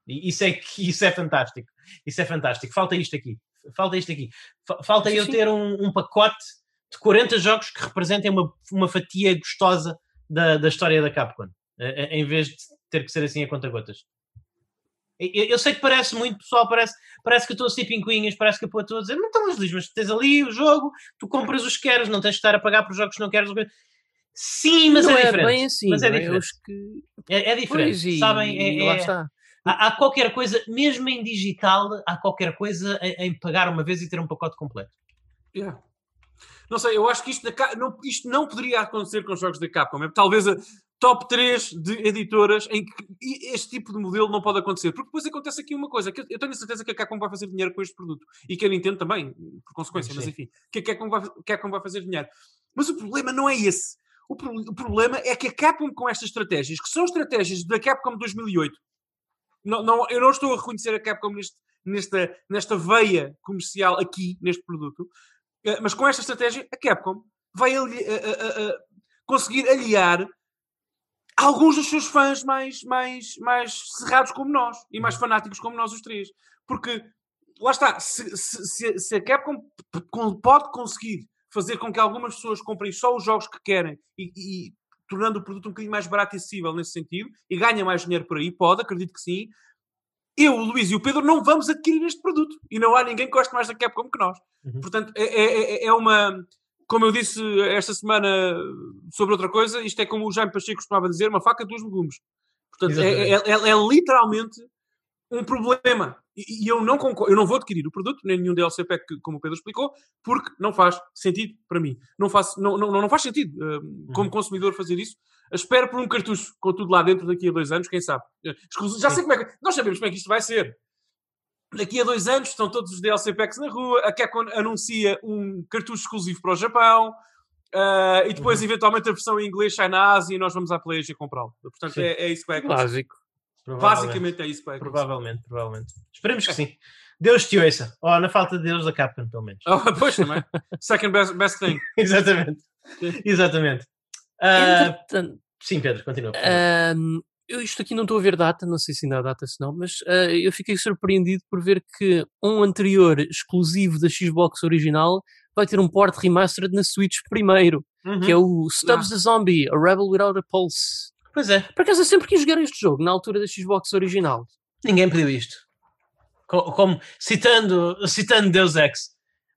E isso é, isso é fantástico. Isso é fantástico. Falta isto aqui. Falta isto aqui. Falta eu ter um, um pacote de 40 jogos que representem uma, uma fatia gostosa da, da história da Capcom, em vez de ter que ser assim a conta-gotas. Eu, eu, sei que parece muito, pessoal, parece, parece que eu estou a ser pincuinhas, parece que eu estou a dizer, não estamos lixos, mas tens ali o jogo, tu compras os que queres, não tens de estar a pagar por jogos que não queres. Sim, mas não é, é diferente. Bem assim, mas é, é? diferente. Que... É, é, diferente. Pois, sabem? É, é, lá está. Há, há, qualquer coisa, mesmo em digital, há qualquer coisa em, em, pagar uma vez e ter um pacote completo. Yeah. Não sei, eu acho que isto, da, não, isto não poderia acontecer com os jogos da Capcom. É talvez a top 3 de editoras em que este tipo de modelo não pode acontecer. Porque depois acontece aqui uma coisa, que eu tenho a certeza que a Capcom vai fazer dinheiro com este produto. E que a Nintendo também, por consequência, mas enfim, que a Capcom vai, Capcom vai fazer dinheiro. Mas o problema não é esse. O, pro, o problema é que a Capcom com estas estratégias, que são estratégias da Capcom 2008, não, não, eu não estou a reconhecer a Capcom neste, nesta, nesta veia comercial aqui, neste produto, mas com esta estratégia, a Capcom vai a, a, a, conseguir aliar alguns dos seus fãs mais, mais, mais cerrados como nós e mais fanáticos como nós os três. Porque, lá está, se, se, se a Capcom pode conseguir fazer com que algumas pessoas comprem só os jogos que querem e, e tornando o produto um bocadinho mais barato e acessível nesse sentido e ganha mais dinheiro por aí, pode, acredito que sim. Eu, o Luís e o Pedro não vamos adquirir este produto e não há ninguém que goste mais da Capcom que nós. Uhum. Portanto, é, é, é uma. Como eu disse esta semana sobre outra coisa, isto é como o Jaime Pacheco costumava dizer: uma faca, duas legumes. Portanto, é, é, é, é, literalmente um problema. E, e, eu, não concordo, eu não vou adquirir o produto, nem nenhum DLC pack, como o Pedro explicou, porque não faz sentido para mim. Não faz, não, não, não faz sentido, uh, uhum. como consumidor, fazer isso. Espero por um cartucho com tudo lá dentro daqui a dois anos, quem sabe. Já sei como é que. Nós sabemos como é que isto vai ser. Daqui a dois anos estão todos os DLC packs na rua, a Capcom anuncia um cartucho exclusivo para o Japão, uh, e depois, uhum. eventualmente, a versão em inglês sai na Ásia e nós vamos à PlayStation comprá-lo. Portanto, é, é, isso que vai acontecer. Básico. Basicamente é isso que vai acontecer. Provavelmente, provavelmente. Esperemos que sim. Deus te ouça. Ou oh, na falta de Deus da Capcom, pelo menos. Oh, pois também. Second best, best thing. Exatamente. Exatamente. Uh, sim, Pedro, continua. Eu isto aqui não estou a ver data, não sei se ainda há data se não, mas uh, eu fiquei surpreendido por ver que um anterior exclusivo da Xbox original vai ter um port remastered na Switch primeiro, uhum. que é o Stubbs ah. the Zombie, A Rebel Without a Pulse. Pois é. Por acaso eu sempre quis jogar este jogo, na altura da Xbox original. Ninguém pediu isto. Como, como citando, citando Deus Ex.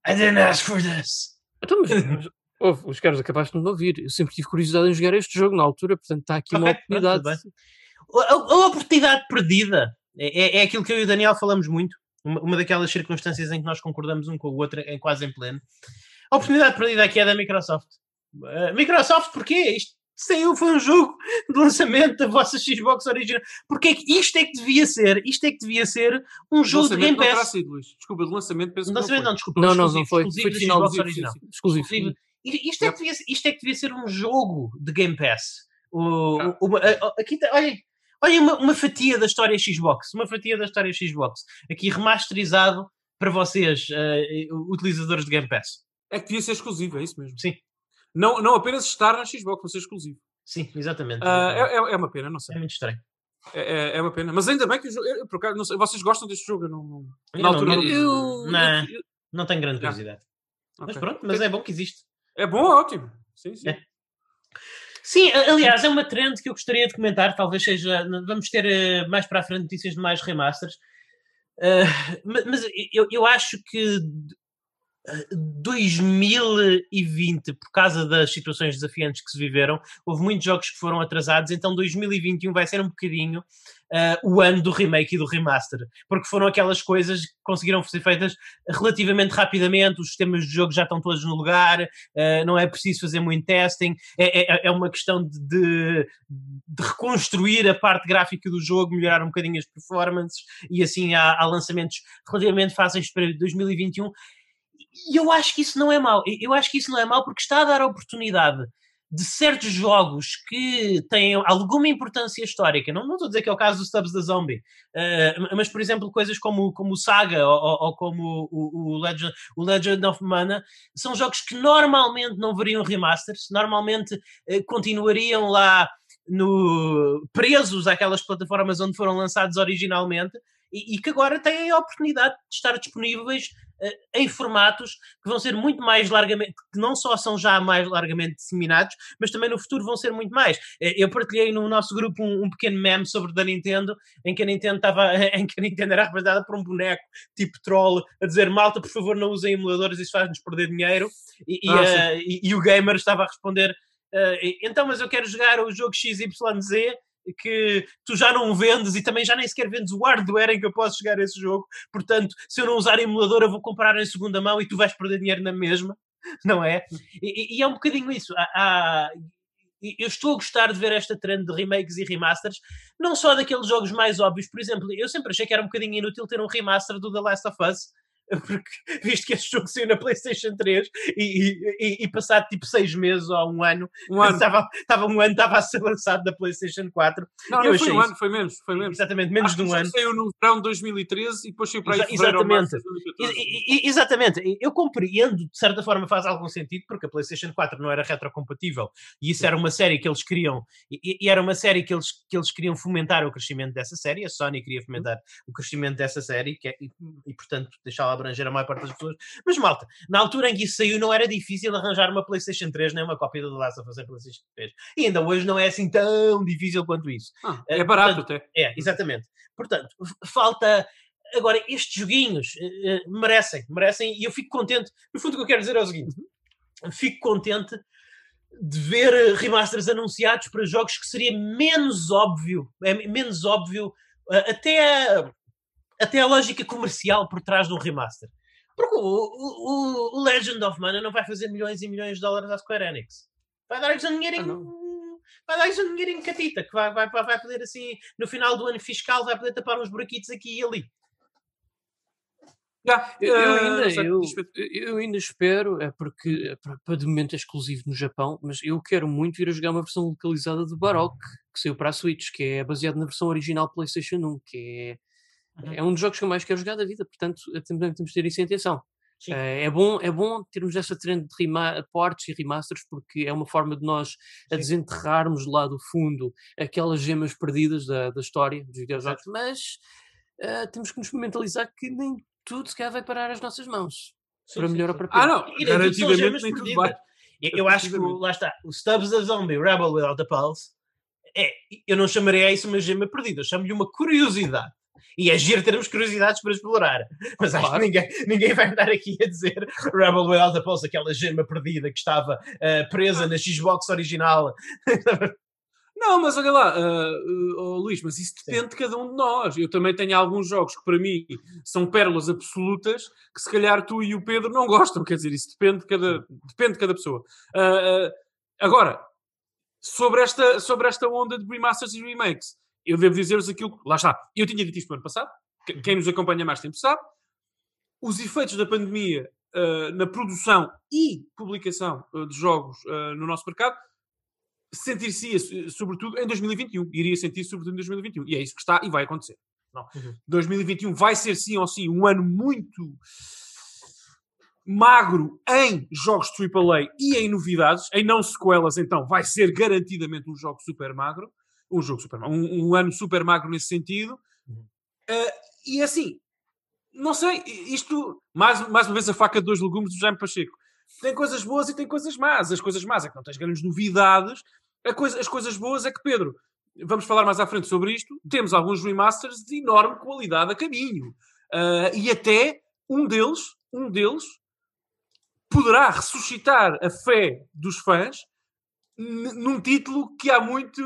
I didn't ask for this. Então, mas, os caras acabaste de me ouvir. Eu sempre tive curiosidade em jogar este jogo na altura, portanto está aqui okay, uma oportunidade. a, a, oportunidade perdida é, é, é, aquilo que eu e o Daniel falamos muito. Uma, uma, daquelas circunstâncias em que nós concordamos um com o outro, em quase em pleno. A oportunidade perdida aqui é da Microsoft. Uh, Microsoft, porquê? Isto saiu, foi um jogo de lançamento da vossa Xbox original. Porque é que isto é que devia ser, isto é que devia ser um jogo de Game Pass. Sido, Desculpa, de lançamento penso de lançamento não, não, desculpa. Não, não, não foi. Foi final Xbox original. Exclusivo. exclusivo. Isto, é que devia, isto é que devia ser um jogo de Game Pass. O, ah. uma, aqui tá, olhem, olhem uma, uma, fatia da história Xbox. Uma fatia da história Xbox. Aqui remasterizado para vocês, uh, utilizadores de Game Pass. É que devia ser exclusivo, é isso mesmo. Sim. Não, não apenas estar na Xbox, mas ser exclusivo. Sim, exatamente. Uh, é, é, uma pena, não sei. É muito estranho. É, é, é uma pena. Mas ainda bem que o jogo. Eu, por acaso, não sei, vocês gostam deste jogo? Eu não, não, na altura não, eu, não, eu, não tenho grande curiosidade. Okay. Mas pronto, mas é bom que existe. É bom, ótimo. Sim, sim. É. Sim, aliás, é uma trend que eu gostaria de comentar. Talvez seja. Vamos ter uh, mais para a frente notícias de mais remasters. Uh, mas eu, eu acho que 2020, por causa das situações desafiantes que se viveram, houve muitos jogos que foram atrasados, então 2021 vai ser um bocadinho uh, o ano do remake e do remaster, porque foram aquelas coisas que conseguiram ser feitas relativamente rapidamente, os sistemas de jogo já estão todos no lugar, uh, não é preciso fazer muito testing, é, é, é uma questão de, de, de, reconstruir a parte gráfica do jogo, melhorar um bocadinho as performances, e assim há, há lançamentos relativamente fáceis para 2021 e eu acho que isso não é mau. Eu acho que isso não é mau porque está a dar a oportunidade de certos jogos que têm alguma importância histórica, não, não estou a dizer que é o caso do Stubbs da Zombie, uh, mas por exemplo, coisas como, como o Saga ou, ou como o, o, Legend, o Legend of Mana, são jogos que normalmente não veriam remasters, normalmente uh, continuariam lá no, presos àquelas plataformas onde foram lançados originalmente e, e que agora têm a oportunidade de estar disponíveis em formatos que vão ser muito mais largamente, que não só são já mais largamente disseminados, mas também no futuro vão ser muito mais. Uh, eu partilhei no nosso grupo um, um, pequeno meme sobre da Nintendo, em que a Nintendo estava, em que a Nintendo era representada por um boneco tipo troll a dizer malta, por favor, não usem emuladores, isso faz-nos perder dinheiro. E, e, uh, e, e, o gamer estava a responder. então, mas eu quero jogar o jogo XYZ que tu já não vendes e também já nem sequer vendes o hardware em que eu posso jogar esse jogo. Portanto, se eu não usar emulador, eu vou comprar em segunda mão e tu vais perder dinheiro na mesma, não é? E, e é um bocadinho isso. Há, há, eu estou a gostar de ver esta trend de remakes e remasters, não só daqueles jogos mais óbvios. Por exemplo, eu sempre achei que era um bocadinho inútil ter um remaster do The Last of Us porque visto que este jogo saiu na PlayStation 3 e, e, e passado tipo seis meses ou um ano, um ano. Estava, estava um ano, estava a ser lançado da PlayStation 4. Não, não foi um ano, foi menos, foi menos. Exatamente, menos Acho de um ano. Saiu no verão de 2013 e depois saiu para aí Exa Exatamente. E, exatamente. Eu compreendo, de certa forma faz algum sentido, porque a PlayStation 4 não era retrocompatível e isso era uma série que eles queriam, e, e era uma série que eles, que eles queriam fomentar o crescimento dessa série, a Sony queria fomentar o crescimento dessa série que é, e, e, portanto deixá-la abranger a maior parte das pessoas. Mas malta, na altura em que isso saiu, não era difícil arranjar uma PlayStation 3 nem uma cópia do Last of Us em PlayStation 3. E ainda hoje não é assim tão difícil quanto isso. Ah, é barato portanto, até. É, exatamente. Portanto, falta. Agora, estes joguinhos uh, merecem, merecem, e eu fico contente. No fundo, o que eu quero dizer é o seguinte: fico contente de ver remasters anunciados para jogos que seria menos óbvio, é menos óbvio, até até a lógica comercial por trás de um remaster. Porque o, o, o, Legend of Mana não vai fazer milhões e milhões de dólares à Square Enix. Vai dar-lhes um dinheirinho. Ah, vai dar-lhes um dinheirinho catita, que vai, vai, vai poder assim, no final do ano fiscal, vai poder tapar uns buraquitos aqui e ali. Yeah, eu, eu, ainda, eu, eu, ainda espero, é porque é para, para de momento é exclusivo no Japão, mas eu quero muito ir a jogar uma versão localizada de Baroque, que saiu para a Switch, que é baseado na versão original PlayStation 1, que é Uhum. É um dos jogos que eu mais quero jogar da vida, portanto temos, temos de ter isso em atenção. Uh, é, bom, é bom termos essa trend de portes e remasters porque é uma forma de nós a desenterrarmos lá do fundo aquelas gemas perdidas da, da história dos videojogos, mas uh, temos que nos mentalizar que nem tudo se vai parar às nossas mãos. Sim, para melhor sim, ou para pior. Ah, não, garantidamente nem tudo vai. Eu, eu acho que, lá está, o Stubbs da Zombie, Rebel Without a Pulse, é, eu não chamaria isso uma gema perdida, eu chamo-lhe uma curiosidade. E é giro termos curiosidades para explorar. Mas acho que ninguém, ninguém vai andar aqui a dizer Rebel Without a Pulse, aquela gema perdida que estava uh, presa na Xbox original. Não, mas olha lá, uh, uh, Luís, mas isso depende Sim. de cada um de nós. Eu também tenho alguns jogos que para mim são pérolas absolutas que se calhar tu e o Pedro não gostam. Quer dizer, isso depende de cada, depende de cada pessoa. Uh, agora, sobre esta, sobre esta onda de remasters e remakes, eu devo dizer-vos aquilo que. Lá está. Eu tinha dito isto no ano passado. Quem nos acompanha mais tempo sabe. Os efeitos da pandemia uh, na produção e publicação uh, de jogos uh, no nosso mercado sentir-se sobretudo em 2021. Iria sentir sobretudo em 2021. E é isso que está e vai acontecer. Uhum. 2021 vai ser sim ou sim um ano muito magro em jogos AAA e em novidades, em não sequelas, então vai ser garantidamente um jogo super magro um jogo super magro, um, um ano super magro nesse sentido. Uh, e assim, não sei, isto, mais, mais uma vez, a faca de dois legumes do Jaime Pacheco. Tem coisas boas e tem coisas más. As coisas más é que não tens grandes novidades. Coisa, as coisas boas é que, Pedro, vamos falar mais à frente sobre isto. Temos alguns remasters de enorme qualidade a caminho. Uh, e até um deles, um deles, poderá ressuscitar a fé dos fãs num título que há muito.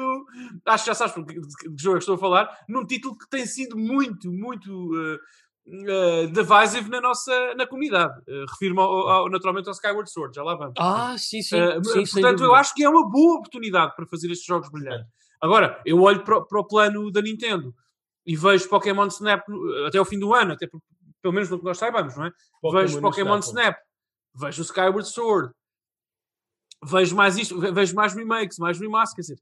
Acho que já sabes de que jogo estou a falar. Num título que tem sido muito, muito. Uh, uh, divisive na nossa na comunidade. Uh, refiro-me ao, ao, naturalmente ao Skyward Sword, já lá vamos. Ah, sim, sim. Uh, sim portanto, eu acho que é uma boa oportunidade para fazer estes jogos brilhantes. Agora, eu olho para, para o plano da Nintendo e vejo Pokémon Snap até ao fim do ano, até pelo menos no que nós saibamos, não é? Pokémon vejo Pokémon Snap, Snap, vejo o Skyward Sword, vejo mais isto, ve- vejo mais remakes, mais remasters, quer dizer.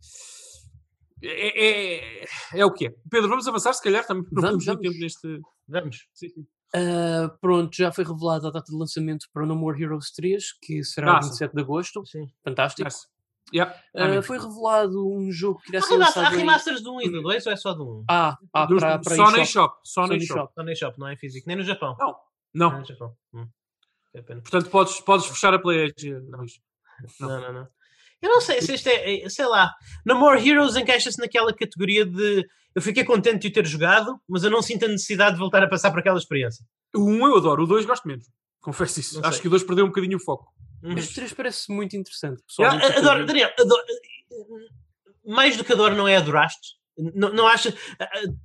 É, é, é o que é. Pedro, vamos avançar, se calhar, também não Vamos, temos muito vamos. tempo neste. Vamos. Sim, sim. Ah, pronto, já foi revelada a data de lançamento para No More Heroes 3, que será sim. 27 de agosto. Sim. Fantástico. Nice. Yeah, Ah, amém. foi revelado um jogo que irá Há, ser há lançado em... remasters do 1 e do 2 ou é só do 1? Ah, ah para, para só na eShop. Só na eShop. Só na eShop, não é físico. Nem no Japão. Não. Nem Não. no Japão. Hum. Pena. Portanto, podes, podes fechar a Play Edge, Luís. Não. Não, não. Eu não sei se este é, é- sei lá. No More Heroes encaixa-se naquela categoria de eu fiquei contente de o ter jogado, mas eu não sinto a necessidade de voltar a passar por aquela experiência. O 1 eu adoro, o 2 gosto menos. Confesso isso. Não Acho sei. que o 2 perdeu um bocadinho o foco. Uhum. Mas o 3 parece muito interessante, Eu adoro, Daniel, adoro- mais do que adoro, não é adoraste? Não, não acha,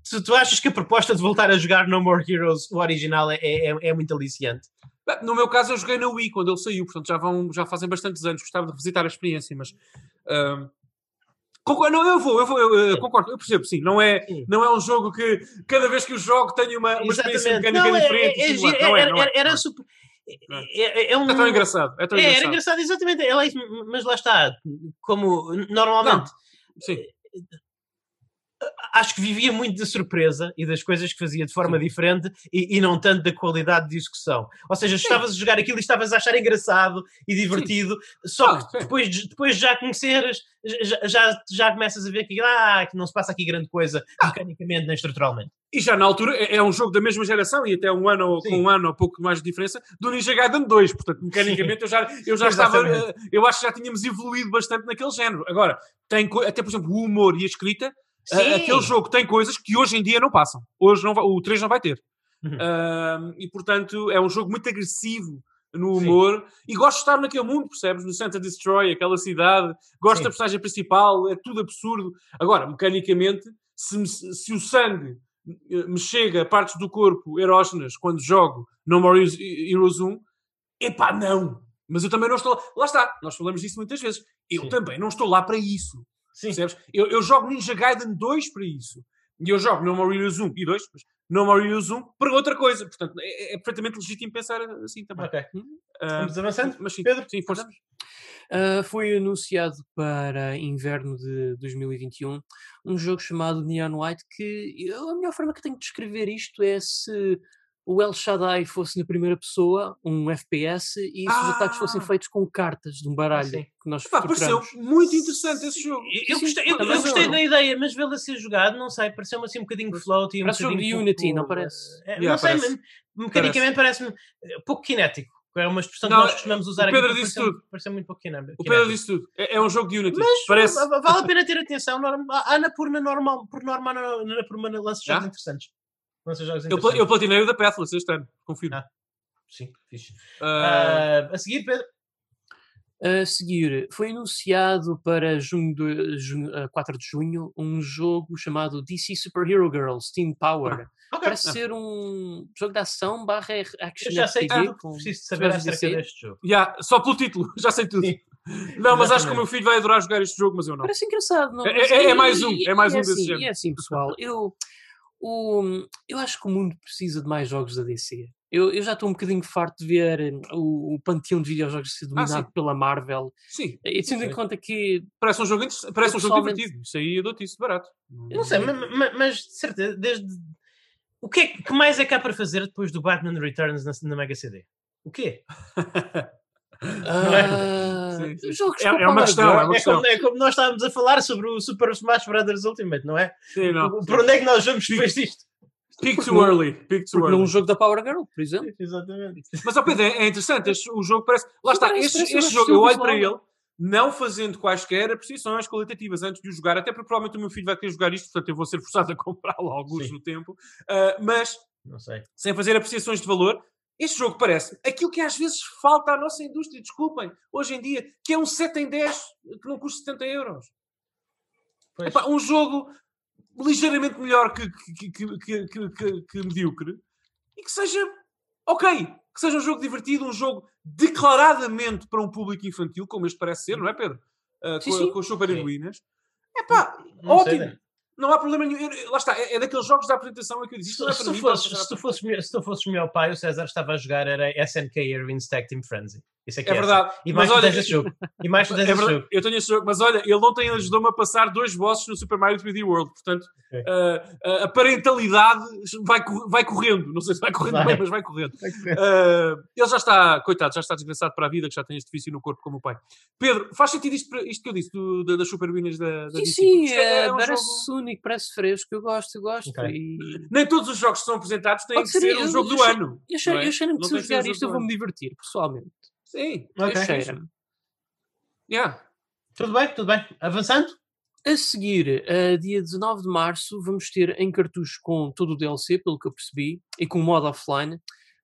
se tu achas que a proposta de voltar a jogar No More Heroes, o original, é, é, é muito aliciante? No meu caso, eu joguei na Wii quando ele saiu, portanto já, vão, já fazem bastantes anos. Gostava de revisitar a experiência, mas. ahm, concordo, não, eu vou, eu, vou, eu, eh, concordo, eu percebo, sim. Não é, Sim. não é um jogo que cada vez que o jogo tenho uma, uma experiência mecânica Não, é- diferente. é- é giro, não é, era, não é, era- era é. super. É. É, é um, É tão engraçado. É tão É, era engraçado. engraçado, exatamente. É mas lá está. Como normalmente Sim. Acho que vivia muito da surpresa e das coisas que fazia de forma diferente e, e não tanto da qualidade de execução. Ou seja, estavas a jogar aquilo e estavas a achar engraçado e divertido, só Ah, que sim. depois, de- depois de já conheceres, já, já, já começas a ver que, ah, que não se passa aqui grande coisa Ah. mecanicamente nem estruturalmente. E já na altura é, é um jogo da mesma geração e até um ano ou- Sim. com um ano ou pouco mais de diferença do Ninja Gaiden 2. Portanto, mecanicamente eu já, eu já estava. Exatamente. eh, Eu acho que já tínhamos evoluído bastante naquele género. Agora, tem até por exemplo o humor e a escrita. Sim. aquele jogo tem coisas que hoje em dia não passam. Hoje não vai- o 3 não vai ter. Uhum. Ahm, e portanto é um jogo muito agressivo no Sim. humor e gosto de estar naquele mundo, percebes? No Santa Destroy, aquela cidade, gosto Sim. da personagem principal, é tudo absurdo. Agora, mecanicamente, se, me- se o sangue eh, me chega a partes do corpo erógenas quando jogo No More Heroes- Heroes 1, epá, não! Mas eu também não estou lá. Lá está, nós falamos disso muitas vezes. Eu Sim. também não estou lá para isso. Sim. Percebes? Eu, eu jogo Ninja Gaiden 2 para isso. E eu jogo No More Heroes 1 e 2, mas No More Heroes 1 para outra coisa. Portanto, é, é perfeitamente legítimo pensar assim também. Ok. Ah, Vamos avançando? mas sim, Pedro, sim, força. Ah, foi anunciado para inverno de 2021 um jogo chamado Neon White que a melhor forma que tenho de descrever isto é se o El Shaddai fosse na primeira pessoa, um FPS, e se os ataques fossem Ah! feitos com cartas de um baralho sim. que nós Pá, pareceu muito interessante esse jogo. Eu, eu Sim, gostei, eu, eu gostei da ideia, mas vê-lo a ser jogado, não sei, pareceu-me assim um bocadinho floaty. Um Parece jogo bocadinho de Unity, pouco- não parece? É, Yeah, não sei, parece. mecanicamente parece-me eh, pouco kinético. É uma expressão Não, que nós costumamos usar o Pedro aqui. disse pareceu- tudo. Pareceu muito pouco kinético. O Pedro disse tudo. É, é um jogo de Unity. Mas Parece. va- vale a pena ter atenção. A Anapurna normal, por norma, a Anapurna lança jogos interessantes. Lança jogos Eu, platinei o da Pathless este ano, confiro. Ah. Sim, fixe. Ah, Ah, a seguir, Pedro. A seguir, foi anunciado para junho de, junho, ah, 4 de junho um jogo chamado DC Super Hero Girls Team Power. Ok. Parece ser um jogo de ação barra R- action Eu já sei tudo com preciso saber acerca deste jogo. já, só pelo título, já sei tudo. Sim. Não, mas acho que o meu filho vai adorar jogar este jogo, mas eu não. Parece engraçado, não É- é- é e- mais um, é mais e um desse assim, género. E é assim, pessoal, eu, o, eu acho que o mundo precisa de mais jogos da DC. Eu, eu já estou um bocadinho farto de ver eh, o, o panteão de videojogos ser dominado sim. pela Marvel. Sim, E tendo em conta que parece um jogo, parece Eu um jogo divertido. Isso aí eu dou-te isso barato. Eu não sei, ma- ma- mas, de certeza, desde. O que, é, que que mais é que há para fazer depois do Batman Returns na, na Mega CD? O quê? ah, Sim, sim. jogos É- é uma questão, é uma É como, é como nós estávamos a falar sobre o Super Smash Brothers Ultimate, não é? Sim, não. Por onde é que nós vamos depois disto? Peak too early. Peak too Porque num early. jogo da Power Girl, por exemplo. Exatamente. Mas, ó Pedro, é é interessante. Este, o jogo parece. Lá está, parece- este, parece este jogo, eu olho para ele, não fazendo quaisquer apreciações qualitativas antes de o jogar, até porque provavelmente o meu filho vai querer jogar isto, portanto eu vou ser forçado a comprá-lo alguns Sim. no tempo. Ah, mas, Não sei. sem fazer apreciações de valor, este jogo parece aquilo que às vezes falta à nossa indústria, desculpem, hoje em dia, que é um 7 em 10 que não custa 70 euros. Epá, um jogo ligeiramente melhor que, que, que, que, que, medíocre e que seja ok, que seja um jogo divertido, um jogo declaradamente para um público infantil, como este parece ser, não é, Pedro? Ah, Sim, com, sim. com as super heroínas. É pá, Não sei, ótimo. né? Não há problema nenhum. Eu- lá está, é, é daqueles jogos da apresentação em que eu disse isto não é Se, para tu mim. fosses, pode se, tu fosses, meu- se tu fosses meu pai, o César estava a jogar era SNK Heroines Tag Team Frenzy. Isso é que É é, verdade. E Mas mais tu olha, tens esse jogo. E mais tu É tens esse verdade, jogo. eu tenho esse jogo, mas olha, ele ontem ajudou-me a passar dois bosses no Super Mario 3D World, portanto, Ok. uh, a parentalidade vai, vai correndo, não sei se vai correndo Vai. bem, mas vai correndo. Uh, ele já está, coitado, já está desgraçado para a vida, que já tem este vício no corpo como o pai. Pedro, faz sentido isto, isto que eu disse, do- da- das super winners da, da Sim, DC? sim, é- é, é um parece jogo- único, parece fresco, eu gosto, eu gosto. Ok. E Nem todos os jogos que são apresentados têm Pode que ser, ser um eu- jogo eu do achei- ano. eu é? eu que Não se eu jogar um isto eu vou-me divertir, pessoalmente. Sim, Ok. é. Cheira-me. Yeah. Tudo bem, tudo bem. Avançando? A seguir, a dia 19 de março, vamos ter em cartucho com todo o DLC, pelo que eu percebi, e com o modo offline.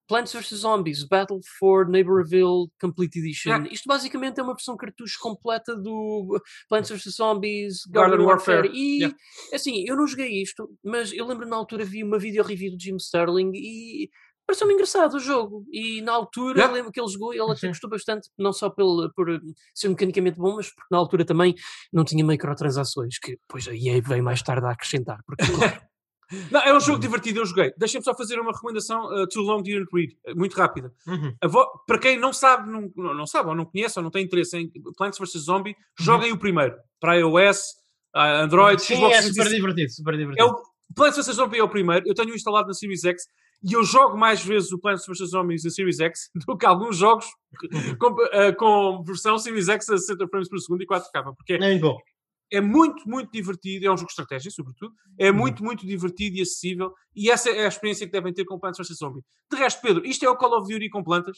Plants vs Zombies Battle for Neighborville Complete Edition. Ah. Isto basicamente é uma versão cartucho completa do Plants vs Zombies Garden Garden, Warfare. Warfare. E, Yeah. assim, eu não joguei isto, mas eu lembro na altura vi uma video review do Jim Sterling e pareceu-me engraçado o jogo. E na altura, Yeah. eu lembro que ele jogou e ele até Uhum. gostou bastante, não só pelo, por ser mecanicamente bom, mas porque na altura também não tinha microtransações, que depois a EA veio mais tarde a acrescentar. Porque, claro, Não, é um jogo divertido, eu joguei. Deixem-me só fazer uma recomendação uh, Too Long Didn't Read, uh, muito rápida. Uhum. Para quem não sabe, não, não sabe, ou não conhece, ou não tem interesse em Plants vs. Zombie, joguem o primeiro. Para iOS, Android, Sim, Xbox é super 360. divertido, super É divertido. o Plants vs. Zombie é o primeiro. Eu tenho instalado na Series X e eu jogo mais vezes o Plants vs. Zombies na Series X do que alguns jogos com, uh, com versão Series X a 60 frames por segundo e 4K. Porque É é muito, muito divertido. É um jogo de estratégia, sobretudo. É Uhum. muito, muito divertido e acessível. E essa é a experiência que devem ter com Plants vs. Zombie. De resto, Pedro, isto é o Call of Duty com plantas.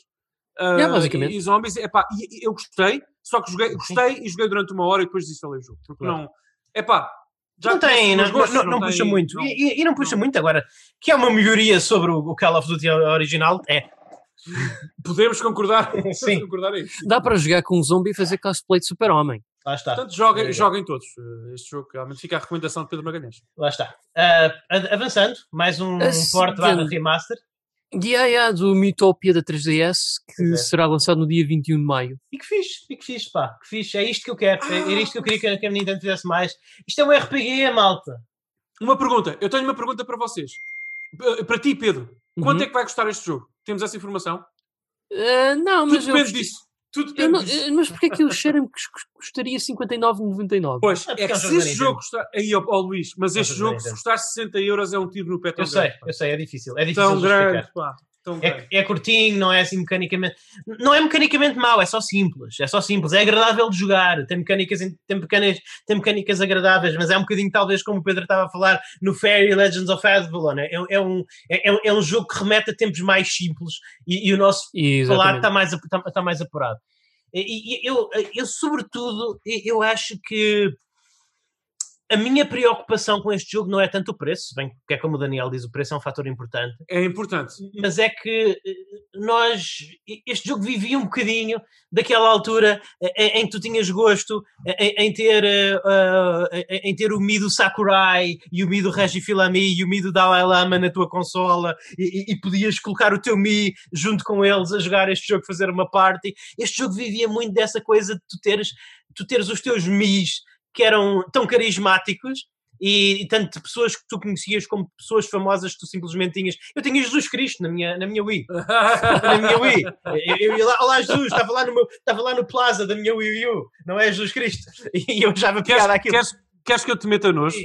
ah, Yeah, basicamente. E, e zombies. Epá, e, e eu gostei, só que joguei, gostei e joguei durante uma hora e depois desinstalei o jogo. Porque Claro. não. Epá. Não tem, não, meus gostos, não, não tem- puxa muito. não. E, e- e não puxa não. muito agora. Que é uma melhoria sobre o, o Call of Duty original. É. Podemos concordar. Sim. concordar aí. dá para jogar com um zombie e fazer cosplay de super-homem. Lá está. Portanto, joguem, Obrigado. joguem todos uh, este jogo. Realmente fica a recomendação de Pedro Magalhães. Lá está. Ad- avançando, mais um A porte barra remaster. Yeah, yeah, do Mitopia da 3DS, que é. será lançado no dia 21 de maio. E que fixe, e que fixe, pá. Que fixe. É isto que eu quero. É- Era Ah. isto que eu queria que, a Nintendo fizesse mais. Isto é um RPG, malta. Uma pergunta. Eu tenho uma pergunta para vocês. Para ti, Pedro. Quanto Uhum. é que vai custar este jogo? Temos essa informação? Ah, não, Tudo mas eu depende gostei- disso. Tudo eu não- mas porque é que eu cheiro-me que cus- custaria 59,99? Pois, É é é que se este jogo custar. Aí, ó, ó, Luís, mas É este jogo se custar 60 euros, é um tiro no pé Eu sei, eu sei, é difícil. É difícil Tão grande, pá. É, é curtinho, não é assim mecanicamente. Não é mecanicamente mau, é só simples. É só simples. É agradável de jogar. Tem mecânicas, tem mecânicas, tem mecânicas agradáveis, mas é um bocadinho, talvez, como o Pedro estava a falar no Fairy Legends of Avalon. É, é, um, é, um- é um jogo que remete a tempos mais simples e, e o nosso falar Exatamente. está mais, ap- tá, tá mais apurado. E, e eu, eu, sobretudo, eu acho que a minha preocupação com este jogo não é tanto o preço, bem que é como o Daniel diz, o preço é um fator importante, É importante. mas é que eh, nós, este jogo vivia um bocadinho daquela altura eh, em, em que tu tinhas gosto em, em ter, eh, eh, em ter o Mi do Sakurai e o Mi do Regifilami e o Mi do Dalai Lama na tua consola e, e- e podias colocar o teu Mi junto com eles a jogar este jogo, fazer uma party. Este jogo vivia muito dessa coisa de tu teres, tu teres os teus Mis que eram tão carismáticos e, e tanto de pessoas que tu conhecias como pessoas famosas que tu simplesmente tinhas. Eu tinha Jesus Cristo na minha, na minha Wii. Na minha Wii. Eu, eu ia lá, olá Jesus, estava lá, no meu, estava lá no Plaza da minha Wii U, não é Jesus Cristo? E eu já me Queres, piada aquilo. queres, queres que eu te meta nojo?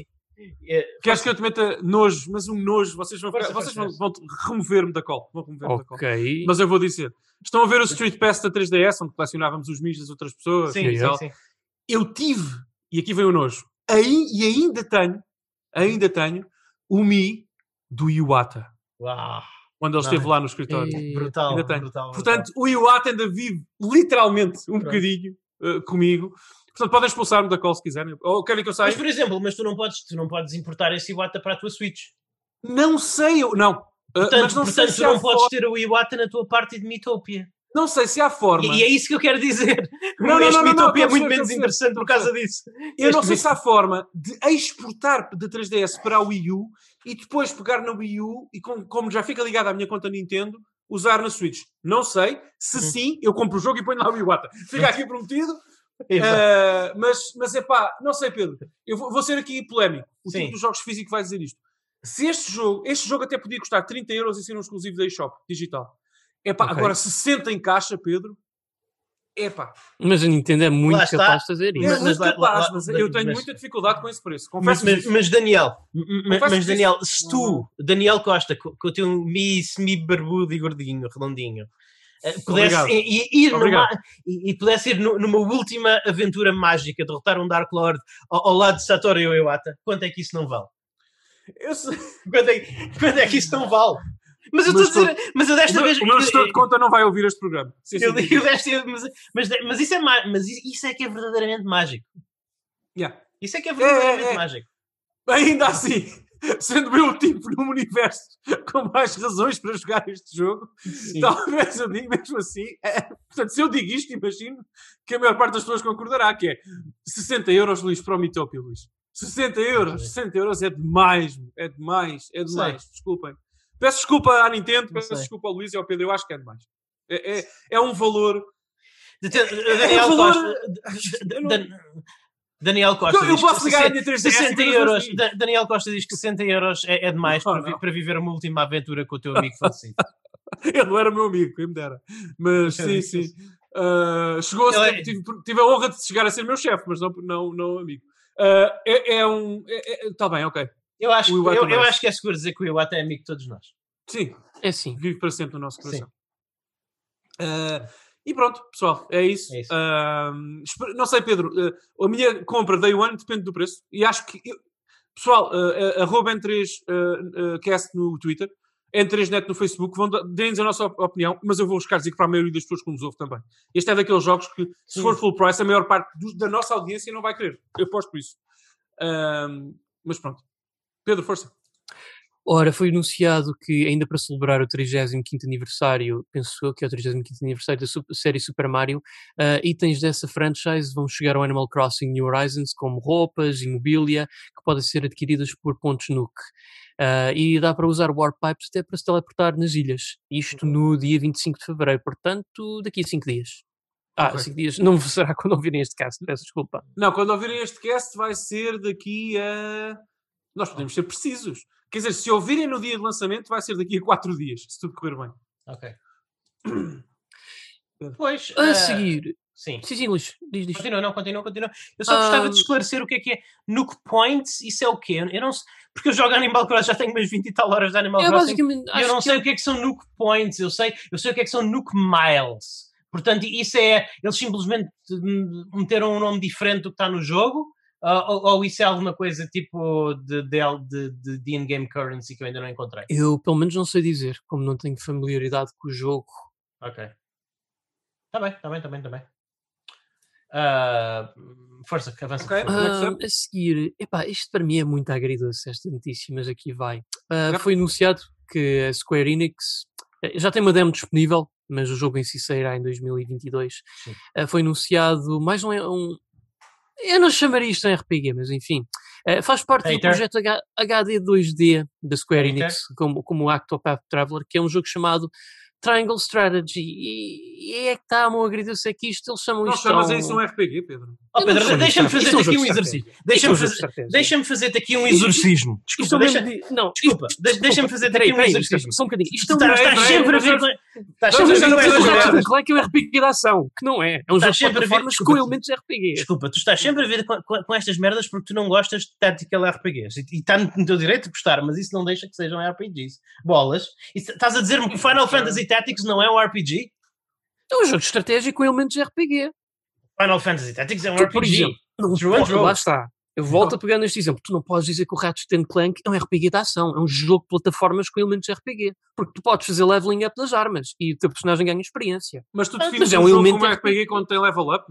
É, Queres que eu te meta nojo? Mas um nojo, vocês vão, Força, vocês força, vão, vão remover-me da cola. Vão remover-me da cola. Ok. Mas eu vou dizer. Estão a ver o Street Pass da 3DS, onde colecionávamos os mis das outras pessoas? Sim, sim, sim. Eu tive, e aqui vem o nojo, aí, e ainda tenho, ainda tenho, o Mi do Iwata. Uau, Quando ele Não, esteve lá no escritório. E- brutal, Ainda tenho. brutal, brutal. Portanto, o Iwata ainda vive literalmente um Pronto. bocadinho eh, comigo. Portanto, podem expulsar-me da call se quiserem. Ou querem que eu saia? Mas, por exemplo, mas tu não podes, tu não podes importar esse Iwata para a tua Switch. Não sei, eu- não. Eh, Portanto, mas não portanto sei tu se há não podes ter o Iwata na tua parte de Mitopia. Não sei se há forma. E, e é isso que eu quero dizer. Não, não, não, não, Mitopia é muito menos interessante por causa disso. Eu não sei se há forma de exportar de 3DS para a Wii U e depois pegar na Wii U e com- como já fica ligado à minha conta Nintendo, usar na Switch. Não sei. Se Uhum. sim, eu compro o jogo e ponho lá o Iwata. Fica aqui prometido. Uh, mas, mas é pá, não sei, Pedro. Eu vou, vou ser aqui polémico. O Sim. tipo dos jogos físicos vai dizer isto. Se este jogo, este jogo até podia custar 30 euros e ser um exclusivo da eShop digital. É pá, Ok. agora 60 em caixa, Pedro. Epá, Mas a Nintendo é muito Lá está. capaz de fazer é isso. Mas- muito lá- capaz, lá- mas eu tenho mas- muita dificuldade com esse preço. Mas, Confesso mas, isso. mas, Daniel, mas Daniel, se tu, Daniel Costa, com, com o teu mi semi-barbudo e gordinho, redondinho, eh, pudesse Obrigado. ir numa, e, e pudesse ir nu- numa última aventura mágica, derrotar um Dark Lord ao, ao lado de Satoru Iwata, quanto é que isso não vale? Eu sei- Quanto é, quanto é que isso não vale? Mas eu estou a dizer, mas eu desta o vez. o meu gestor de conta não vai ouvir este programa. Sim, eu, sim. eu desta- mas, mas, mas isso é mas isso é que é verdadeiramente mágico. Yeah. Isso é que é verdadeiramente é, é. mágico. Ainda assim, sendo eu o tipo no universo com mais razões para jogar este jogo, Sim. talvez eu diga mesmo assim. é, portanto, se eu digo isto, imagino que a maior parte das pessoas concordará que é 60 euros, Luís, para o Mitopia, Luís. 60 euros, 60 euros é demais, é demais, é demais. Desculpem. Peço desculpa à Nintendo, peço desculpa ao Luís e ao Pedro, eu acho que é demais. É, é, é um valor. Ter- Daniel Costa. Dan- Daniel Costa. Eu, eu diz que posso ligar a 60 minha 3DS 60 e euros. Da- Daniel Costa diz que 60 euros é, é demais Não, para, vi- para viver uma última aventura com o teu amigo falecido. Ele não era meu amigo, quem me dera. Mas Eu sim, sim. Ah, chegou a ser, é- tive, tive a honra de chegar a ser meu chefe, mas não, não, não amigo. Ah, é, é um. Está bem, ok. Eu acho, eu, eu acho que é seguro dizer que o Iwata é amigo de todos nós. Sim, É assim. vive para sempre no nosso Sim. coração. Ah, e pronto, pessoal, é isso. É isso. Espero- não sei, Pedro, ah, a minha compra day one depende do preço. E acho que. eu- pessoal, uh, arroba N3 ah, ah, cast no Twitter, N3net no Facebook, vão deem-nos a nossa op- opinião, mas eu vou buscar dizer que para a maioria das pessoas que nos ouve também. Este é daqueles jogos que, se Sim. for full price, a maior parte dos- da nossa audiência não vai querer. Eu aposto por isso. Mas pronto. Pedro, força. Ora, foi anunciado que, ainda para celebrar o 35 aniversário, penso eu que é o 35 aniversário da série Super Mario, ah, itens dessa franchise vão chegar ao Animal Crossing New Horizons, como roupas e mobília, que podem ser adquiridas por pontos Nook. Ah, e dá para usar Warp Pipes até para se teleportar nas ilhas. Isto no dia 25 de fevereiro, portanto, daqui a 5 dias. Ah, Ok. 5 dias. Não será quando ouvirem este caso, peço desculpa. Não, quando ouvirem este cast vai ser daqui a. Nós podemos ser precisos. Quer dizer, se ouvirem no dia de lançamento, vai ser daqui a 4 dias, se tudo correr bem. Ok. Pois. A ah, seguir. Sim. Sim, sim, Luís, diz, diz. Continua, não, continua, continua. Eu só gostava de esclarecer o que é que é Nook Points. Isso é o quê? Eu não sei. Porque eu jogo Animal Crossing, já tenho umas 20 e tal horas de Animal É Crossing. basicamente. E eu não que sei o que é que são Nook Points, eu sei, eu sei o que é que são Nook Miles. Portanto, isso é. Eles simplesmente hum, meteram um nome diferente do que está no jogo? Ah, ou, ou isso é alguma coisa tipo de, de, de, de, de in-game currency que eu ainda não encontrei? Eu, pelo menos, não sei dizer, como não tenho familiaridade com o jogo. Ok. Está bem, está bem, está bem, está bem. Ah, força, que avança. Ok. por favor. Next Ah, up. a seguir, epá, isto para mim é muito agridoce, esta notícia, mas aqui vai. Yep. Foi anunciado que a Square Enix eh, já tem uma demo disponível, mas o jogo em si sairá em 2022. Sim. Ah, foi anunciado mais um, um. Eu não chamaria isto de RPG, mas enfim. eh, faz parte do Hater. projeto H- HD 2D da Square Hater. Enix, como, como o Octopath Traveler, que é um jogo chamado Triangle Strategy. E, e é que está, meu agridoce, é que isto eles chamam Não isto. chamas a a isso um RPG, Pedro. Oh, Pedro, deixa-me fazer estratégia. aqui um é exercício. Deixa-me é um jogo de fazer, deixa-me fazer aqui um exorcismo. Desculpa, é deixa, Não, desculpa, deixa-me fazer aqui um exercício. Só um bocadinho. Isto é Estás, estás peraí, sempre a ver. com- Estás sempre a ver com que é um RPG de ação, que não é. É um jogo de sempre a ver- plataformas com elementos de RPG. Desculpa, tu estás sempre a ver com, estas merdas porque tu não gostas de tactical RPGs. E está no teu direito de gostar, mas isso não deixa que sejam RPGs. Bolas. Estás a dizer-me que o Final Fantasy Tactics não é um RPG? É um jogo de estratégia com elementos de RPG. Final Fantasy Tactics é um Tu, por RPG. exemplo, não Through and pode- through. lá está. Eu volto a pegar neste exemplo. Tu não podes dizer que o Ratchet and Clank é um RPG de ação. É um jogo de plataformas com elementos de RPG. Porque tu podes fazer leveling up das armas e o teu personagem ganha experiência. Mas tu defines mas é um um jogo elemento como RPG. RPG quando tem level up?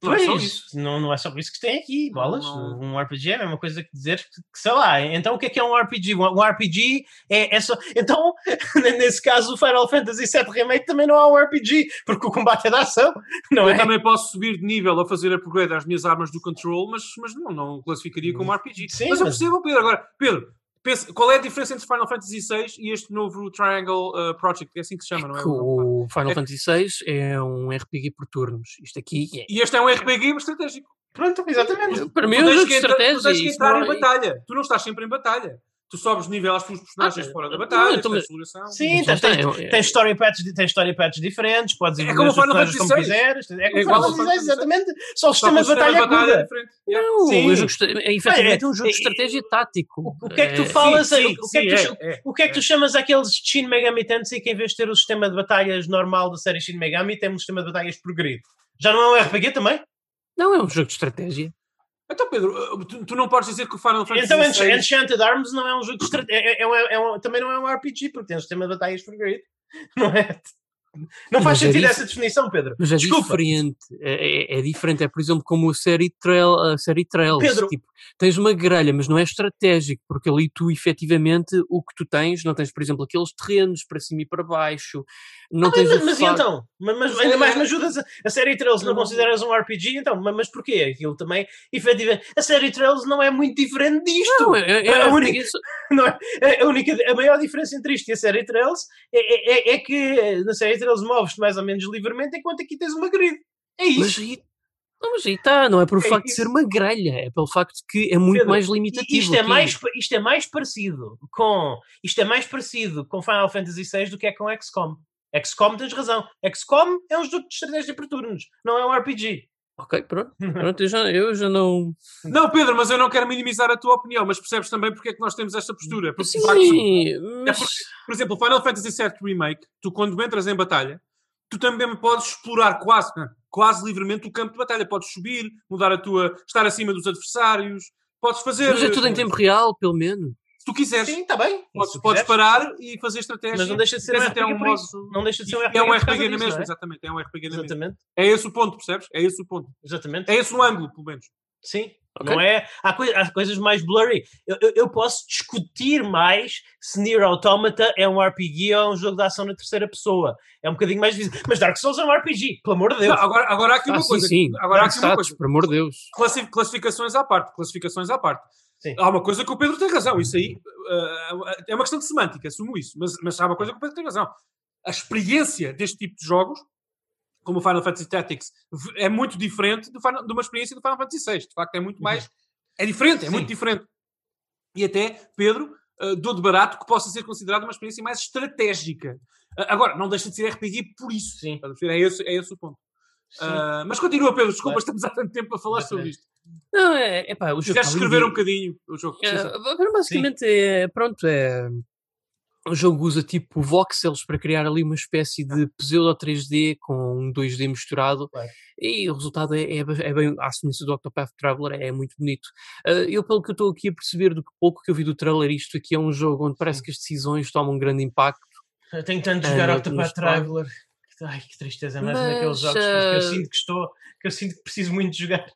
Não é só Pois, isso. não, não é só isso que tem aqui, bolas. Não. Um RPG é a mesma coisa que dizer que, que, sei lá. Então o que é que é um RPG? Um, RPG é, é só. Então, nesse caso, o Final Fantasy VII Remake também não é um RPG, porque o combate é da ação, não Eu é? também posso subir de nível a fazer upgrade às minhas armas do control, mas, mas não, não classificaria como RPG. Sim, mas eu mas- percebo, Pedro. Agora, Pedro, pensa, qual é a diferença entre Final Fantasy VI e este novo Triangle uh, Project? É assim que se chama, não é? Que o Final É- Fantasy VI é um RPG por turnos. Isto aqui é. E este é um RPG estratégico. Pronto, exatamente. Para mim é Tu tens que entrar-. Tu tens que entrar não em é- batalha. Tu não estás sempre em batalha. Tu sobes de nível às tuas personagens Ah, fora da batalha, então, tens exploração. Sim, tens, tens, é- tens story paths, tens story paths diferentes, podes É evoluir como Final como Fantasy VI. quiseres. É É como igual Final Fantasy exatamente. Só o sistema de batalha muda. é diferente. Não, Sim. o jogo, de- é, efetivamente é um jogo de é- estratégia tático. O, que é que tu É, falas sim, aí? sim, O que é que tu, é, é, o que é que tu é. chamas aqueles Shin Megami Tensei que em vez de ter o sistema de batalhas normal da série Shin Megami, tem um sistema de batalhas por grid? Já não é um RPG também? Não, é um jogo de estratégia. Então, Pedro, uh, tu, tu não podes dizer que o Final Fantasy Então Ench- VI... Enchanted Arms não é um jogo de estratégia. É, é, um- é um- também não é um RPG, porque tem um sistema de batalhas por grid. Não é? Não faz Mas é sentido essa definição, Pedro. Mas é Desculpa. diferente. É, é- é diferente. É, por exemplo, como a série, Trail, a série Trails. Pedro. Tipo, tens uma grelha, mas não é estratégico, porque ali tu, efetivamente, o que tu tens, não tens, por exemplo, aqueles terrenos para cima e para baixo. Não Ah, tens mas, mas e então? Mas, mas ainda é- mais me ajudas a, a série Trails não Não. consideras um RPG, então, mas, mas porquê? Aquilo também, efetivamente, a série Trails não é muito diferente disto. Não, é, é, É a é- única- isso- Não é? A, única, a maior diferença entre isto e a série Trails é, é, é que na série Trails moves-te mais ou menos livremente, enquanto aqui tens uma grid. É isso. Não, mas aí está, não é por É facto de isso. ser uma grelha, é pelo facto de que é muito Pedro, mais limitativo. Isto é, mais, isto é mais parecido com isto é mais parecido com Final Fantasy VI do que é com XCOM. XCOM tens razão. XCOM é um jogo de estratégia por turnos, não é um RPG. Ok, pronto. pronto eu, já, eu já não. Não, Pedro, mas eu não quero minimizar a tua opinião, mas percebes também porque é que nós temos esta postura. Porque, de facto, Sim, É mas. porque, por exemplo, o Final Fantasy VII Remake, tu quando entras em batalha, tu também podes explorar quase, quase livremente o campo de batalha. Podes subir, mudar a tua. estar acima dos adversários, podes fazer. Mas é tudo em tempo real, pelo menos. Se tu quiseres, Sim, está bem. podes, Se podes parar e fazer estratégia. Mas não deixa de ser Tens um até RPG um por modo- isso. Não deixa de ser um RPG é um RPG na mesma, é? exatamente. É um RPG na mesma. É esse o ponto, percebes? É esse o ponto. Exatamente. É esse o ângulo, pelo menos. Sim. Ok. Não é? Há, coi- há coisas mais blurry. Eu, eu- eu posso discutir mais se Nier Automata é um RPG ou é um jogo de ação na terceira pessoa. É um bocadinho mais difícil. Mas Dark Souls é um RPG, pelo amor de Deus. Não, agora, agora há aqui uma Ah, sim, coisa. sim. Agora há aqui uma Status, coisa. por amor de Deus. Classi- classificações à parte. Classificações à parte. Sim. Há uma coisa que o Pedro tem razão. Isso aí uh, é uma questão de semântica, assumo isso. Mas, mas há uma coisa que o Pedro tem razão. A experiência deste tipo de jogos, como o Final Fantasy Tactics, é muito diferente do Final- de uma experiência do Final Fantasy VI. De facto, é muito mais. É diferente, é Sim. muito diferente. E até, Pedro, uh, dou de barato que possa ser considerada uma experiência mais estratégica. Uh, agora, não deixa de ser RPG por isso. Sim. É esse, é esse o ponto. Sim. Uh, mas continua, Pedro. Desculpa, estamos há tanto tempo a falar sobre isto. Não, é, é pá, o jogo. queres escrever um bocadinho o jogo. Sim, sim. É, agora, basicamente, é, pronto, é. O jogo usa tipo voxels para criar ali uma espécie de pseudo 3D com um 2D misturado Claro. e o resultado é, é, é bem, à semelhança do Octopath Traveler, é muito bonito. Ah, eu, pelo que eu estou aqui a perceber do que pouco que eu vi do trailer, isto aqui é um jogo onde parece que as decisões tomam um grande impacto. Eu tenho tanto de jogar Octopath Traveler. Ai, que tristeza, mais um Mas, daqueles jogos que eu ah, sinto que estou, que eu sinto que preciso muito de jogar.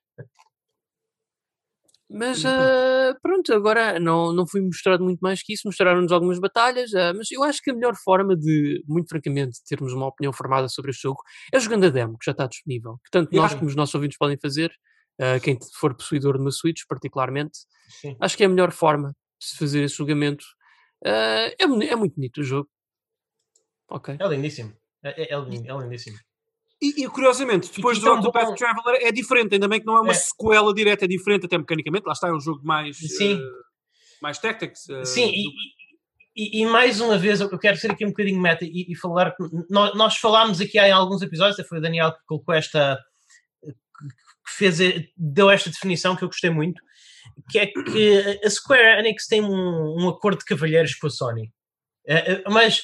Mas ah, pronto, agora não, não foi mostrado muito mais que isso, mostraram-nos algumas batalhas, ah, mas eu acho que a melhor forma de, muito francamente, termos uma opinião formada sobre este jogo é jogando a demo, que já está disponível. Que tanto nós como os nossos ouvintes podem fazer, ah, quem for possuidor de uma Switch, particularmente, Sim. acho que é a melhor forma de se fazer esse julgamento. É, é muito bonito o jogo. Ok. É lindíssimo. É, é, é é lindíssimo. E, e, curiosamente, depois do Octopath bom- Traveler é diferente, ainda bem que não é uma É. sequela direta, é diferente até mecanicamente. Lá está, é um jogo mais. Sim. eh, mais tactics. eh, Sim, do- e, e- e mais uma vez eu quero ser aqui um bocadinho meta e, falar. que Nós, nós falámos aqui há em alguns episódios, foi o Daniel que colocou esta. que fez, deu esta definição que eu gostei muito, que é que a Square Enix tem um, um acordo de cavalheiros com a Sony. Eh, eh, Mas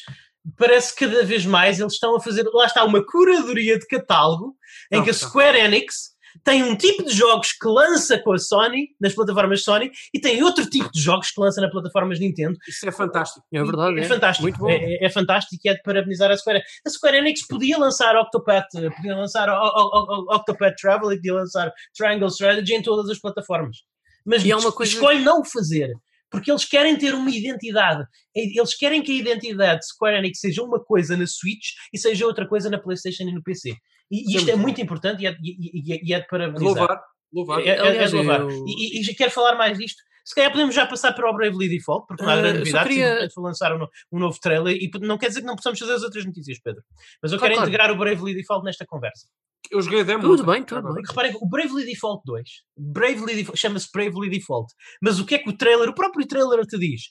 parece que cada vez mais eles estão a fazer. Lá está uma curadoria de catálogo em Não, que a. Square Enix tem um tipo de jogos que lança com a Sony, nas plataformas Sony, e tem outro tipo de jogos que lança nas plataformas Nintendo. Isso é fantástico. É verdade, É, é. fantástico. Muito bom. É, é- é fantástico e é de parabenizar a Square. A Square Enix podia lançar Octopath, eh, podia lançar o- o- o- Octopath Travel e podia lançar Triangle Strategy em todas as plataformas. Mas E é uma coisa- escolhe não o fazer. Porque eles querem ter uma identidade. E- Eles querem que a identidade de Square Enix seja uma coisa na Switch e seja outra coisa na PlayStation e no PC. E Isso é isto é muito importante e é, e- e- e é de parabenizar. Louvar. Louvar. É, é, é de louvar. eu- E, e- e já quero falar mais disto. Se calhar podemos já passar para o Bravely Default, porque não há Ah, grande novidade. queria- Simplesmente vou lançar um, um novo trailer e não quer dizer que não possamos fazer as outras notícias, Pedro. Mas eu Claro, quero claro. integrar o Bravely Default nesta conversa. Eu joguei a demo. Tudo bem, tudo bem. Porque reparem, que o Bravely Default 2 Bravely Default- chama-se Bravely Default. Mas o que é que o trailer, o próprio trailer te diz?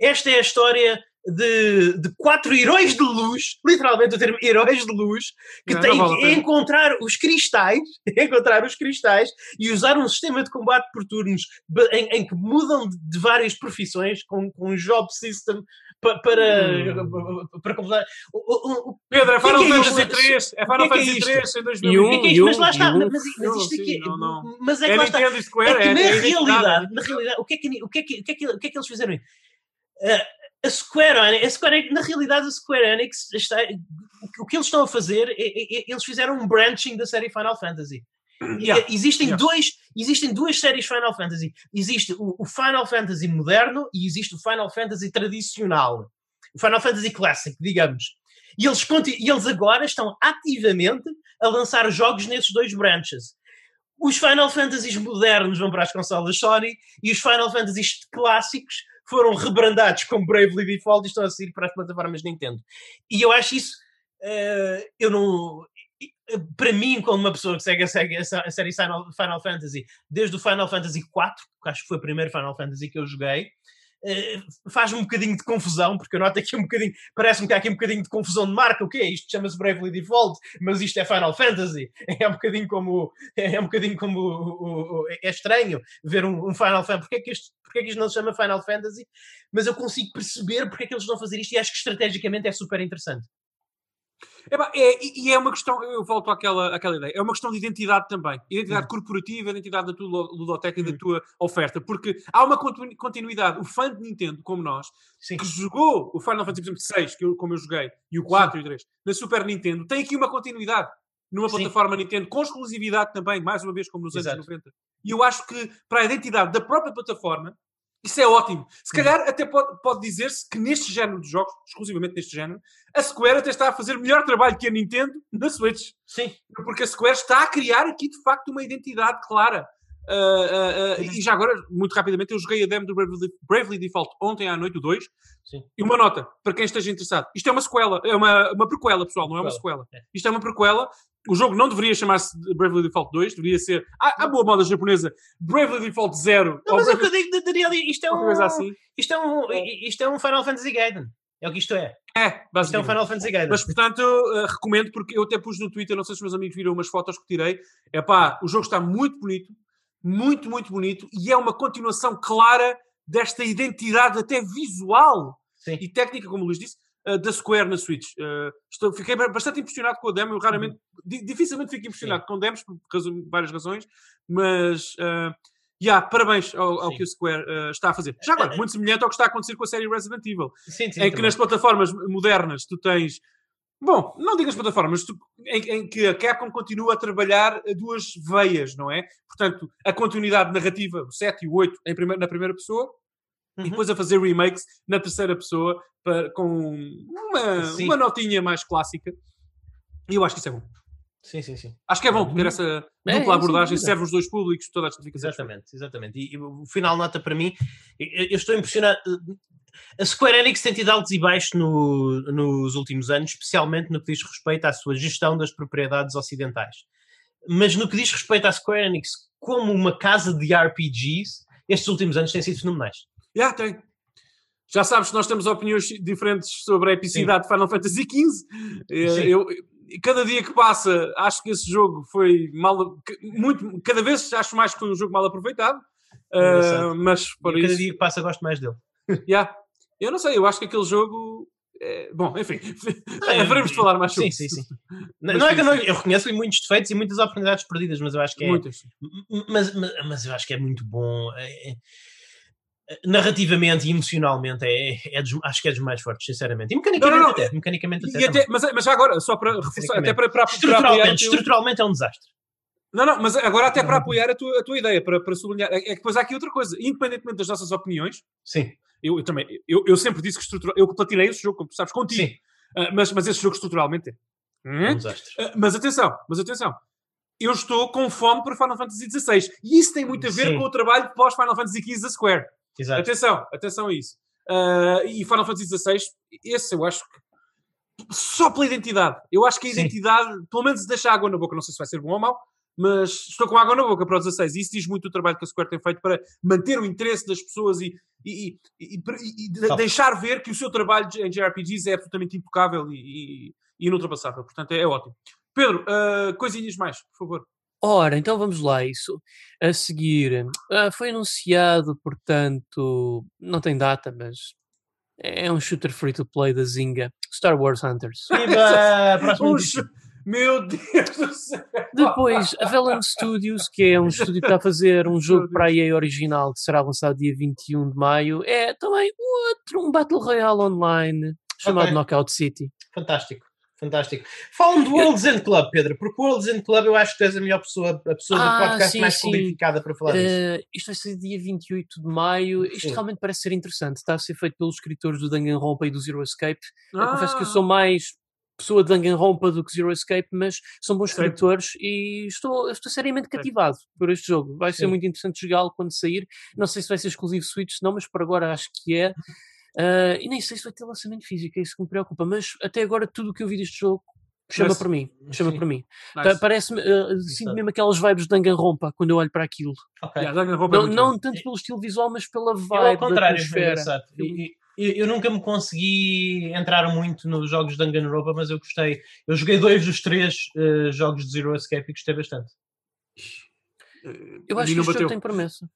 esta é a história de, de quatro heróis de luz, literalmente o termo heróis de luz, que Não, têm não que encontrar os cristais, encontrar os cristais e usar um sistema de combate por turnos em, em que mudam de, de várias profissões com, com um job system pa- para, Hum. para completar. O- o- o- Pedro, é Final Fantasy isto? 3. É Final é Fantasy isto? 3 em E 2000. o que é é isto? Mas lá está, um- mas, mas isto sim, aqui, não, não. mas é que É lá está. Nintendo Square, que na é realidade, na realidade, o que é que, o que, é que, o que, é que, o que, é que eles fizeram? Ah, a Square Enix, a Square Enix- na realidade, a Square Enix está, o que- eles estão a fazer, é, é- é- eles fizeram um branching da série Final Fantasy. Yeah, Existem, yeah. dois, existem duas séries Final Fantasy. Existe o, o Final Fantasy moderno e existe o Final Fantasy tradicional. O Final Fantasy Classic, digamos. E eles, e eles agora estão ativamente a lançar jogos nesses dois branches. Os Final Fantasies modernos vão para as consolas Sony e os Final Fantasies clássicos foram rebrandados como Bravely Default e estão a sair para as plataformas Nintendo. E eu acho isso. eh, eu não. Para mim, como uma pessoa que segue a, segue a sé- a série Final, Final Fantasy desde o Final Fantasy IV, que acho que foi o primeiro Final Fantasy que eu joguei, eh, faz-me um bocadinho de confusão, porque eu noto aqui um bocadinho, parece-me que há aqui um bocadinho de confusão de marca. O que é isto? Chama-se Bravely Default, mas isto é Final Fantasy. É um bocadinho como. É um bocadinho como. o- é estranho ver um, um Final Fantasy. Porquê é, que isto, porquê é que isto não se chama Final Fantasy? Mas eu consigo perceber porque é que eles a fazer isto e acho que estrategicamente é super interessante. É, e é uma questão, eu volto àquela, àquela ideia, é uma questão de identidade também. Identidade corporativa, identidade da tua lu- ludoteca e da Uhum. tua oferta. Porque há uma continu- continuidade. O fã de Nintendo, como nós, Sim. que jogou o Final Fantasy, por exemplo, 6, que eu, como eu joguei, e o 4 e o 3, na Super Nintendo, tem aqui uma continuidade. Numa Sim. plataforma Nintendo, com exclusividade também, mais uma vez, como nos Exato. anos 90. E eu acho que, para a identidade da própria plataforma, isso é ótimo. Se calhar até pode, pode dizer-se que neste género de jogos, exclusivamente neste género, a Square até está a fazer melhor trabalho que a Nintendo na Switch. Sim. Porque a Square está a criar aqui, de facto, uma identidade clara. Ah, ah, ah, e já agora, muito rapidamente, eu joguei a demo do Bravely, Bravely Default ontem à noite, o 2. Sim. E uma nota, para quem esteja interessado. Isto é uma sequela, é uma, uma prequela, pessoal, não é uma sequela. é. Isto é uma prequela. O jogo não deveria chamar-se Bravely Default 2, deveria ser, à, à boa moda japonesa, Bravely Default 0. Não, mas é o que Bravely- eu digo, Daniel, isto é um. assim. Isto é um, isto é um Final Fantasy Gaiden. É o que isto é. É, Isto é um basicamente. Final Fantasy Gaiden. Mas, portanto, uh, recomendo, porque eu até pus no Twitter, não sei se os meus amigos viram umas fotos que tirei. É pá, o jogo está muito bonito, muito, muito bonito, e é uma continuação clara desta identidade até visual Sim. e técnica, como o Luís disse, uh, da Square na Switch. Uh, estou, fiquei ba- bastante impressionado com a demo, eu raramente, di- dificilmente fico impressionado com demos, por razão- várias razões, mas... Uh, yeah, parabéns ao, ao Sim. que a Square uh, está a fazer. Já agora, muito semelhante ao que está a acontecer com a série Resident Evil Sim, sim, em que também. nas plataformas modernas tu tens. Bom, não digas plataformas, tu- em, em que a Capcom continua a trabalhar a duas veias, não é? Portanto, a continuidade narrativa, o 7 e o 8 em primeira- na primeira pessoa, e Uhum. depois a fazer remakes na terceira pessoa para, com uma, Sim. uma notinha mais clássica. E eu acho que isso é bom. Sim, sim, sim. Acho que é bom ter essa É, dupla sem abordagem, serve os dois públicos, toda a gente fica. Exatamente, exatamente. E, e o final nota para mim, eu, eu estou impressionado. A Square Enix tem tido altos e baixos no- nos últimos anos, especialmente no que diz respeito à sua gestão das propriedades ocidentais. Mas no que diz respeito à Square Enix como uma casa de RPGs, estes últimos anos têm sido fenomenais. Já tem. Já sabes que nós temos opiniões diferentes sobre a epicidade de Final Fantasy XV. Eh, Sim. Eu, cada dia que passa, acho que esse jogo foi mal. Muito, cada vez acho mais que foi um jogo mal aproveitado. Engraçado. mas para cada isso. dia que passa gosto mais dele. já. Eu não sei, eu acho que aquele jogo. é- bom, enfim. É, Haveremos de falar mais sobre Sim, sim, sim. Mas Não, é que eu, sim, não, eu reconheço muitos defeitos e muitas oportunidades perdidas, mas eu acho que é, Muitas. Mas, mas, mas eu acho que é muito bom. é- é- narrativamente e emocionalmente, é, é dos- acho que é dos mais fortes, sinceramente. E mecanicamente Não, não, não. até. Mecanicamente até. Até, mas, mas já agora, só para reforçar, até para, para, estruturalmente, estruturalmente é um desastre. Não, não, mas agora até para apoiar a tua, a tua ideia, para, para sublinhar, é é que depois há aqui outra coisa, independentemente das nossas opiniões, Sim, eu, eu também, eu, eu sempre disse que estrutural, eu platinei esse jogo, como tu sabes, contigo, Ah, mas, mas esse jogo estruturalmente é. é um Hum? desastre. Ah, mas atenção, mas atenção, eu estou com fome para Final Fantasy XVI, e isso tem muito a ver Sim. com o trabalho pós Final Fantasy XV da Square. Exato. Atenção, atenção a isso. Ah, e Final Fantasy XVI, esse eu acho que só pela identidade. Eu acho que a Sim. identidade, pelo menos deixa água na boca, não sei se vai ser bom ou mau, mas estou com água na boca para o 16. E isso diz muito o trabalho que a Square tem feito para manter o interesse das pessoas e, e, e, e, deixar ver que o seu trabalho em JRPGs é absolutamente impecável e, inultrapassável. Portanto, é, é ótimo. Pedro, ah, coisinhas mais, por favor. Ora, então vamos lá. Isso a seguir ah, foi anunciado, portanto, não tem data, mas é um shooter free to play da Zynga, Star Wars Hunters. Viva! Meu Deus do céu! Depois, a Velan Studios, que é um estúdio que está a fazer um jogo para a EA original que será lançado dia 21 de maio, é também outro, um Battle Royale online chamado Ok. Knockout City. Fantástico. Fantástico. Falam do World's End Club, Pedro, porque o World's End Club eu acho que tu és a melhor pessoa, a pessoa Ah, do podcast sim, mais sim. qualificada para falar disso. Eh, isto vai ser dia 28 de maio. Isto Sim. realmente parece ser interessante. Está a ser feito pelos escritores do Danganronpa e do Zero Escape. Eu confesso que eu Ah, sou mais pessoa de Danganronpa do que Zero Escape, mas são bons escritores e estou, estou seriamente cativado por este jogo. Vai ser muito interessante jogá-lo quando sair. Não sei se vai ser exclusivo Switch, não, mas por agora acho que é. Ah, e nem sei se vai ter lançamento físico, é isso que me preocupa. Mas até agora tudo o que eu vi deste jogo chama para mim. Chama para mim. nice. Pa- Parece-me, ah, sinto mesmo aquelas vibes de Danganronpa quando eu olho para aquilo. Ok. Yeah, é Não, não tanto pelo estilo visual, mas pela Eu, vibe ao contrário, da Eu, eu nunca me consegui entrar muito nos jogos de Danganronpa, mas eu gostei. Eu joguei dois dos três eh, jogos de Zero Escape e gostei bastante. Eu acho que não este jogo bateu. tem promessa.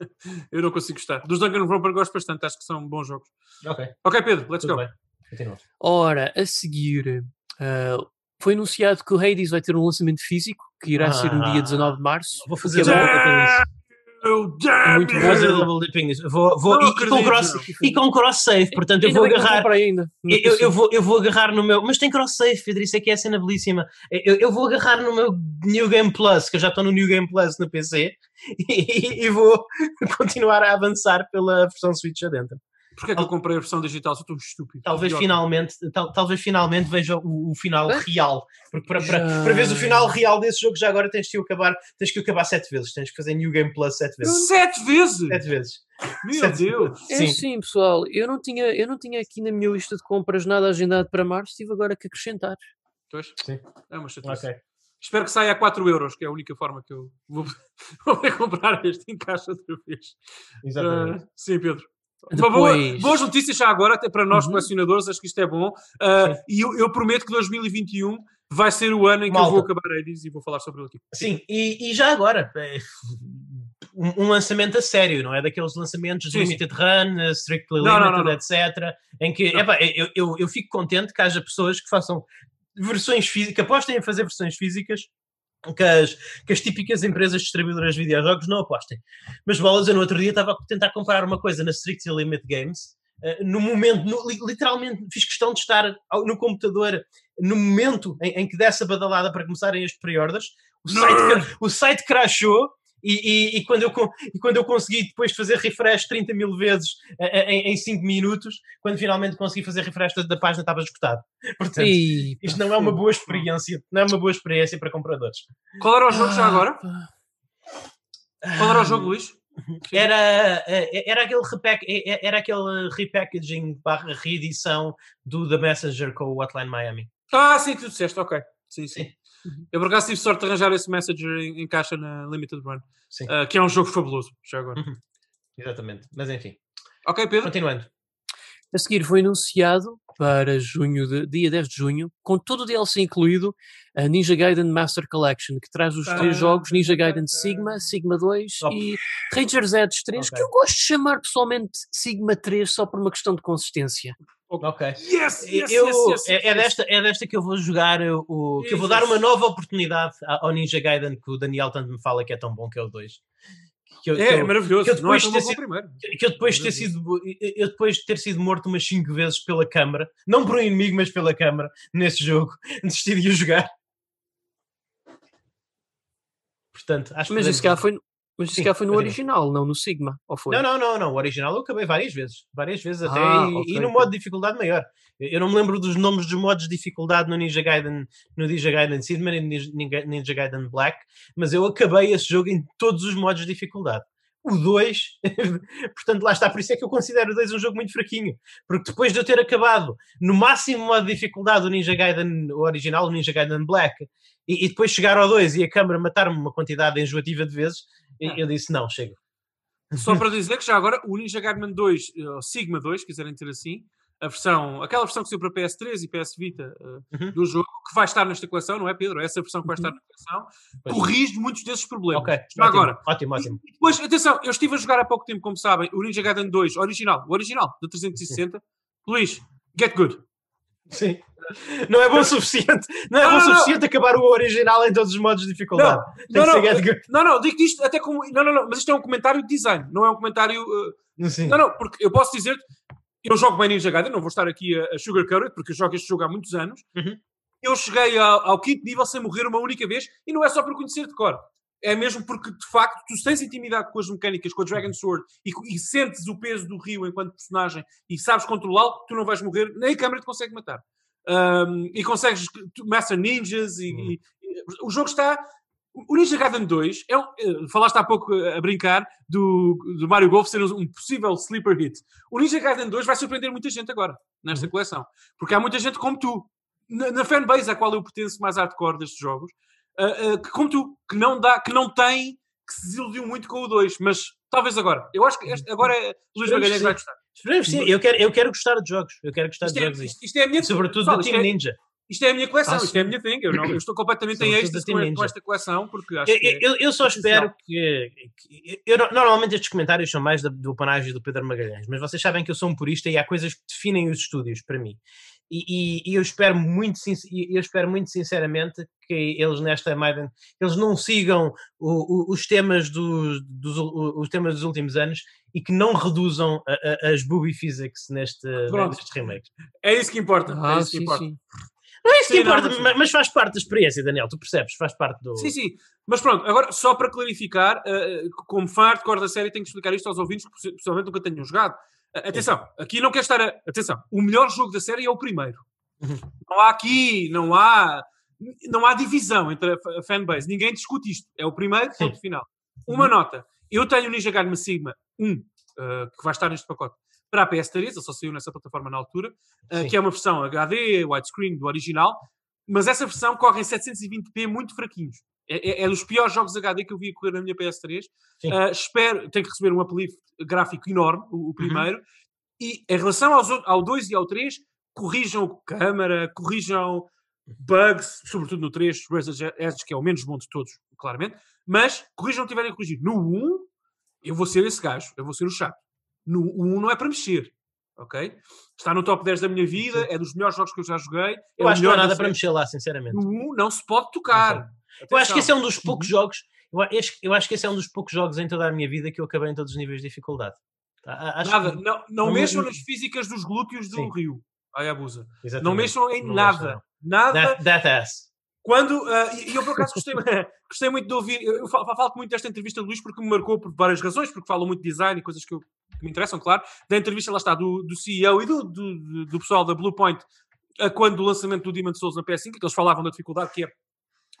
Eu não consigo gostar. Dos Danganronpa gosto bastante, acho que são bons jogos. Ok, Ok, Pedro, let's tudo go. Ora, a seguir, ah, foi anunciado que o Hades vai ter um lançamento físico, que irá ser no dia Ah. 19 de março. Vou fazer que é bom. double dipping nisso. Oh, damn Muito! Vou fazer double dipping nisso. Vou, vou, Não e, e com acredito. cross, e com cross save, portanto eu Ainda vou agarrar. ainda. Eu, eu- vou, eu vou agarrar no meu. Mas tem cross-save, Pedro, isso é que é a cena belíssima. Eu, eu vou agarrar no meu New Game Plus, que eu já estou no New Game Plus no PC, e, e vou continuar a avançar pela versão Switch adentro. Porquê é que eu comprei a versão digital? Sou tão estúpido. Talvez Idiota. finalmente, tal- talvez finalmente veja o, o final Hã? real. Porque para, para, para veres o final real desse jogo, já agora tens que o acabar, tens que acabar sete vezes. Tens que fazer New Game Plus sete vezes. Sete vezes! Sete vezes. Meu Sete Deus! É Sim. sim, pessoal. Eu não, tinha, eu não tinha aqui na minha lista de compras nada agendado para março, tive agora que acrescentar. Pois? Sim. É uma chatice. Ok. Espero que saia a 4 euros, que é a única forma que eu vou, vou comprar este em caixa outra vez. Exatamente. Ah, sim, Pedro. Depois- boas notícias já agora, até para nós Uhum. colecionadores, acho que isto é bom. Ah, e eu, eu prometo que 2021 vai ser o ano em que eu Malta. vou acabar Hades e vou falar sobre ele aqui. Sim, e, e já agora, é, um, um lançamento a sério, não é? Daqueles lançamentos de Sim, sim. Limited Run, eh, Strictly Não, Limited, não, não. etc. Em que, epá, eu, eu, eu fico contente que haja pessoas que façam versões físicas, que apostem em fazer versões físicas que as, que as típicas empresas distribuidoras de videojogos não apostem. Mas bolas, eu no outro dia estava a tentar comprar uma coisa na Strictly Limited Games. eh, no momento, no- li- literalmente fiz questão de estar ao- no computador no momento em, em que desse a badalada para começarem as pre-orders, o site, o site crashou e, e- e quando eu, e quando eu consegui depois fazer refresh 30 mil vezes eh, em, 5 minutos, quando finalmente consegui fazer refresh da, da página estava esgotado. Portanto, E, isto não é uma boa experiência, não é uma boa experiência para compradores. Qual era o jogo já agora? Qual era o jogo, Luís? Era, eh, era, aquele repack, eh, era aquele repackaging barra reedição do The Messenger com o Hotline Miami. Ah, sim, tu disseste, ok. Sim, sim. Sim. Eu por acaso tive sorte de arranjar esse Messenger em, em caixa na Limited Run, Sim, ah, que é um jogo fabuloso, já agora. Uhum. exatamente. Mas enfim, Ok, Pedro? continuando. A seguir foi anunciado para junho de, dia 10 de junho, com todo o DLC incluído, a Ninja Gaiden Master Collection, que traz os Ah, três jogos Ninja Gaiden. Sigma, Sigma 2 Top. e Ranger Z 3, Ok. que eu gosto de chamar pessoalmente Sigma 3 só por uma questão de consistência. Ok. Yes, yes, eu, yes, yes, é, é yes. desta, é desta que eu vou jogar o, que eu vou dar uma nova oportunidade ao Ninja Gaiden que o Daniel tanto me fala que é tão bom que é o 2. Que eu, que É, é eu- maravilhoso. que eu não é depois de bom ter sido- primeiro. que eu depois de ter sido eu depois de ter sido morto umas 5 vezes pela câmara, não por um inimigo, mas pela câmara, nesse jogo, desisti de jogar. Portanto, acho Mas que isso cá foi, mas isso cá foi no original, não no Sigma, ou foi? Não, não, não, não. O original eu acabei várias vezes. Várias vezes até. Ah, e, ok, e no modo de dificuldade maior. Eu não me lembro dos nomes dos modos de dificuldade no Ninja Gaiden, no Ninja Gaiden Sidman e no Ninja, Ninja Gaiden Black, mas eu acabei esse jogo em todos os modos de dificuldade. o 2, portanto lá está, por isso é que eu considero o 2 um jogo muito fraquinho, porque depois de eu ter acabado no máximo modo de dificuldade o Ninja Gaiden o original, o Ninja Gaiden Black, e, e depois chegar ao 2 e a câmera matar-me uma quantidade enjoativa de vezes, ah. eu disse não, chega. Só para dizer que já agora o Ninja Gaiden 2, ou Sigma 2, quiserem ter assim, a versão, aquela versão que saiu para PS3 e PS Vita uh, uhum. do jogo, que vai estar nesta coleção, não é, Pedro? Essa versão que vai estar uhum. na coleção, corrige muitos desses problemas. Ok, ótimo, agora. Ótimo, ótimo. E depois, atenção, eu estive a jogar há pouco tempo, como sabem, o Ninja Gaiden 2 original, o original, do 360. Luís, get good. Sim. Não é bom o suficiente. Não é não, bom o suficiente não. acabar o original em todos os modos de dificuldade. Não, não, não, não, não, digo isto até como. Não, não, não, mas isto é um comentário de design, não é um comentário. Uh... Não, não, porque eu posso dizer eu jogo bem Ninja Gaiden, não vou estar aqui a, a sugarcoat, porque eu jogo este jogo há muitos anos. Uhum. Eu cheguei ao, ao, quinto nível sem morrer uma única vez, e não é só por conhecer de cor. É mesmo porque, de facto, tu tens intimidade com as mecânicas, com a Dragon Sword, e, e sentes o peso do rio enquanto personagem, e sabes controlá-lo, tu não vais morrer, nem a câmera te consegue matar. Um, e consegues Master Ninjas, e, uhum. e, o jogo está o Ninja Gaiden 2 é um, eh, falaste há pouco eh, a brincar do, do Mario Golf ser um possível sleeper hit. O Ninja Gaiden 2 vai surpreender muita gente agora, nesta uhum. coleção. Porque há muita gente como tu, na, na fanbase à qual eu pertenço mais hardcore destes jogos, uh, uh, que, como tu, que não, dá, que não tem, que se desiludiu muito com o 2. Mas talvez agora. Eu acho que este, agora é Luís Magalhães vai gostar. Esperemos sim, eu quero, eu quero gostar de jogos. Eu quero gostar isto de é, jogos. Isto, isto é a minha Sobretudo do Team é, Ninja. Isto é a minha coleção, isto é a minha thing. Eu, não, eu estou completamente em êxtase com, esta coleção, porque acho eu, que. Eu, eu só espero que. que eu, normalmente estes comentários são mais do, do panágio do Pedro Magalhães, mas vocês sabem que eu sou um purista e há coisas que definem os estúdios para mim. E, e, e eu, espero muito, eu espero muito sinceramente que eles nesta Maiden eles não sigam o, o, os temas dos, dos, os temas dos últimos anos e que não reduzam a, a, as booby physics neste, nestes remakes. É isso que importa. É ah, é isso que sim, importa. Sim. Não é isso que importa, mas, mas faz parte da experiência, Daniel, tu percebes? Faz parte do. Sim, sim. Mas pronto, agora só para clarificar, uh, como fã hardcore da série, tenho que explicar isto aos ouvintes que possivelmente nunca tenham jogado. Atenção, aqui não quero estar a. Atenção, o melhor jogo da série é o primeiro. Uhum. Não há aqui, não há. Não há divisão entre a fanbase. Ninguém discute isto. É o primeiro, ponto final. Uma uhum. nota. Eu tenho o Ninja Gaiden Sigma 1, uh, que vai estar neste pacote para a PS3, só saiu nessa plataforma na altura, uh, que é uma versão HD, widescreen do original, mas essa versão corre em 720p muito fraquinhos. É, é, é, dos piores jogos HD que eu vi correr na minha PS3. Uh, eh, espero, tem que receber um uplift gráfico enorme, o, o uhum. primeiro. Uhum. E em relação aos, ao 2 e ao 3, corrijam câmara, corrijam bugs, sobretudo no 3, Razor's Edge, que é o menos bom de todos, claramente. Mas corrijam tiverem a corrigir. No 1, eu vou ser esse gajo, eu vou ser o chato. No 1 não é para mexer. Ok? Está no top 10 da minha vida, Sim. é dos melhores jogos que eu já joguei. É eu acho que não há nada para mexer lá, sinceramente. No 1 não se pode tocar. Eu acho que esse é um dos poucos jogos. Eu acho, que esse é um dos poucos jogos em toda a minha vida que eu acabei em todos os níveis de dificuldade. Tá, acho nada, que... não, não, não mexam nas físicas dos glúteos do Sim. rio. Ai, abusa. Exatamente. Não mexam em não nada. Nada. That, that ass. Quando, uh, e eu por acaso gostei, gostei muito de ouvir, eu falo, falo muito desta entrevista de Luís porque me marcou por várias razões, porque falo muito de design e coisas que, eu, que me interessam, claro. Da entrevista lá está do, do CEO e do, do, do pessoal da Bluepoint a quando do lançamento do Demon Souls na PS5, que eles falavam da dificuldade que é,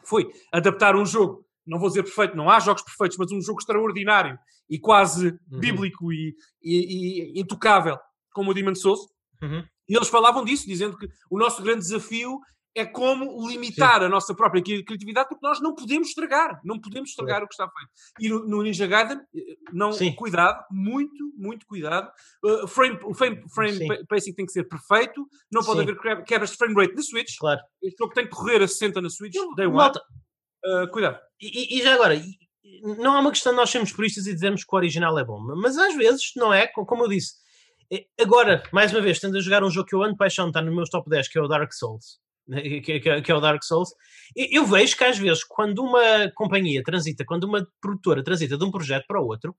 foi adaptar um jogo, não vou dizer perfeito, não há jogos perfeitos, mas um jogo extraordinário e quase uhum. bíblico e, e, e, intocável como o Demon Souls. Uhum. E eles falavam disso, dizendo que o nosso grande desafio é como limitar Sim. a nossa própria criatividade, porque nós não podemos estragar, não podemos estragar o que está feito. E no, no Ninja Gaiden, eh, não, Sim. cuidado, muito, muito cuidado. Uh, frame, o frame, frame pacing tem que ser perfeito, não pode Sim. haver quebras de frame rate na Switch. Claro. Este jogo tem que correr a 60 na Switch, day one. Uh, cuidado. E, e, já agora, não é uma questão de nós sermos puristas e dizermos que o original é bom, mas às vezes, não é? Como eu disse, agora, mais uma vez, tendo a jogar um jogo que eu ando paixão, está no meu top 10, que é o Dark Souls que, que, que, é o Dark Souls, eu vejo que às vezes, quando uma companhia transita, quando uma produtora transita de um projeto para o outro,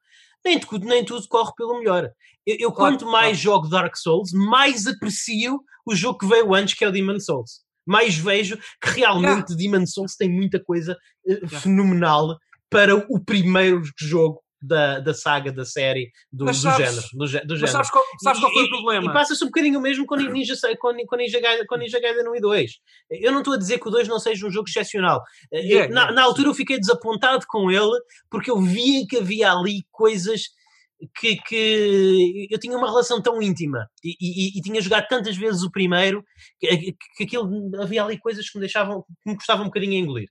nem tudo, nem tudo corre pelo melhor. Eu, eu claro, quanto mais claro. jogo Dark Souls, mais aprecio o jogo que veio antes, que é o Demon Souls. Mais vejo que realmente yeah. Demon Souls tem muita coisa uh, yeah. fenomenal para o primeiro jogo da, da saga, da série, do, do sabes- género. Do, do género. sabes qual, sabes qual foi o problema? E passa-se um bocadinho o mesmo com Ninja, com, com Ninja, Gaiden, com Ninja Gaiden 1 e 2. Eu não estou a dizer que o 2 não seja um jogo excepcional. Yeah, na, yeah, na altura eu fiquei desapontado com ele porque eu via que havia ali coisas que, que eu tinha uma relação tão íntima e, e- e tinha jogado tantas vezes o primeiro que, que, que aquilo havia ali coisas que me deixavam que me custavam um bocadinho a engolir.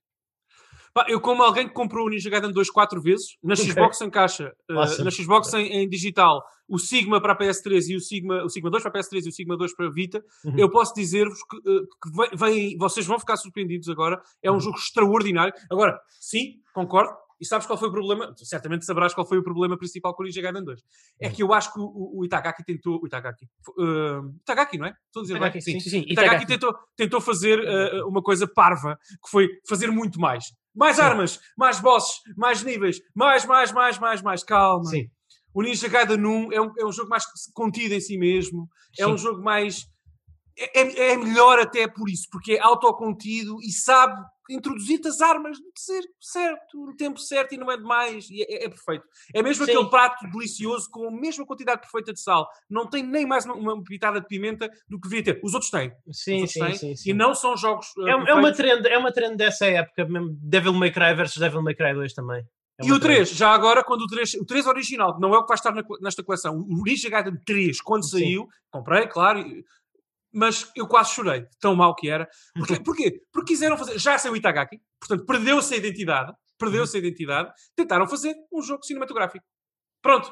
Pá, eu, como alguém que comprou o Ninja Gaiden 2 quatro vezes, na. Xbox em caixa, eh, Awesome. na Xbox em, em digital, o Sigma para a PS3 e o Sigma, o Sigma 2 para a PS3 e o Sigma 2 para a Vita, Uhum. eu posso dizer-vos que, eh, que vem, vocês vão ficar surpreendidos agora. É um Uhum. jogo extraordinário. Agora, sim, concordo. E sabes qual foi o problema? Tu certamente saberás qual foi o problema principal com o Ninja Gaiden 2. É que eu acho que o, o, Itagaki tentou. O Itagaki. eh, Itagaki, não é? Estou a dizer Itagaki, bem? sim. Sim, sim. Itagaki Itagaki. tentou, tentou fazer uma coisa parva, que foi fazer muito mais. Mais armas, mais bosses, mais níveis, mais, mais, mais, mais, mais. Calma. Sim. O Ninja Gaiden 1 é um, é um jogo mais contido em si mesmo. É Sim. um jogo mais... É, é- é melhor até por isso, porque é autocontido e sabe introduzir-te as armas no tempo certo, no tempo certo e não é demais. E é, é perfeito. É mesmo Sim. aquele prato delicioso com a mesma quantidade perfeita de sal. Não tem nem mais uma, pitada de pimenta do que devia ter. Os outros têm. Sim, sim, outros sim, têm. sim. E não são jogos. uh, É, é uma trend, é uma trend dessa época, mesmo Devil May Cry versus Devil May Cry 2 também. É E o 3, já agora, quando o 3, o 3 original, que não é o que vai estar na nesta coleção, o Ninja Gaiden 3, quando Sim. saiu, comprei, claro, mas eu quase chorei, tão mal que era. Porquê? Porquê? Porque quiseram fazer, já saiu o Itagaki, portanto, perdeu-se a identidade, perdeu-se a identidade, tentaram fazer um jogo cinematográfico. Pronto.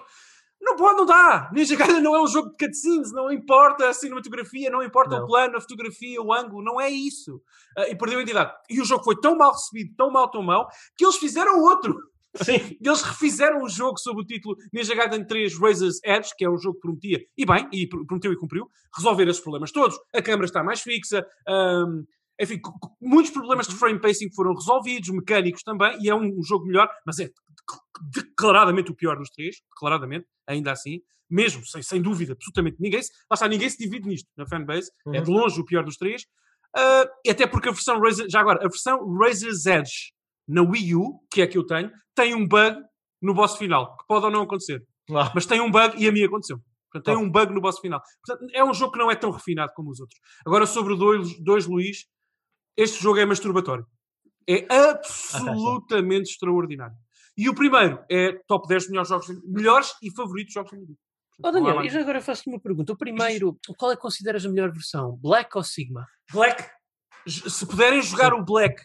Não pode, não dá. Ninja Gaiden não é um jogo de cutscenes, não importa a cinematografia, não importa Não. o plano, a fotografia, o ângulo, não é isso. Ah, e perdeu a identidade. E o jogo foi tão mal recebido, tão mal, tão mal, que eles fizeram outro. Sim. Eles refizeram o jogo sob o título Ninja Gaiden 3 Razor's Edge, que é um jogo que prometia, e bem, e pr- prometeu e cumpriu, resolver esses problemas todos. A câmera está mais fixa, hum, enfim, muitos problemas de frame pacing foram resolvidos, mecânicos também, e é um, um jogo melhor, mas é de- declaradamente o pior dos três, declaradamente, ainda assim, mesmo, sem, sem dúvida, absolutamente ninguém se, lá está, ninguém se divide nisto na fanbase, é de longe o pior dos três, e até porque a versão Razor, já agora, a versão Razor's Edge na Wii U, que é a que eu tenho, tem um bug no boss final, que pode ou não acontecer. Mas tem um bug e a minha aconteceu. Portanto, tem um bug no boss final. Portanto, é um jogo que não é tão refinado como os outros. Agora, sobre o 2, Luís, este jogo é masturbatório. É absolutamente extraordinário. E o primeiro é top 10 melhores jogos, melhores e favoritos jogos da minha vida. Não há Daniel, e já agora faço-te uma pergunta. O primeiro, qual é que consideras a melhor versão? Black ou Sigma? Black. Se puderem jogar o Black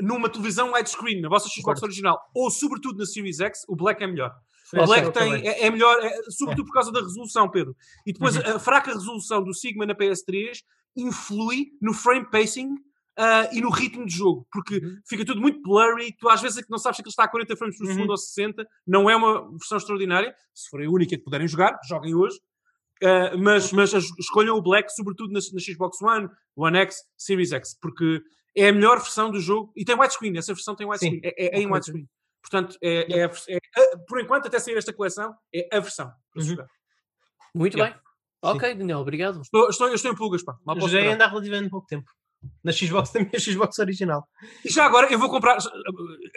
numa televisão widescreen, na vossa Xbox original, ou sobretudo na Series X, o Black é melhor. O Black tem, é, é melhor, é, sobretudo por causa da resolução, Pedro. E depois Uhum. a fraca resolução do Sigma na PS3 influi no frame pacing ah, e no ritmo de jogo, porque Uhum. fica tudo muito blurry. Tu às vezes é não sabes se aquilo está a 40 frames por Uhum. segundo ou 60. Não é uma versão extraordinária. Se for a única que puderem jogar, joguem hoje. Ah, mas, mas as- escolham o Black, sobretudo na, na Xbox One, One X, Series X, porque é a melhor versão do jogo e tem widescreen. Essa versão tem widescreen. É, é- é em widescreen. Portanto, é, é a é a- por enquanto, até sair esta coleção, é a versão Uhum. Muito Yeah. bem. Ok, Daniel, obrigado. Estou, estou, eu estou em pulgas, pá. Mal esperar. ainda há relativamente pouco tempo. Na Xbox, da minha Xbox original. E já agora eu vou comprar.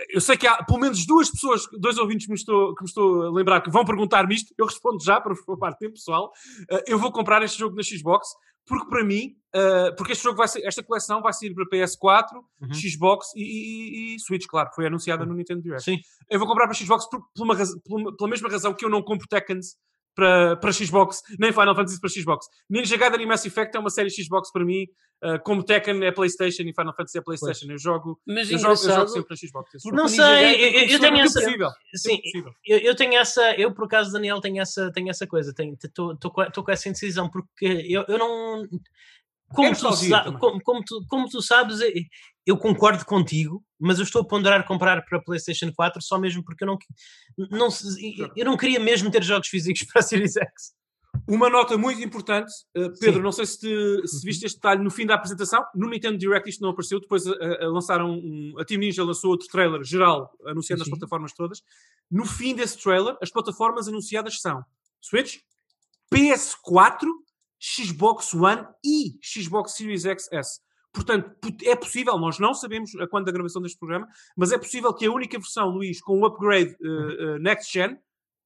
Eu sei que há pelo menos duas pessoas, dois ouvintes que me estou, que me estou a lembrar que vão perguntar-me isto. Eu respondo já para vos poupar tempo, pessoal. Uh, eu vou comprar este jogo na Xbox porque para mim, uh, porque este jogo vai ser, esta coleção vai sair para PS4, Uhum. Xbox e, e- e Switch, claro, foi anunciada no Nintendo Direct. Sim. Eu vou comprar para Xbox por, por uma por uma- pela mesma razão que eu não compro Tekkens para, para Xbox, nem Final Fantasy para Xbox. Ninja Gaiden e Mass Effect é uma série Xbox para mim, uh, como Tekken é PlayStation e Final Fantasy é PlayStation. Eu jogo, Mas eu jogo, eu jogo sempre na Xbox. jogo. Não sei, Gaiden eu- eu- eu tenho essa- possível. Sim, eu, eu tenho essa, eu por acaso, Daniel, tenho essa, tenho essa coisa, estou com essa indecisão, porque eu, eu não. Como, tu, sa- como, como tu, como tu sabes, eu, concordo contigo, mas eu estou a ponderar comprar para a PlayStation 4 só mesmo porque eu não, não, eu não queria mesmo ter jogos físicos para a Series X. Uma nota muito importante, uh, Pedro, Sim. não sei se, te- se viste este detalhe no fim da apresentação. No Nintendo Direct isto não apareceu, depois uh, uh, lançaram um, a Team Ninja lançou outro trailer geral anunciando Sim. as plataformas todas. No fim desse trailer, as plataformas anunciadas são Switch, PS4, Xbox One e Xbox Series XS. Portanto, é possível, nós não sabemos a quando da gravação deste programa, mas é possível que a única versão, Luís, com o upgrade uh, uh, Next Gen,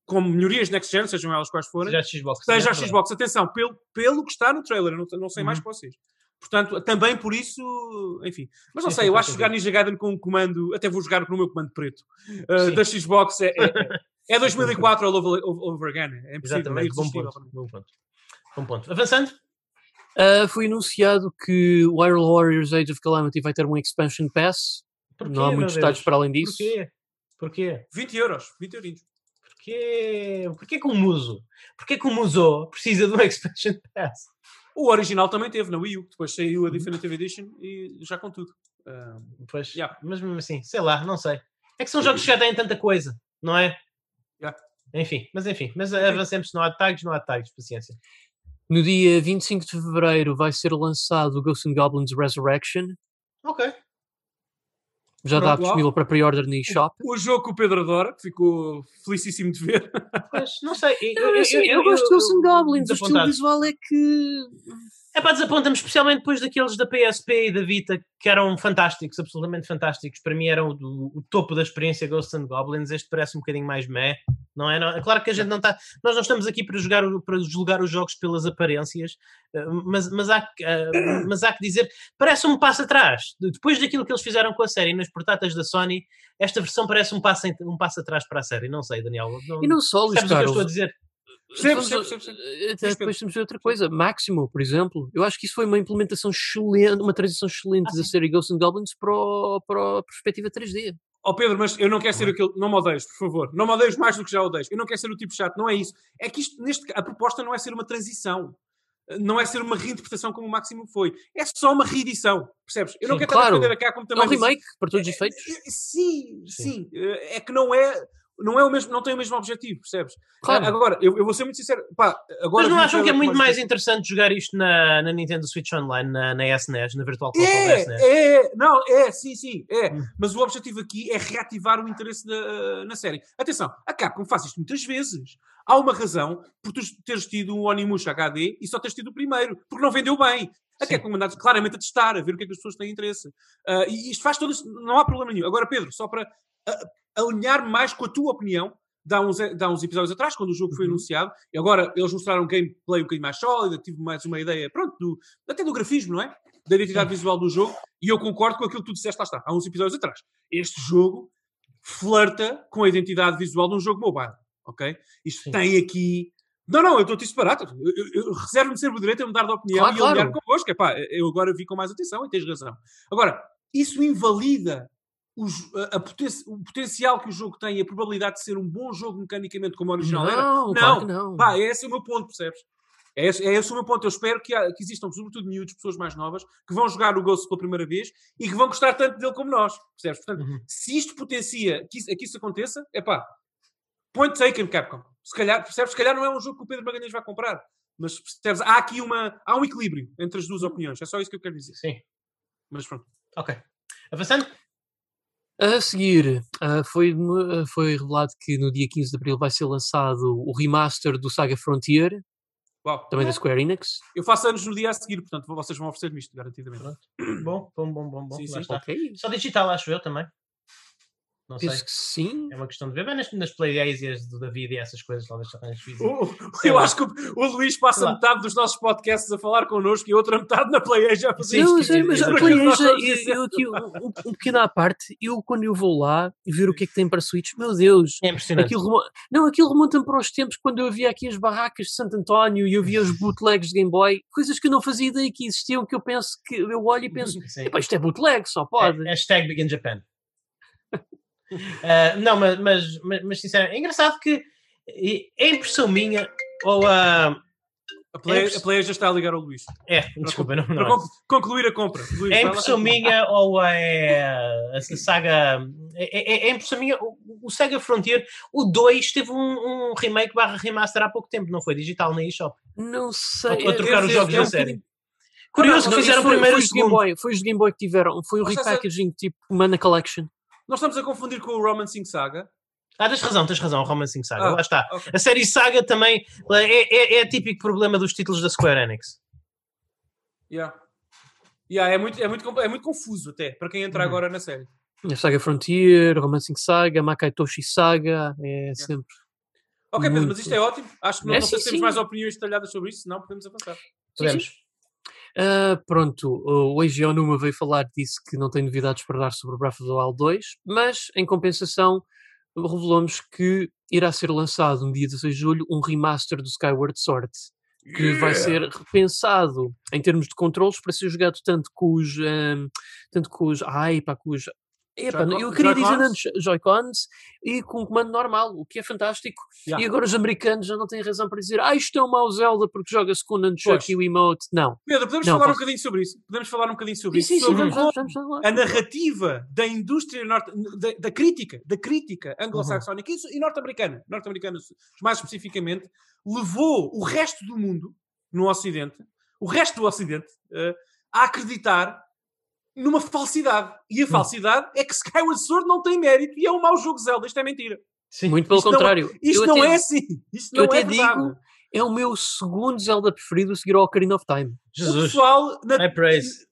com melhorias next gen, sejam elas quais forem, Seja a Xbox. seja a é. Xbox. Atenção, pelo, pelo que está no trailer, não, não sei mais Uhum. que vocês. Portanto, também por isso, enfim. Mas não sei, eu acho que jogar Ninja Gaiden com um comando, até vou jogar com o meu comando preto, uh, da Xbox é, é, é 2004 all over, over again. É impossível, é Exatamente, bom irresistível. ponto, bom ponto. Bom ponto. Avançando? Ah, foi anunciado que o Hyrule Warriors Age of Calamity vai ter um expansion pass. Porquê, não há muitos Deus? detalhes para além disso. Porquê? Porquê? 20 euros, 20 eurinhos. Porquê? Porquê que o Muso? Porquê que o Muso precisa de um expansion pass? O original também teve na Wii U, depois saiu Uhum. a Definitive Edition e já com tudo. Ah, Pois, Yeah. mas mesmo assim, sei lá, não sei. É que são jogos que já têm tanta coisa, não é? Yeah. Enfim, mas enfim, mas avancemos, não há tags, não há tags, paciência. No dia 25 de fevereiro vai ser lançado o Ghosts and Goblins Resurrection. Ok. Já Pronto, está disponível para pre-order no eShop. o jogo que o Pedro adora, que ficou felicíssimo de ver. Pois, não sei. Eu, Eu, assim, eu, gosto de Ghosts and Goblins. O estilo visual é que. É pá, desaponta-me, especialmente depois daqueles da PSP e da Vita que eram fantásticos, absolutamente fantásticos. Para mim eram o, o topo da experiência Ghosts and Goblins. Este parece um bocadinho mais meh, não é? Não, é claro que a gente não está. Nós não estamos aqui para, jogar, para julgar os jogos pelas aparências, eh, mas, mas, há, que, eh, mas há que dizer, parece um passo atrás. De- Depois daquilo que eles fizeram com a série nas portáteis da Sony, esta versão parece um passo, um passo atrás para a série. Não sei, Daniel. Não, E não só, Luís percebes o que eu Carlos. estou a dizer? Percebo. Até Diz, depois temos outra coisa. Máximo, por exemplo. Eu acho que isso foi uma implementação excelente, uma transição excelente Ah, da série Ghosts and Goblins para, o- para a perspectiva 3D. Ó Pedro, mas eu não quero ser aquele. Não me odeies, por favor. Não me odeies mais do que já odeias. Eu não quero ser o tipo chato, não é isso. É que isto, neste, a proposta não é ser uma transição. Não é ser uma reinterpretação como o Máximo foi. É só uma reedição. Percebes? Eu não Sim, quero claro. estar a defender a como É também. um disse. remake, para todos os É, efeitos. é, Sim, Sim. sim. É que não é. Não, é o mesmo, não tem o mesmo objetivo, percebes? Claro. Agora, eu, eu vou ser muito sincero. Pá, agora Mas não acham que é muito mais interessante jogar isto na, na Nintendo Switch Online, na, na SNES, na Virtual Console da É, SNES? é, não, é, sim, sim, é. Hum. Mas o objetivo aqui é reativar o interesse na, na série. Atenção, a Capcom faz isto muitas vezes. Há uma razão por tu teres tido um Onimusha HD e só teres tido o primeiro, porque não vendeu bem. A Sim. Capcom mandou claramente a testar, a ver o que é que as pessoas têm interesse. Ah, e isto faz todo isso, não há problema nenhum. Agora, Pedro, só para ah, alinhar mais com a tua opinião, dá uns, dá uns episódios atrás, quando o jogo foi Uhum. anunciado, e agora eles mostraram gameplay um bocadinho mais sólido, tive mais uma ideia, pronto, do, até do grafismo, não é? Da identidade visual do jogo, e eu concordo com aquilo que tu disseste, lá está, há uns episódios atrás. Este jogo flerta com a identidade visual de um jogo mobile, ok? Isto Sim. tem aqui... Não, não, eu estou-te isso barato. Eu, eu, eu reservo-me sempre o direito a mudar de opinião Claro, e claro. convosco. Epá, eu agora vi com mais atenção e tens razão. Agora, isso invalida os- a- a poten- o potencial que o jogo tem e a probabilidade de ser um bom jogo mecanicamente como o original era. Não, claro não. Pá, esse é o meu ponto, percebes? É esse, é esse o meu ponto. Eu espero que, há- que existam, sobretudo miúdos, pessoas mais novas, que vão jogar o Ghost pela primeira vez e que vão gostar tanto dele como nós, percebes? Portanto, Uhum. se isto potencia que isso, que isso aconteça, é pá, point taken, Capcom. Se calhar, percebes? Se calhar não é um jogo que o Pedro Magalhães vai comprar. Mas percebes? Há aqui uma, há um equilíbrio entre as duas opiniões. É só isso que eu quero dizer. Sim, Mas pronto. ok. Avançando? A seguir, ah, foi, ah, foi revelado que no dia 15 de abril vai ser lançado o remaster do Saga Frontier, Uau. também da Square Enix. Eu faço anos no dia a seguir, portanto vocês vão oferecer-me isto, garantidamente. Bom, bom, bom, bom, bom. Sim, está. Ok, Só digital, acho eu também. Não sei. penso que sim. É uma questão de ver. Bem, nas, nas do David e essas coisas, talvez talvez fiz. O- Sei eu lá. acho que o, o Luís passa Sei metade dos nossos podcasts a falar connosco e a outra metade na PlayAsia a fazer Sim, Não, isto. mas, mas a. PlayAsia, Nós eu, estamos eu aqui, um, um pequeno à parte, eu quando eu vou lá e ver o que é que tem para Switch, meu Deus, É impressionante. aquilo, não, aquilo remonta-me para os tempos quando eu via aqui as barracas de Santo António e eu via os bootlegs de Game Boy, coisas que eu não fazia ideia que existiam, que eu penso que eu olho e penso, Sim. "Epá, isto é bootleg, só pode. É, hashtag Begin Japan. Ah, não, mas, mas, mas, mas sinceramente, é engraçado que é impressão minha ou a. A, play, É a PlayAsia está a ligar ao Luís. é, desculpa, não, Para não. con- concluir a compra. Luís, É impressão minha ou é a, a saga. É, é, é impressão minha. O, o Sega Frontier, o 2 teve um, um remake barra remaster há pouco tempo, não foi? Digital na eShop. Não sei. Ou- trocar os jogos é da série. Curioso Não, que fizeram foi, primeiro foi os Game. Boy, foi os Game Boy que tiveram, foi o repackaging tipo Mana Collection. Nós estamos a confundir com o Romancing Saga. Ah, tens razão, tens razão, Romancing Saga, Ah, lá está. ok. A série Saga também é, é, é típico problema dos títulos da Square Enix. Yeah. Yeah, é, muito, é, muito, é muito confuso até, para quem entra Uhum. agora na série. A Saga Frontier, Romancing Saga, Makai Toshi Saga, é sempre. Ok, Pedro, mas isto é ótimo. Acho que não, É, não sei sim, se temos sim. mais opiniões detalhadas sobre isso, senão podemos avançar. Podemos. Ah, pronto, o Eiji Onuma veio falar, disse que não tem novidades para dar sobre o Breath of the Wild 2, mas em compensação revelou-nos que irá ser lançado no dia 16 de julho um remaster do Skyward Sword, que vai ser repensado em termos de controles para ser jogado tanto com os ahm, tanto com os ai pá, com os Joy-Con- eu queria dizer antes Joy-Cons e com comando normal, o que é fantástico. Yeah. E agora os americanos já não têm razão para dizer ah, isto é um mau Zelda porque joga-se com o Nunchuck e o emote. Não. Pedro, podemos Não, falar um posso- bocadinho sobre isso? Podemos falar um bocadinho sobre isso? sim, sobre vamos, vamos, vamos, a narrativa da indústria norte, da, da crítica, da crítica anglo-saxónica Uhum. isso- e norte-americana, norte-americana mais especificamente, levou o resto do mundo no Ocidente, o resto do Ocidente, eh, a acreditar numa falsidade. E Hum. a falsidade é que Skyward Sword não tem mérito e é um mau jogo Zelda. Isto é mentira. Sim. Muito pelo Isto não- contrário. Isto eu não até, é assim. Isto eu não é até verdade. digo, é o meu segundo Zelda preferido a seguir ao Ocarina of Time. O Jesus. pessoal na,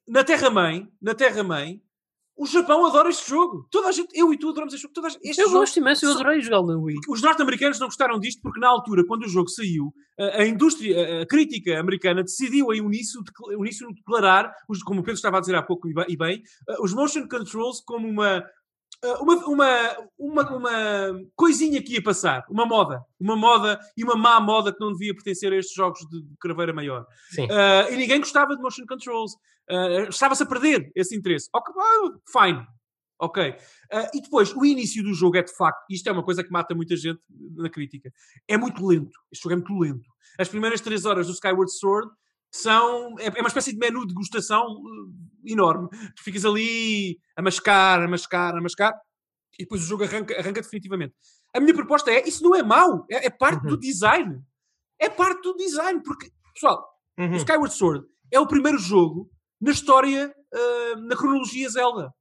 na Terra-mãe, na Terra-mãe, o Japão adora este jogo. Toda a gente, eu e tu adoramos este jogo. Toda a gente- este eu jogo gosto imenso, eu adorei jogá-lo na Wii. Os norte-americanos não gostaram disto porque, na altura, quando o jogo saiu, a, a indústria, a, a crítica americana decidiu em uníssono, uníssono declarar, os- como o Pedro estava a dizer há pouco e bem, os motion controls como uma, uma, uma, uma, uma coisinha que ia passar, uma moda, uma moda e uma má moda que não devia pertencer a estes jogos de craveira maior. Uh, e ninguém gostava de motion controls. Uh, Estava-se a perder esse interesse. Ok, ah, fine. Ok. Uh, e depois, o início do jogo é de facto, isto é uma coisa que mata muita gente na crítica, é muito lento. Este jogo é muito lento. As primeiras três horas do Skyward Sword são. É, é uma espécie de menu de degustação uh, enorme. Tu ficas ali a mascar, a mascar, a mascar, e depois o jogo arranca, arranca definitivamente. A minha proposta é: isso não é mau, é, é parte do Uhum. design. É parte do design, porque, pessoal, Uhum. o Skyward Sword é o primeiro jogo na história, ah, na cronologia Zelda.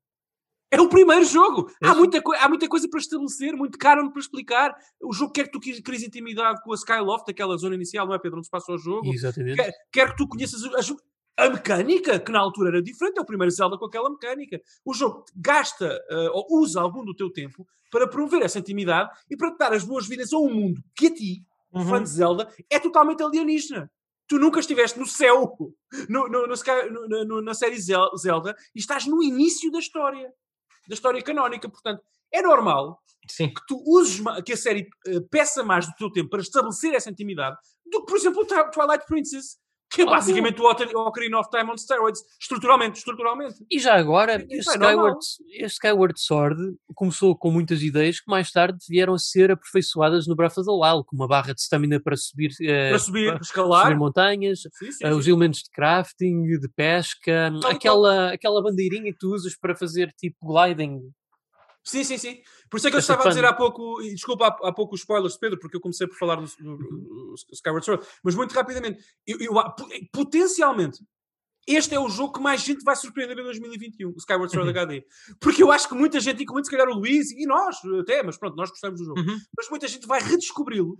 É o primeiro jogo. Há muita, há muita coisa para estabelecer, muito canon para explicar. O jogo quer que tu cries intimidade com a Skyloft, aquela zona inicial, não é, Pedro? Onde se passa o jogo. Exatamente. Quer, quer que tu conheças a, a mecânica, que na altura era diferente. É o primeiro Zelda com aquela mecânica. O jogo gasta ah, ou usa algum do teu tempo para promover essa intimidade e para te dar as boas-vindas a um mundo que a ti, Uhum. fã de Zelda, é totalmente alienígena. Tu nunca estiveste no céu, no, no- no na série Zel- Zelda, e estás no início da história, da história canónica. Portanto, é normal Sim. que tu uses, que a série eh, peça mais do teu tempo para estabelecer essa intimidade do que, por exemplo, o Twi- Twilight Princess, que é basicamente o Ocar- o Ocarina of Time on steroids, estruturalmente, estruturalmente. E já agora, normal. Skyward, Skyward Sword começou com muitas ideias que mais tarde vieram a ser aperfeiçoadas no Breath of the Wild, como uma barra de stamina para subir, eh, Para subir, para escalar. subir montanhas, Sim, sim, eh, os sim. elementos de crafting, de pesca, Tal e aquela, aquela bandeirinha que tu usas para fazer tipo gliding. Sim, sim, sim. Por isso é que eu estava a dizer há pouco, e desculpa há, há pouco os spoilers, Pedro, porque eu comecei por falar do, do- do Skyward Sword, mas muito rapidamente, eu, eu- po- potencialmente, este é o jogo que mais gente vai surpreender em 2021, o Skyward Sword Uhum. HD. Porque eu acho que muita gente, incluindo se calhar o Luís e nós até, mas pronto, nós gostamos do jogo, Uhum. mas muita gente vai redescobri-lo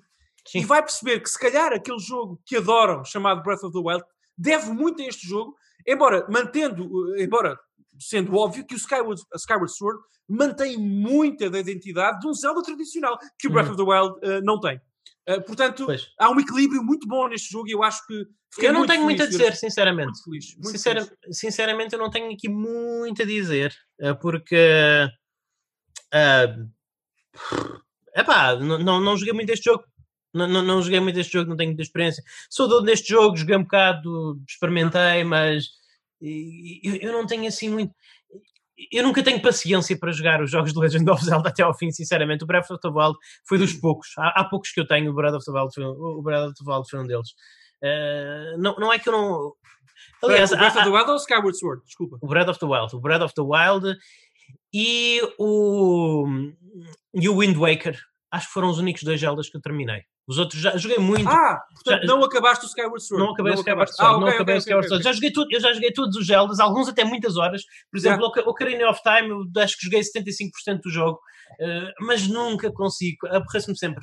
e vai perceber que se calhar aquele jogo que adoram, chamado Breath of the Wild, deve muito a este jogo, embora mantendo, eh, embora sendo óbvio que o Skyward, a Skyward Sword mantém muita da identidade de um Zelda tradicional, que o Breath Uhum. of the Wild eh, não tem. Eh, portanto, Pois. há um equilíbrio muito bom neste jogo e eu acho que Eu não muito tenho muito a feliz de ver- dizer, sinceramente. Muito feliz. Muito Sincera- feliz. sinceramente, eu não tenho aqui muito a dizer, eh, porque. Uh, epá, não, não, não joguei muito este jogo. Não, não, não joguei muito este jogo, não tenho muita experiência. Sou dono neste jogo, joguei um bocado, experimentei, mas e- eu, eu não tenho assim muito. Eu nunca tenho paciência para jogar os jogos de Legend of Zelda até ao fim, sinceramente. O Breath of the Wild foi dos poucos. Há, há poucos que eu tenho, o Breath of the Wild foi, o Breath of the Wild foi um deles. Eh, não, não é que eu não. Aliás, o Breath há- of the Wild ou o Skyward Sword? Desculpa. o Breath of the Wild, o Breath of the Wild e o, e o Wind Waker. Acho que foram os únicos dois Zeldas que eu terminei. Os outros já joguei muito. Ah, portanto, Já- não acabaste o Skyward Sword. não acabei o Skyward acabaste. Sword, Ah, não ok, acabei ok, o Skyward Sword. Já joguei tudo, eu já joguei todos os Zeldas, alguns até muitas horas. Por exemplo, o Ocarina of Time, eu acho que joguei 75% do jogo, mas nunca consigo, aborreço-me sempre.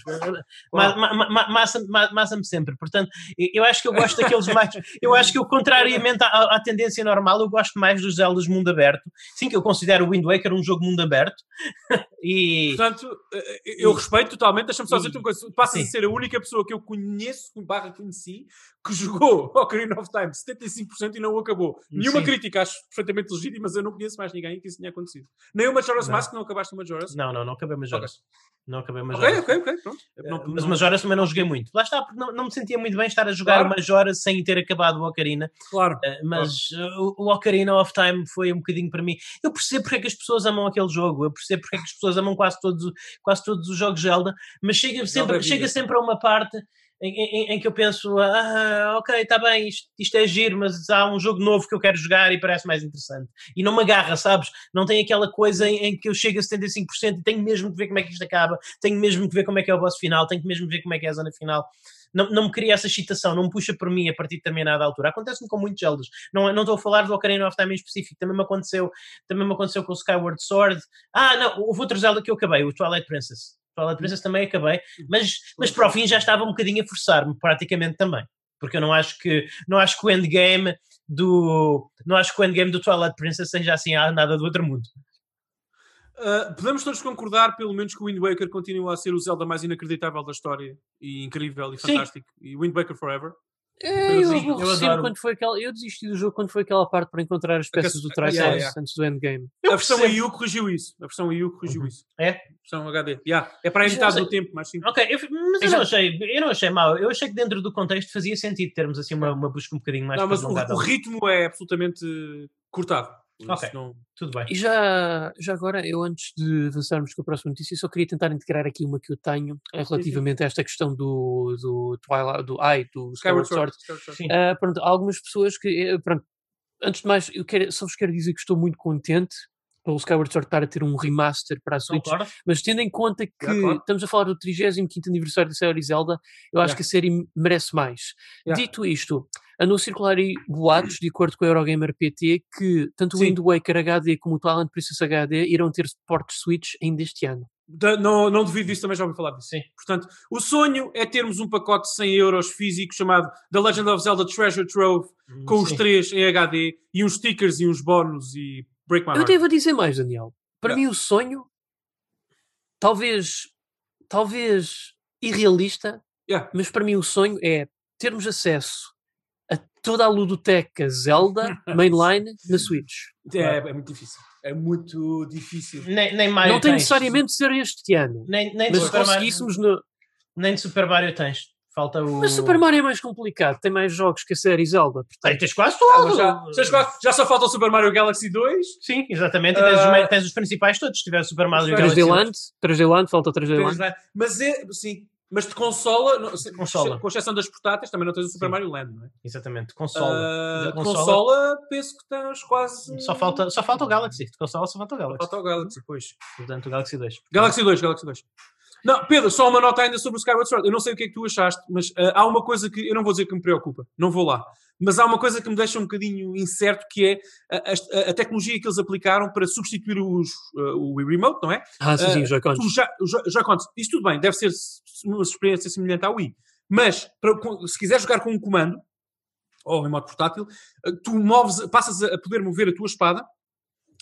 Ma- ma- ma- ma- Massa-me ma- massa-me sempre. Portanto, eu acho que eu gosto daqueles mais. Eu acho que eu, contrariamente à, à tendência normal, eu gosto mais dos Zeldas mundo aberto. Sim, que eu considero o Wind Waker um jogo mundo aberto. e. Portanto, eh, eu respeito totalmente. Deixa-me só dizer-te uma coisa. Passas a ser a a única pessoa que eu conheço, barra conheci, que jogou Ocarina of Time 75% e não o acabou. Nenhuma Sim. crítica, acho perfeitamente legítima, mas eu não conheço mais ninguém que isso tenha acontecido. Nem o Majora's Não. Mask, não acabaste o Majora's? Não, não, não acabei Majora's. Não acabei Ok, Majora's. ok, ok, pronto. Eh, Não- mas não- Majora's também não joguei muito. Lá está, porque não, não me sentia muito bem estar a jogar Claro. o Majora's sem ter acabado o Ocarina. Claro. Uh, mas uh, o o Ocarina of Time foi um bocadinho para mim. Eu percebo porque é que as pessoas amam aquele jogo, eu percebo porque é que as pessoas amam quase todos, quase todos os jogos Zelda, mas chega sempre, é vida. chega sempre a uma parte em, em- em que eu penso: ah, ok, está bem, isto, isto é giro, mas há um jogo novo que eu quero jogar e parece mais interessante. E não me agarra, sabes? Não tem aquela coisa em, em que eu chego a 75% e tenho mesmo que ver como é que isto acaba, tenho mesmo que ver como é que é o boss final, tenho que mesmo ver como é que é a zona final não, não me cria essa excitação, não me puxa por mim a partir de determinada altura. Acontece-me com muitos Zeldas. Não, não estou a falar do Ocarina of Time em específico, também me aconteceu, também me aconteceu com o Skyward Sword. Ah, não, houve outro Zelda que eu acabei, o Twilight Princess. Twilight Princess também acabei, mas, mas para o fim já estava um bocadinho a forçar-me, praticamente também. Porque eu não acho que não acho que o endgame do não acho que o endgame do Twilight Princess seja assim nada do outro mundo. Uh, podemos todos concordar, pelo menos, que o Wind Waker continua a ser o Zelda mais inacreditável da história e incrível e Sim. fantástico. E Wind Waker Forever. Eu eu adoro. quando foi aquela. Eu desisti do jogo quando foi aquela parte para encontrar as peças do yeah, Triceratops yeah. antes do endgame. Eu a versão percebo. Wii U corrigiu isso. A versão Wii U corrigiu Uhum. isso. É? A versão HD. Yeah. É para a metade do tempo, mas sim. Ok, eu- mas eu não, achei, eu não achei mal. Eu achei que dentro do contexto fazia sentido termos assim uma, uma busca um bocadinho mais Não, mas o, prolongada. o ritmo é absolutamente cortado. Ok. não- Tudo bem. E já, já agora, eu antes de avançarmos com a próxima notícia, só queria tentar integrar aqui uma que eu tenho eh, relativamente a esta questão do, do Twilight, do ai, do Skyward Sword. Ah, pronto, há algumas pessoas que, eh, pronto, antes de mais, eu quero, só vos quero dizer que estou muito contente pelo Skyward Sword estar a ter um remaster para a Switch, Concordo? mas tendo em conta que estamos a falar do 35 aniversário da série Zelda, eu acho Yeah. que a série merece mais. Yeah. Dito isto, andam a circular aí boatos, de acordo com a Eurogamer PT, que tanto o Sim. Wind Waker HD como o Twilight Princess HD irão ter suporte Switch ainda este ano. Da- não, não devido disso, também já ouvi falar disso. Sim. Portanto, o sonho é termos um pacote de 100 euros físico chamado The Legend of Zelda Treasure Trove, com os Sim. três em HD, e uns stickers e uns bónus e Break My Eu Heart. devo dizer mais, Daniel. Para mim, o sonho, talvez, talvez irrealista, Yeah. mas para mim o sonho é termos acesso a toda a ludoteca Zelda mainline na Switch. É, é muito difícil. É muito difícil. Nem, nem Mario Não tem necessariamente de ser este ano, Nem, nem, de mas se Super Mario, conseguíssemos no... nem de Super Mario tens. Falta o. Mas Super Mario é mais complicado, tem mais jogos que a série Zelda. Tem, portanto- tens quase Ah, tudo. mas já, já, só falta o Super Mario Galaxy 2. Sim, exatamente. E tens, os, Ah, tens os principais todos. Se tiver Super Mario 3D Galaxy. Land, 3D Land, falta 3D Tens Land. Mas é, sim. Mas de consola, não- se- Consola. com exceção das portáteis, também não tens o Super Sim. Mario Land, não é? Exatamente. Consola. De consola- consola, penso que estás quase. Só, falta, só falta o Galaxy. De consola só falta o Galaxy. Falta o Galaxy, pois. Portanto, o Galaxy 2. Galaxy 2, Galaxy 2. Não, Pedro, só uma nota ainda sobre o Skyward Sword. Eu não sei o que é que tu achaste, mas ah, há uma coisa que eu não vou dizer que me preocupa, não vou lá. Mas há uma coisa que me deixa um bocadinho incerto, que é a, a- a tecnologia que eles aplicaram para substituir os, ah, o Wii Remote, não é? Ah, sim, sim, os Joy-Cons. Já, já, já contas. Isso tudo bem, deve ser uma experiência semelhante à Wii. Mas, para- com- se quiser jogar com um comando, ou em modo portátil, tu moves, passas a poder mover a tua espada,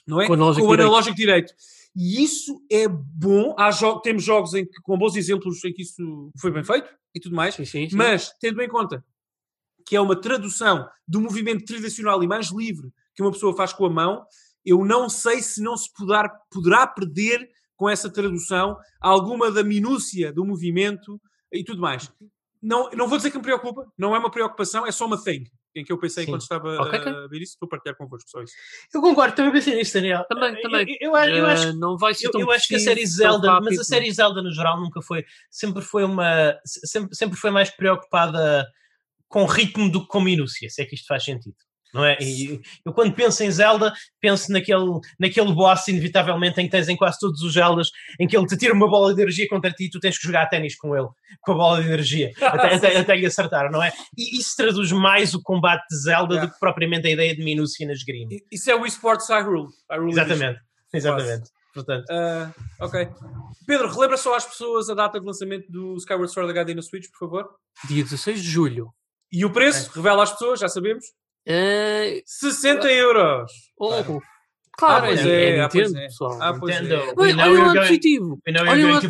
não é? Com o analógico o direito. analógico direito. E isso é bom. Há jo- temos jogos em que, com bons exemplos em que isso foi bem feito e tudo mais. Sim, sim, sim. Mas, tendo em conta que é uma tradução do movimento tradicional e mais livre que uma pessoa faz com a mão, eu não sei se não se poderá, poderá perder com essa tradução alguma da minúcia do movimento e tudo mais. Não, não vou dizer que me preocupa, não é uma preocupação, é só uma thing em que eu pensei Sim. enquanto estava Ok, ok. a ver isso. Estou a partilhar convosco só isso. Eu concordo, também pensei nisso, Daniel. Também, Eu- também. Eu, eu, eu Ah, acho não vai ser Eu, tão eu acho que a série Zelda, mas a série Zelda no geral nunca foi, sempre foi uma, sempre, sempre foi mais preocupada com ritmo do que com minúcia, se é que isto faz sentido. Não é? E eu quando penso em Zelda, penso naquele, naquele boss, inevitavelmente, em que tens em quase todos os Zeldas, em que ele te tira uma bola de energia contra ti e tu tens que jogar ténis com ele, com a bola de energia, até, até, até lhe acertar, não é? E isso traduz mais o combate de Zelda Yeah. do que propriamente a ideia de minúcia na esgrima. Isso é o eSports Hyrule. Hyrule Edition. Exatamente, exatamente. Portanto, Ah, ok. Pedro, relembra só às pessoas a data de lançamento do Skyward Sword HD na Switch, por favor. Dia 16 de julho. E o preço, revela às pessoas, já sabemos. Ah, 60 euros. oh, Claro. Ah, pois é, é, é ah, pois Nintendo, é. pessoal. Ah, Nintendo, é. Olha, o lado positivo. Olha o lado.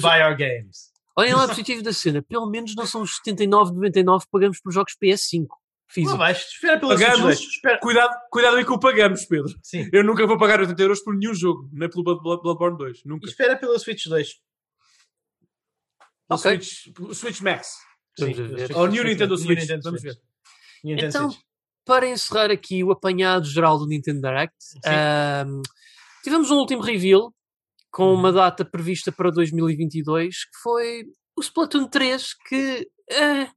Olhem lá positivo da cena. Pelo menos não são os 79,99 que pagamos por jogos PS5 Lá físicos. vais, espera pela Switch Pagamos. 2. Espera. Cuidado, cuidado aí que o pagamos, Pedro. Sim. Eu nunca vou pagar 80 euros por nenhum jogo, nem pelo Blood- Blood- Bloodborne 2. Nunca. Espera pela Switch 2. O Ok. Switch, o Switch Max. Sim, ver. Switch- Ou New Switch- Nintendo Switch. Vamos ver. Então, Switch. Para encerrar aqui o apanhado geral do Nintendo Direct, ahm, tivemos um último reveal com uma data prevista para 2022 que foi o Splatoon 3 que eh,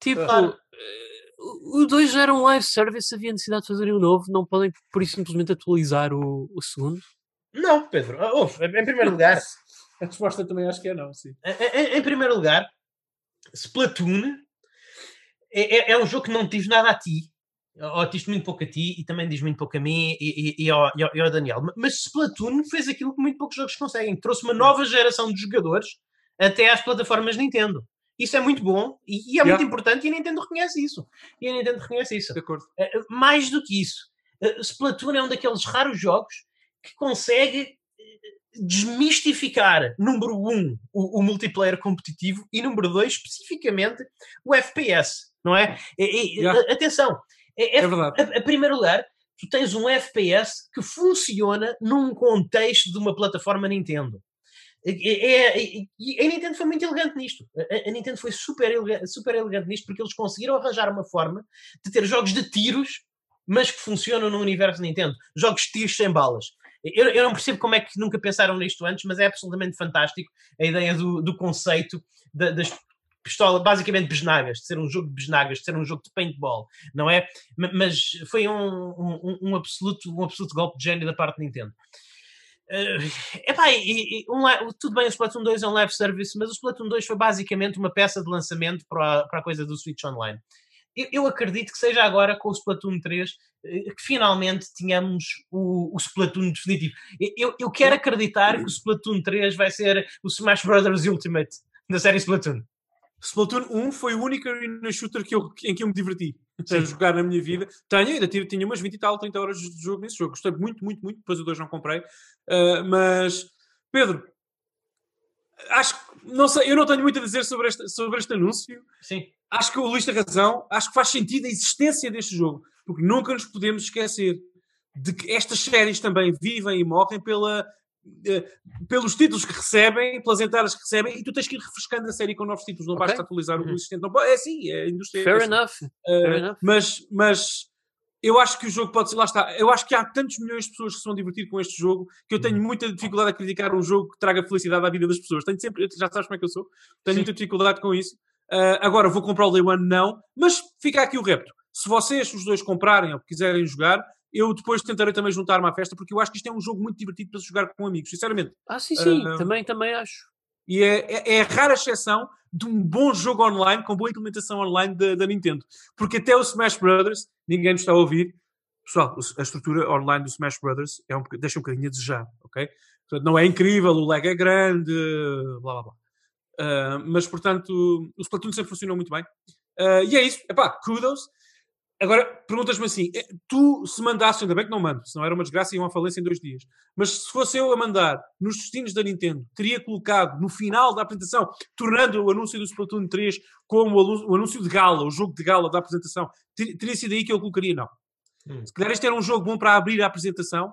tipo Claro. eh, o 2 já era um live service, havia necessidade de fazerem um novo, não podem por isso simplesmente atualizar o, o segundo. Não, Pedro. ouve, em primeiro lugar, A resposta também acho que é não, sim. em, em- em primeiro lugar, Splatoon é, é- é um jogo que não diz nada a ti. Ou diz muito pouco a ti e também diz muito pouco a mim e, e- e ao, e ao- Daniel. Mas Splatoon fez aquilo que muito poucos jogos conseguem. Trouxe uma nova geração de jogadores até às plataformas Nintendo. Isso é muito bom e, e é Yeah. muito importante e a Nintendo reconhece isso. E a Nintendo reconhece isso. De acordo. Eh, mais do que isso, eh, Splatoon é um daqueles raros jogos que consegue eh, desmistificar, número um, o, o multiplayer competitivo e número dois, especificamente, o FPS, não é? E- Yeah. Atenção, é, é- É verdade. a, a primeiro lugar, tu tens um FPS que funciona num contexto de uma plataforma Nintendo. É- é- é- e a Nintendo foi muito elegante nisto. A, a Nintendo foi super elegante, super elegante nisto porque eles conseguiram arranjar uma forma de ter jogos de tiros, mas que funcionam no universo Nintendo. Jogos de tiros sem balas. Eu, eu não percebo como é que nunca pensaram nisto antes, mas é absolutamente fantástico a ideia do, do conceito da- das pistolas, basicamente besnagas, de ser um jogo de besnagas, de ser um jogo de paintball, não é? Ma- Mas foi um, um, um absoluto, um absoluto golpe de gênio da parte de Nintendo. Uh, epá, e, e um, tudo bem, o Splatoon 2 é um live service, mas o Splatoon 2 foi basicamente uma peça de lançamento para, a- para a coisa do Switch Online. Eu, eu acredito que seja agora com o Splatoon 3 eh, que finalmente tenhamos o, o Splatoon definitivo. Eu, eu quero acreditar que o Splatoon 3 vai ser o Smash Brothers Ultimate da série Splatoon. Splatoon 1 foi o único arena shooter que eu, em que eu me diverti a jogar na minha vida. Tenho, ainda tive, tinha umas 20 e tal, 30 horas de jogo nesse jogo. Gostei muito, muito, muito. Depois o 2 não comprei. Uh, mas, Pedro, acho que, não sei, eu não tenho muito a dizer sobre este, sobre este anúncio. Sim. Acho que o Luís tem razão. Acho que faz sentido a existência deste jogo. Porque nunca nos podemos esquecer de que estas séries também vivem e morrem pela, pelos títulos que recebem, pelas entradas que recebem, e tu tens que ir refrescando a série com novos títulos. Não Ok. basta atualizar Uhum. o existente. Não, é assim, é a indústria. é Fair assim. enough. Uh, fair enough. mas, mas eu acho que o jogo pode ser, lá está, eu acho que há tantos milhões de pessoas que se vão divertir com este jogo que eu Uhum. tenho muita dificuldade a criticar um jogo que traga felicidade à vida das pessoas. Tenho sempre, já sabes como é que eu sou, tenho Sim. muita dificuldade com isso. Uh, agora vou comprar o Day One, não, mas fica aqui o repto. Se vocês, os dois, comprarem ou quiserem jogar, eu depois tentarei também juntar-me à festa, porque eu acho que isto é um jogo muito divertido para se jogar com amigos, sinceramente. Ah, sim, sim, Ah, também, também acho. E é, é, é a rara exceção de um bom jogo online, com boa implementação online da, da Nintendo. Porque até o Smash Brothers, ninguém nos está a ouvir. Pessoal, a estrutura online do Smash Brothers é um, deixa um bocadinho a desejar, ok? Portanto, não é incrível, o lag é grande, blá blá blá. Ah, mas, portanto, o Splatoon sempre funcionou muito bem. Ah, e é isso. Epá, kudos. Agora, perguntas-me assim, eh, tu se mandasses, ainda bem que não mando, senão era uma desgraça e uma falência em dois dias. Mas se fosse eu a mandar nos destinos da Nintendo, teria colocado no final da apresentação, tornando o anúncio do Splatoon 3 como o anúncio de gala, o jogo de gala da apresentação, ter- teria sido aí que eu colocaria não. Hum. Se calhar este era um jogo bom para abrir a apresentação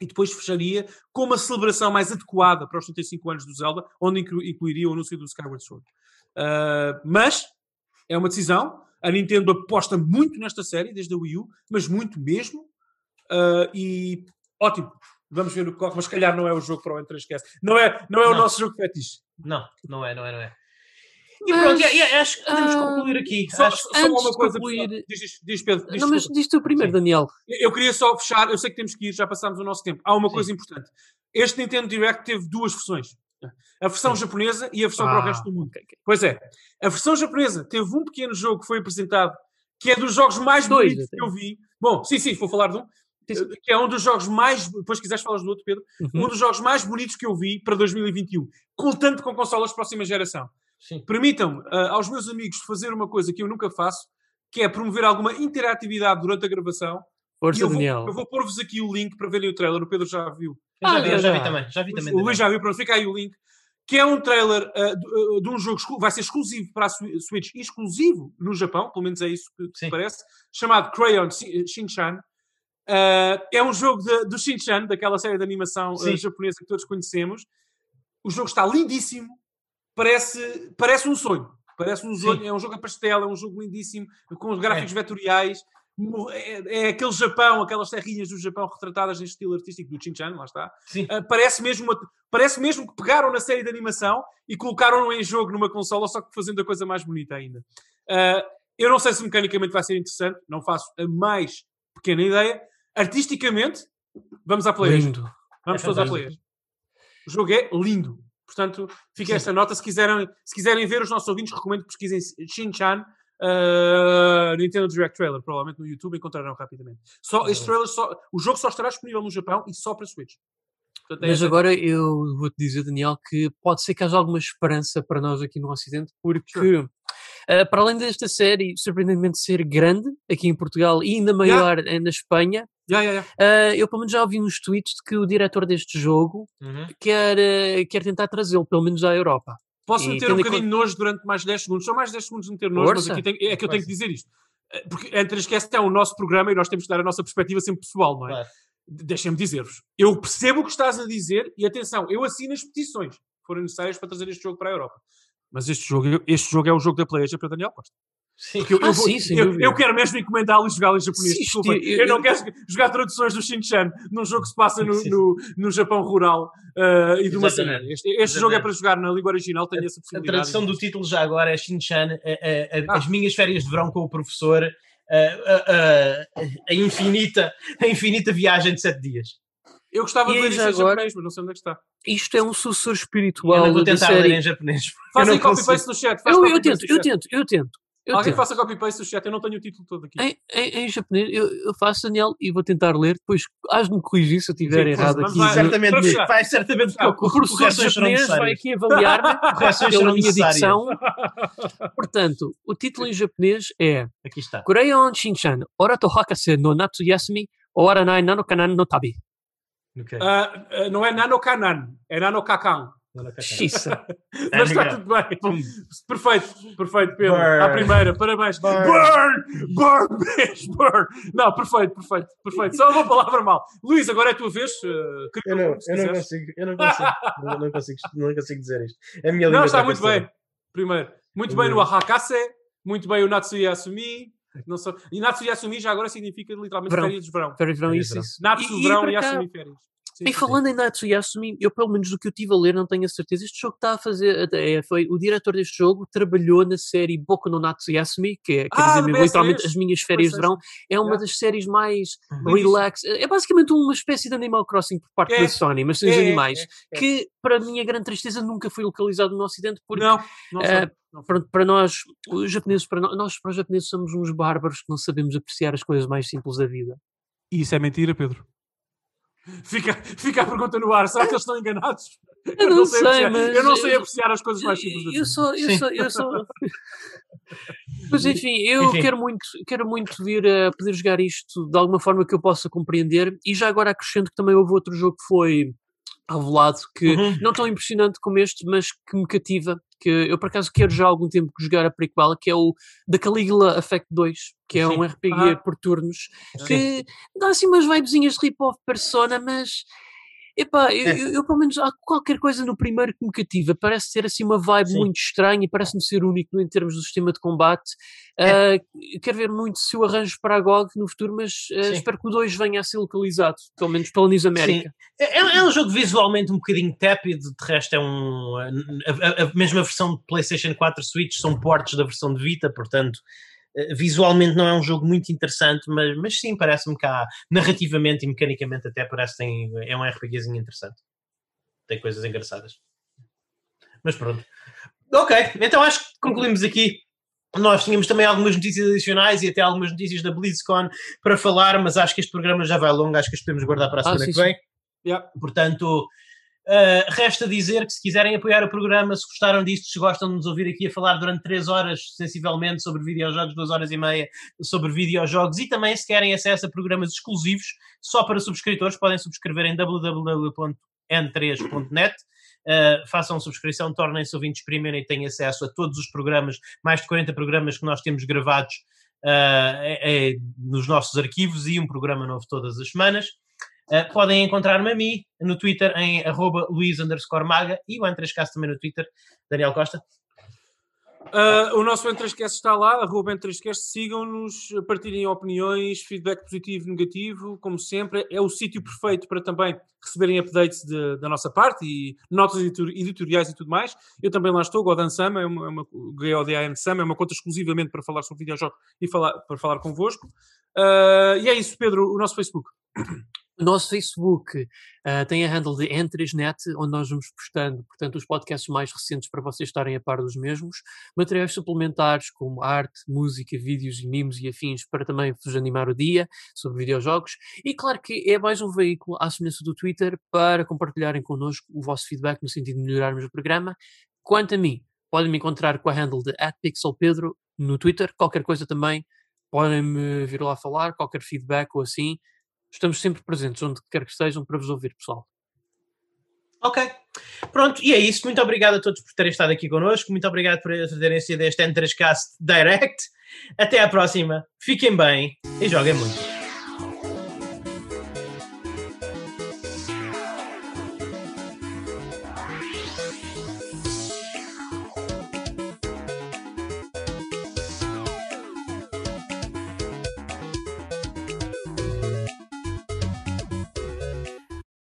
e depois fecharia com uma celebração mais adequada para os 35 anos do Zelda, onde inclu- incluiria o anúncio do Skyward Sword. Ah, mas é uma decisão. A Nintendo aposta muito nesta série, desde a Wii U, mas muito mesmo. Ah, e ótimo. Vamos ver o que corre, mas se calhar não é o jogo para o N3Cast. Não é, não é o Não. nosso jogo fetiche. Não, não é, não é, não é. E Mas, pronto, e- e acho que podemos ah, concluir aqui. Só, Acho- só uma coisa. concluir- pessoal. Diz, diz, diz, Pedro. Diz, não, mas diz tu primeiro, Sim. Daniel. Eu queria só fechar, eu sei que temos que ir, já passámos o nosso tempo. Há uma Sim. coisa importante. Este Nintendo Direct teve duas versões. A versão japonesa e a versão para o Ah, resto do mundo. ok, ok. Pois é. A versão japonesa teve um pequeno jogo que foi apresentado, que é dos jogos mais Dois, bonitos que eu vi. Bom, sim, sim, vou falar de um. Sim. Que é um dos jogos mais. Depois, se quiseres, falas do outro, Pedro. Uhum. Um dos jogos mais bonitos que eu vi para 2021. Contando com consolas de próxima geração. Sim. Permitam ah, aos meus amigos fazer uma coisa que eu nunca faço, que é promover alguma interatividade durante a gravação. Força, eu vou, Daniel. eu vou pôr-vos aqui o link para verem o trailer. O Pedro já viu. Eu já Ah, vi, eu já vi já. também. Já vi também. O Luís já viu, pronto, fica aí o link. que é um trailer uh, de, uh, de, um jogo que vai ser exclusivo para a Switch, exclusivo no Japão, pelo menos é isso que, que parece, chamado Crayon Shinchan. Uh, é um jogo de, do Shinchan, daquela série de animação japonesa que todos conhecemos. O jogo está lindíssimo, parece, parece um sonho. Parece um sonho, é um jogo a pastel, é um jogo lindíssimo, com os gráficos é. vetoriais. É, é, aquele Japão, aquelas terrinhas do Japão retratadas em estilo artístico do Shin-Chan, lá está. Uh, parece, mesmo uma, parece mesmo que pegaram na série de animação e colocaram em jogo numa consola, só que fazendo a coisa mais bonita ainda. Uh, eu não sei se mecanicamente vai ser interessante, não faço a mais pequena ideia. Artisticamente, vamos à players. Lindo. Vamos é todos à players. O jogo é lindo. Portanto, fica esta nota. Se quiserem, se quiserem ver os nossos ouvintes, recomendo que pesquisem Shin-Chan uh, Nintendo Direct Trailer. Provavelmente no YouTube encontrarão rapidamente. Só, este trailer só, o jogo só estará disponível no Japão e só para Switch. Portanto, é Mas agora eu vou-te dizer, Daniel, que pode ser que haja alguma esperança para nós aqui no Ocidente, porque sure. uh, para além desta série surpreendentemente ser grande aqui em Portugal e ainda maior yeah. na Espanha, yeah, yeah. Uh, eu pelo menos já ouvi uns tweets de que o diretor deste jogo uhum. quer, uh, quer tentar trazê-lo, pelo menos à Europa. Posso e meter um bocadinho de nojo durante mais 10 segundos? Só mais 10 segundos de meter nojo, Força. mas aqui tem, é que eu tenho que dizer isto. Eh, porque entre as que é o nosso programa e nós temos que dar a nossa perspectiva sempre pessoal, não é? Claro. Deixem-me dizer-vos. Eu percebo o que estás a dizer e atenção, eu assino as petições que forem necessárias para trazer este jogo para a Europa. Mas este jogo, este jogo é o jogo da PlayStation para Daniel Costa. Sim. eu, ah, eu, vou, sim, eu, eu, quero mesmo encomendá-lo e jogá-lo em japonês. Sim, Desculpa, eu, eu, não quero jogar traduções do Shin-Chan num jogo que se passa no, no, no Japão rural uh, e de uma. Este, este jogo é para jogar na língua original, tenho essa possibilidade. A tradução do título já agora é Shin-Chan, ah. as minhas férias de verão com o professor, a, a, infinita, a infinita viagem de sete dias. Eu gostava e de ler isso em japonês, mas não sei onde é que está. Isto é um sucessor espiritual. Eu não vou tentar ler em japonês. Fazem copy-paste no chat. Eu, eu tento, eu tento, eu tento. Eu Alguém faça copy-paste do chat, eu não tenho o título todo aqui. Em, em, em japonês, eu, eu, faço, Daniel, e vou tentar ler, depois hás-me corrigir se eu estiver errado aqui. Vai, certamente, vai certamente o professor japonês vai aqui avaliar-me pela minha dicção. Portanto, o título em japonês é Aqui está. Shinchan, Ora to Hakase no Natsu Yasumi, Ora Nai Nanokanan no Tabi. Okay. Uh, uh, não é Nanokanan, é Nanokakan. Xissa. Mas está tudo bem. Perfeito, perfeito, Pedro. Burn. À primeira, parabéns. Burn, burn, burn, bitch, burn. Não, perfeito, perfeito, perfeito. Só uma palavra mal. Luís, agora é a tua vez. Uh, eu não, eu não consigo, eu não consigo, não, não, consigo, não consigo dizer isto. É a minha Não, está muito bem. Primeiro, muito bem no Ahakase, muito bem o Natsuya Asumi. Não sou... E Natsuya Asumi já agora significa literalmente verão. férias de verão. Férias de verão, isso, isso. Natsu, e, verão e, e Asumi, férias. Sim, e falando sim. em Natsuyasumi, eu pelo menos do que eu tive a ler não tenho a certeza. Este jogo está a fazer, é, foi o diretor deste jogo trabalhou na série Boku no Natsuyasumi, que é, quer ah, dizer, literalmente as minhas férias de verão, é uma das séries mais uhum. relax. É basicamente uma espécie de Animal Crossing por parte é, da Sony, mas sem os é, animais, é, é. que para a minha grande tristeza nunca foi localizado no Ocidente, porque não, não, uh, pronto, para nós, os japoneses, para nós, nós, para os japoneses somos uns bárbaros que não sabemos apreciar as coisas mais simples da vida. E isso é mentira, Pedro? Fica, fica a pergunta no ar: será que eles estão enganados? Eu, eu não, sei, sei mas eu não sei apreciar as coisas mais simples. Eu sou, eu sou, eu sou. mas enfim, eu enfim. quero muito, quero muito vir a poder jogar isto de alguma forma que eu possa compreender. E já agora acrescento que também houve outro jogo que foi revelado que uhum. não tão impressionante como este, mas que me cativa. Que eu por acaso quero já há algum tempo jogar a prequel, que é o da Caligula Effect 2, que é Sim. um RPG ah. por turnos, que dá assim umas vibezinhas de rip-off persona, mas Epá, eu, eu, eu, pelo menos há qualquer coisa no primeiro que me cativa. Parece ter assim uma vibe Sim. muito estranha, parece-me ser único em termos do sistema de combate. É. Uh, quero ver muito se o arranjo para a GOG no futuro, mas uh, espero que o 2 venha a ser localizado, pelo menos pela News América. É, é, é, um jogo visualmente um bocadinho tépido, de resto é um. A, a, a mesma versão de PlayStation 4 Switch são portes da versão de Vita, portanto visualmente não é um jogo muito interessante, mas, mas sim, parece-me que há, narrativamente e mecanicamente até parece que tem, é um RPGzinho interessante. Tem coisas engraçadas. Mas pronto. Ok, então acho que concluímos aqui. Nós tínhamos também algumas notícias adicionais e até algumas notícias da BlizzCon para falar, mas acho que este programa já vai longo, acho que as podemos guardar para a ah, semana ah, sim, que vem. Yeah. Portanto, Uh, resta dizer que se quiserem apoiar o programa, se gostaram disto, se gostam de nos ouvir aqui a falar durante 3 horas, sensivelmente, sobre videojogos, 2 horas e meia sobre videojogos e também se querem acesso a programas exclusivos só para subscritores, podem subscrever em www.n3.net. uh, façam subscrição, tornem-se ouvintes premium e têm acesso a todos os programas, mais de 40 programas que nós temos gravados uh, é, é, nos nossos arquivos e um programa novo todas as semanas. Uh, podem encontrar-me a mim no Twitter em arroba Luís Maga e o Entrescast também no Twitter, Daniel Costa. Uh, o nosso Entrescast está lá, arroba Entrescast, sigam-nos, partilhem opiniões, feedback positivo, negativo, como sempre, é o sítio perfeito para também receberem updates de, da nossa parte e notas editoriais e tudo mais. Eu também lá estou, Godan Sama, é uma, é uma GODAN Sama, é uma conta exclusivamente para falar sobre videojogos e falar, para falar convosco. Uh, e é isso, Pedro, o nosso Facebook. O nosso Facebook uh, tem a handle de N3Net, onde nós vamos postando, portanto, os podcasts mais recentes para vocês estarem a par dos mesmos, materiais suplementares como arte, música, vídeos e mimos e afins para também vos animar o dia sobre videojogos. E claro que é mais um veículo, à semelhança do Twitter, para compartilharem connosco o vosso feedback no sentido de melhorarmos o programa. Quanto a mim, podem me encontrar com a handle de @pixelpedro no Twitter, qualquer coisa também podem me vir lá falar, qualquer feedback ou assim estamos sempre presentes, onde quer que estejam, para vos ouvir, pessoal. Ok. Pronto, e é isso. Muito obrigado a todos por terem estado aqui connosco. Muito obrigado por terem sido este N3Cast Direct. Até à próxima. Fiquem bem e joguem muito.